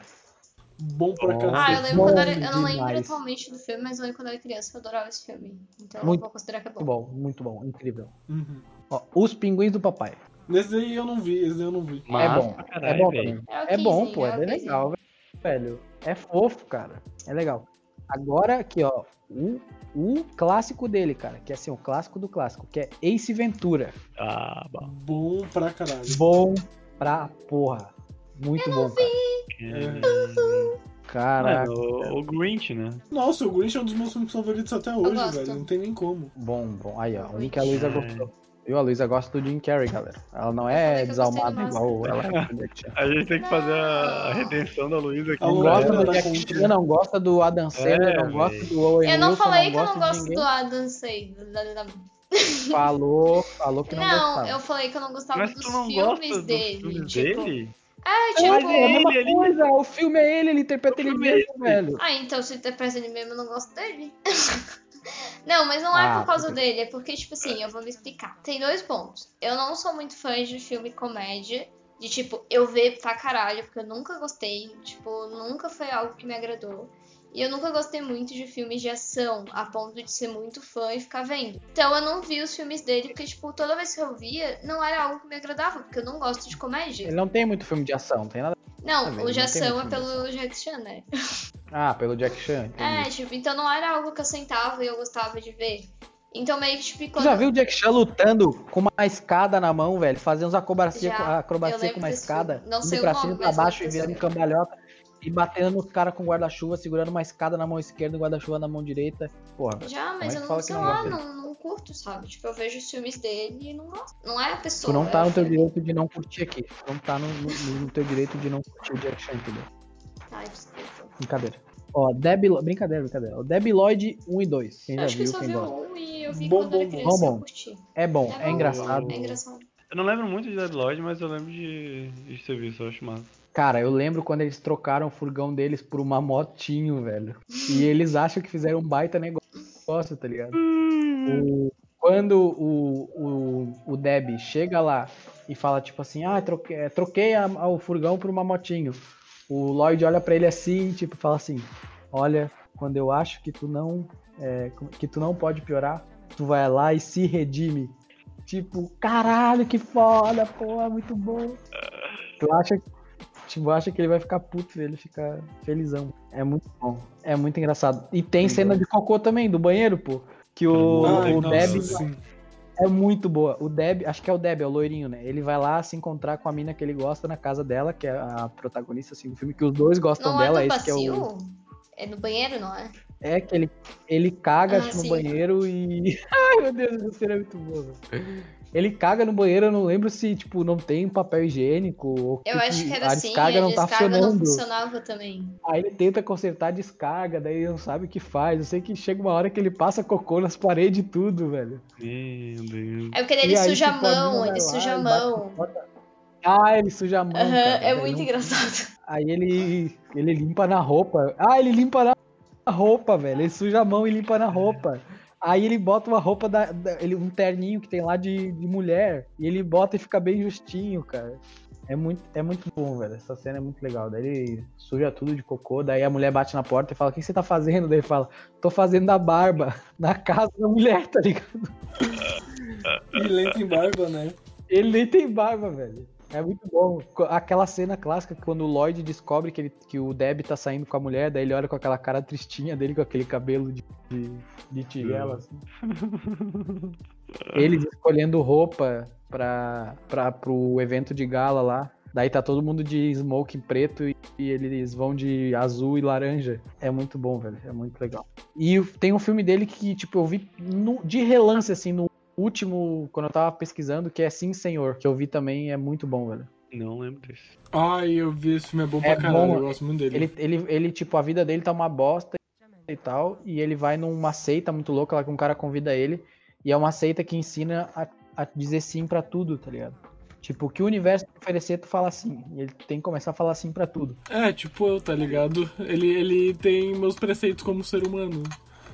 Speaker 3: Bom pra caralho.
Speaker 4: Ah, eu lembro
Speaker 1: Bom
Speaker 4: quando era, eu não lembro atualmente do filme, mas eu lembro quando eu era criança, eu adorava esse filme. Então
Speaker 1: Muito-
Speaker 4: eu vou considerar que é
Speaker 1: Muito
Speaker 4: bom.
Speaker 1: bom, muito bom, incrível.
Speaker 3: Uhum.
Speaker 1: Ó, Os Pinguins do Papai.
Speaker 3: Nesse aí eu não vi, esse aí eu não vi.
Speaker 1: é
Speaker 2: Massa
Speaker 1: bom,
Speaker 2: pra
Speaker 1: é
Speaker 2: caralho,
Speaker 1: bom
Speaker 2: velho.
Speaker 1: também.
Speaker 4: É
Speaker 1: É bom,
Speaker 4: 15,
Speaker 1: pô, é
Speaker 4: é o
Speaker 1: bem
Speaker 4: 15.
Speaker 1: legal, velho. É fofo, cara. É legal. Agora aqui, ó, o, o clássico dele, cara, que é assim, o clássico do clássico, que é Ace Ventura.
Speaker 2: Ah, bom.
Speaker 3: Bom pra caralho.
Speaker 1: Bom pra porra. Muito bom, cara.
Speaker 2: É.
Speaker 1: Caraca.
Speaker 2: Mano, o, o Grinch, né?
Speaker 3: Nossa, o Grinch é um dos meus filmes favoritos até hoje, velho. Não tem nem como.
Speaker 1: Bom, bom. Aí, ó, o link a Luísa gostou. Viu? A Luísa gosta do Jim Carrey, galera. Ela não é desalmada igual ela é.
Speaker 2: A gente tem que fazer a, redenção da Luísa aqui.
Speaker 1: Não gosta do Jack. Chan, não gosta do Adam Sandler,
Speaker 2: É,
Speaker 1: não gosta do Owen
Speaker 4: Eu não
Speaker 1: Wilson,
Speaker 4: falei que eu não gosto
Speaker 1: ninguém.
Speaker 4: do Adam Sandler.
Speaker 1: Falou, falou que não,
Speaker 4: Não,
Speaker 1: gostava.
Speaker 4: eu falei que eu não gostava
Speaker 2: Mas
Speaker 4: dos
Speaker 2: tu não
Speaker 4: filmes
Speaker 2: gosta dos
Speaker 4: dele.
Speaker 2: filmes
Speaker 4: tipo,
Speaker 2: dele?
Speaker 4: É,
Speaker 1: É,
Speaker 4: tipo.
Speaker 1: é a mesma
Speaker 2: ele-
Speaker 1: coisa, o filme é ele, ele interpreta ele
Speaker 2: é
Speaker 1: mesmo, velho.
Speaker 4: Ah, então se interpreta ele mesmo, eu não gosto dele. não, mas não é
Speaker 1: Ah,
Speaker 4: por causa
Speaker 1: tudo
Speaker 4: dele, é porque, tipo assim, eu vou me explicar. Tem dois pontos. Eu não sou muito fã de filme comédia. De tipo, eu ver pra caralho, porque eu nunca gostei. Tipo, nunca foi algo que me agradou. E eu nunca gostei muito de filmes de ação, a ponto de ser muito fã e ficar vendo. Então eu não vi os filmes dele, porque, tipo, toda vez que eu via, não era algo que me agradava, porque eu não gosto de comédia.
Speaker 1: Ele não tem muito filme de ação, tem nada.
Speaker 4: Não,
Speaker 1: Ah,
Speaker 4: o de
Speaker 1: não tem
Speaker 4: ação é pelo Jack Chan, né?
Speaker 1: Ah, pelo Jack Chan. entendi.
Speaker 4: É, tipo, então não era algo que eu sentava e eu gostava de ver. Então meio que, tipo, quando...
Speaker 1: já viu o Jack Chan lutando com uma escada na mão, velho? Fazendo uns acrobacia,
Speaker 4: Já, eu
Speaker 1: acrobacia com uma escada.
Speaker 4: Não
Speaker 1: indo
Speaker 4: sei o
Speaker 1: pra cima e pra baixo e virando cambalhota e batendo nos caras com guarda-chuva, segurando uma escada na mão esquerda e guarda-chuva na mão direita. Porra.
Speaker 4: Já, mas
Speaker 1: é
Speaker 4: eu não, sei lá, não curto, sabe? Tipo, eu vejo os filmes dele e não gosto. Não é a pessoa.
Speaker 1: Tu não tá
Speaker 4: é
Speaker 1: no teu
Speaker 4: filme.
Speaker 1: direito de não curtir aqui. Tu não tá no, no- no teu direito de não curtir o Jack Chan, entendeu?
Speaker 4: Ai, desculpa.
Speaker 1: Brincadeira. Ó. Lo- Brincadeira, brincadeira. O Debbie Lloyd 1 e 2. Quem já
Speaker 4: Acho que
Speaker 1: viu,
Speaker 4: só
Speaker 1: quem
Speaker 4: vi
Speaker 1: gosta.
Speaker 4: um e eu vi
Speaker 3: Bom,
Speaker 4: quando era
Speaker 3: bom,
Speaker 4: criança
Speaker 1: bom.
Speaker 4: eu curti.
Speaker 1: É bom, é,
Speaker 4: bom.
Speaker 1: engraçado.
Speaker 4: É engraçado.
Speaker 2: Eu não lembro muito de Dead Lord, mas eu lembro de, de ter visto, eu acho massa.
Speaker 1: Cara, eu lembro quando eles trocaram o furgão deles por uma motinho, velho. E eles acham que fizeram um baita negócio, tá ligado? O- quando o, o, o Deb chega lá e fala, tipo assim, ah, troquei, é, troquei a- a- o furgão por uma motinho. O Lloyd olha pra ele assim, tipo, fala assim, olha, quando eu acho que tu não, é, que tu não pode piorar, tu vai lá e se redime. Tipo, caralho, que foda, porra, muito bom. Tu acha, tipo, acha que ele vai ficar puto, ele fica felizão. É muito bom. É muito engraçado. E tem cena de cocô também, do banheiro, pô. Que o, o
Speaker 3: nossa,
Speaker 1: Deb
Speaker 3: sim.
Speaker 1: é muito boa. O Deb, acho que é o Deb, é o loirinho, né? Ele vai lá se encontrar com a mina que ele gosta na casa dela, que é a protagonista assim, do filme, que os dois gostam
Speaker 4: Não
Speaker 1: dela.
Speaker 4: é
Speaker 1: esse que é o.
Speaker 4: É no banheiro, não é?
Speaker 1: É que ele, ele caga
Speaker 4: Ah,
Speaker 1: no
Speaker 4: sim.
Speaker 1: banheiro e. Ai, meu Deus, essa cena é muito boa. velho. Ele caga no banheiro, eu não lembro se, tipo, não tem papel higiênico ou
Speaker 4: Eu acho que era
Speaker 1: a
Speaker 4: assim,
Speaker 1: descarga
Speaker 4: a
Speaker 1: não tá
Speaker 4: descarga não
Speaker 1: funcionando.
Speaker 4: funcionava também.
Speaker 1: Aí ele tenta consertar a descarga, daí não sabe o que faz. Eu sei que chega uma hora que ele passa cocô nas paredes e tudo, velho.
Speaker 2: Meu Deus.
Speaker 4: É porque ele
Speaker 1: E aí,
Speaker 4: suja
Speaker 1: tipo,
Speaker 4: a mão, ele
Speaker 1: lá
Speaker 4: suja a
Speaker 1: e bate
Speaker 4: mão.
Speaker 1: Ah, ele suja a mão.
Speaker 4: Aham,
Speaker 1: cara,
Speaker 4: é muito
Speaker 1: não-
Speaker 4: engraçado.
Speaker 1: Aí ele, ele limpa na roupa. Ah, ele limpa na roupa, velho. Ele suja a mão e limpa na roupa. Aí ele bota uma roupa da, da- ele, um terninho que tem lá de, de mulher. E ele bota e fica bem justinho, cara. É muito, é muito bom, velho. Essa cena é muito legal. Daí ele suja tudo de cocô. Daí a mulher bate na porta e fala: O que você tá fazendo? Daí ele fala: Tô fazendo a barba na casa da mulher, tá ligado?
Speaker 3: Ele entra em barba, né?
Speaker 1: Ele nem tem barba, velho. É muito bom. Aquela cena clássica quando o Lloyd descobre que, ele, que o Deb tá saindo com a mulher, daí ele olha com aquela cara tristinha dele, com aquele cabelo de, de, de tigela, assim. Eles escolhendo roupa pra, pra, pro evento de gala lá. Daí tá todo mundo de smoke preto e, e eles vão de azul e laranja. É muito bom, velho. É muito legal. E tem um filme dele que, tipo, eu vi no- de relance, assim, no último, quando eu tava pesquisando, que é Sim Senhor, que eu vi também, é muito bom, velho.
Speaker 2: Não lembro desse.
Speaker 3: Ai, eu vi esse filme, é bom
Speaker 1: É
Speaker 3: pra caralho,
Speaker 1: bom,
Speaker 3: eu gosto muito dele.
Speaker 1: Ele, ele, ele, tipo, a vida dele tá uma bosta e tal, e ele vai numa seita muito louca lá que um cara convida ele, e é uma seita que ensina a, a dizer sim pra tudo, tá ligado? Tipo, o que o universo te oferecer, tu fala sim. E ele tem que começar a falar sim pra tudo.
Speaker 3: É, tipo eu, tá ligado? Ele, ele tem meus preceitos como ser humano.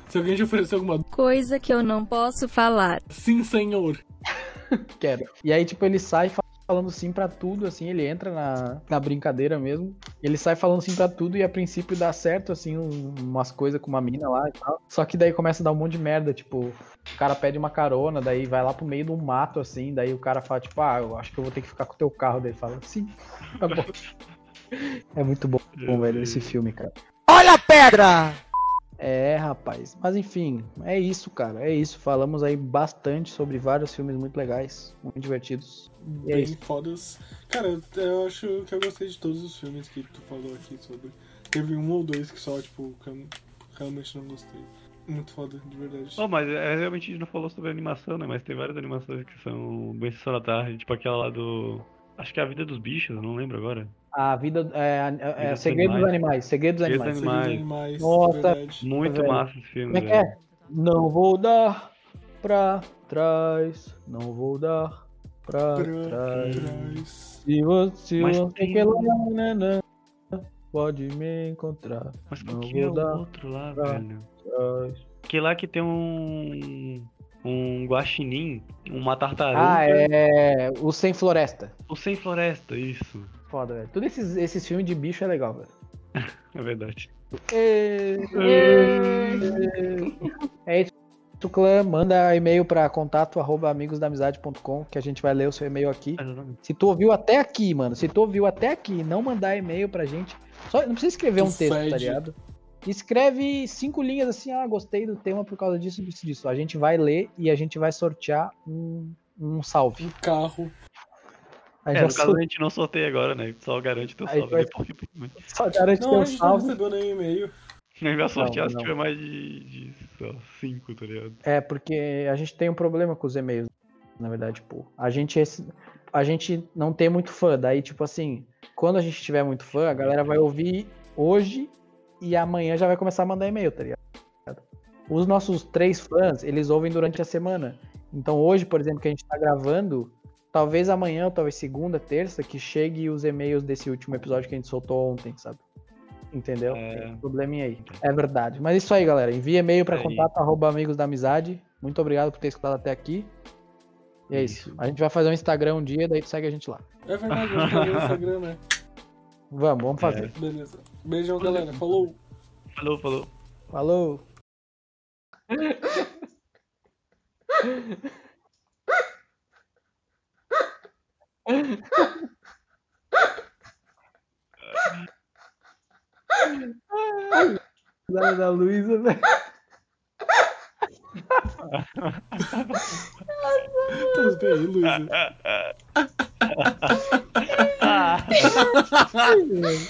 Speaker 3: Se alguém te oferecer alguma
Speaker 12: Coisa que eu não posso falar.
Speaker 3: sim, senhor.
Speaker 1: Quero. E aí, tipo, ele sai fa- falando sim pra tudo, assim, ele entra na, na brincadeira mesmo. Ele sai falando sim pra tudo e a princípio dá certo, assim, um- umas coisas com uma mina lá e tal. Só que daí começa a dar um monte de merda, tipo, o cara pede uma carona, daí vai lá pro meio do mato, assim, daí o cara fala, tipo, ah, eu acho que eu vou ter que ficar com o teu carro. Daí ele fala, sim, tá bom. É muito bom, bom, velho, esse filme, cara.
Speaker 10: Olha a pedra!
Speaker 1: É, rapaz. Mas enfim, é isso, cara. É isso. Falamos aí bastante sobre vários filmes muito legais, muito divertidos. E é
Speaker 3: Bem
Speaker 1: isso.
Speaker 3: fodas. Cara, eu, acho que eu gostei de todos os filmes que tu falou aqui sobre. Teve um ou dois que só, tipo, que eu realmente não gostei. Muito foda, de verdade.
Speaker 2: Oh, mas é, realmente a gente não falou sobre animação, né? Mas tem várias animações que são bem Sessão da Tarde, tipo aquela lá do. Acho que é a vida dos bichos, eu não lembro agora.
Speaker 1: A vida. É, é, é
Speaker 2: dos
Speaker 1: Segredo dos
Speaker 2: Animais.
Speaker 1: Animais. Segredo dos Animais.
Speaker 2: Animais.
Speaker 1: Nossa,
Speaker 3: verdade.
Speaker 2: Muito
Speaker 1: velho.
Speaker 2: massa esse filme,
Speaker 1: Como é que
Speaker 2: velho.
Speaker 1: é? Não vou dar pra trás. Não vou dar pra,
Speaker 3: Pra
Speaker 1: trás.
Speaker 3: trás.
Speaker 1: Se você,
Speaker 2: tem
Speaker 1: que lá, nanã, pode me encontrar.
Speaker 2: Mas
Speaker 1: Não
Speaker 2: qual que
Speaker 1: vou
Speaker 2: é o
Speaker 1: dar
Speaker 2: outro lá, velho?
Speaker 1: trás.
Speaker 2: Que lá que tem um. Um guaxinim, uma tartaruga.
Speaker 1: Ah, é. O Sem Floresta.
Speaker 2: O Sem Floresta, isso.
Speaker 1: Foda, velho. Todos esses, esses filmes de bicho é legal, velho.
Speaker 2: É verdade.
Speaker 1: É isso, clã. Manda e-mail pra contato arroba amigosdamizade.com que a gente vai ler o seu e-mail aqui. Se tu ouviu até aqui, mano, se tu ouviu até aqui não mandar e-mail pra gente, só, não precisa escrever um texto, tá ligado? Escreve cinco linhas assim, ah, gostei do tema por causa disso, disso, disso. A gente vai ler e a gente vai sortear um, um salve.
Speaker 3: Um carro.
Speaker 1: A
Speaker 2: É,
Speaker 1: gente
Speaker 2: no caso a gente não sorteia agora, né? Só garante teu salve
Speaker 1: vai-
Speaker 2: depois.
Speaker 1: só garante
Speaker 3: Não,
Speaker 1: teu
Speaker 3: a gente não
Speaker 1: salve.
Speaker 3: recebeu nenhum e-mail.
Speaker 2: A gente vai sortear se
Speaker 1: não.
Speaker 2: tiver mais de, de lá, cinco, tá ligado?
Speaker 1: É, porque a gente tem um problema com os e-mails, na verdade, pô. A gente, esse- a gente não tem muito fã, daí, tipo assim, quando a gente tiver muito fã, a galera vai ouvir hoje e amanhã já vai começar a mandar e-mail, tá ligado? Os nossos três fãs, eles ouvem durante a semana. Então hoje, por exemplo, que a gente tá gravando, talvez amanhã, ou talvez segunda, terça, que chegue os e-mails desse último episódio que a gente soltou ontem, sabe? Entendeu?
Speaker 2: É.
Speaker 1: Tem um probleminha aí. É verdade. Mas isso aí, galera. Envie e-mail para
Speaker 2: Aí.
Speaker 1: contato arroba amigos da amizade. Muito obrigado por ter escutado até aqui. E é isso. A gente vai fazer um Instagram um dia, daí tu segue a gente lá.
Speaker 3: É verdade, fazer o Instagram, né?
Speaker 1: Vamos, vamos fazer.
Speaker 3: Beleza. Beijão, galera. Falou.
Speaker 2: Falou, falou.
Speaker 1: Falou. Risada da Luísa, velho.
Speaker 3: Tudo bem, Luísa.
Speaker 1: Ai, velho.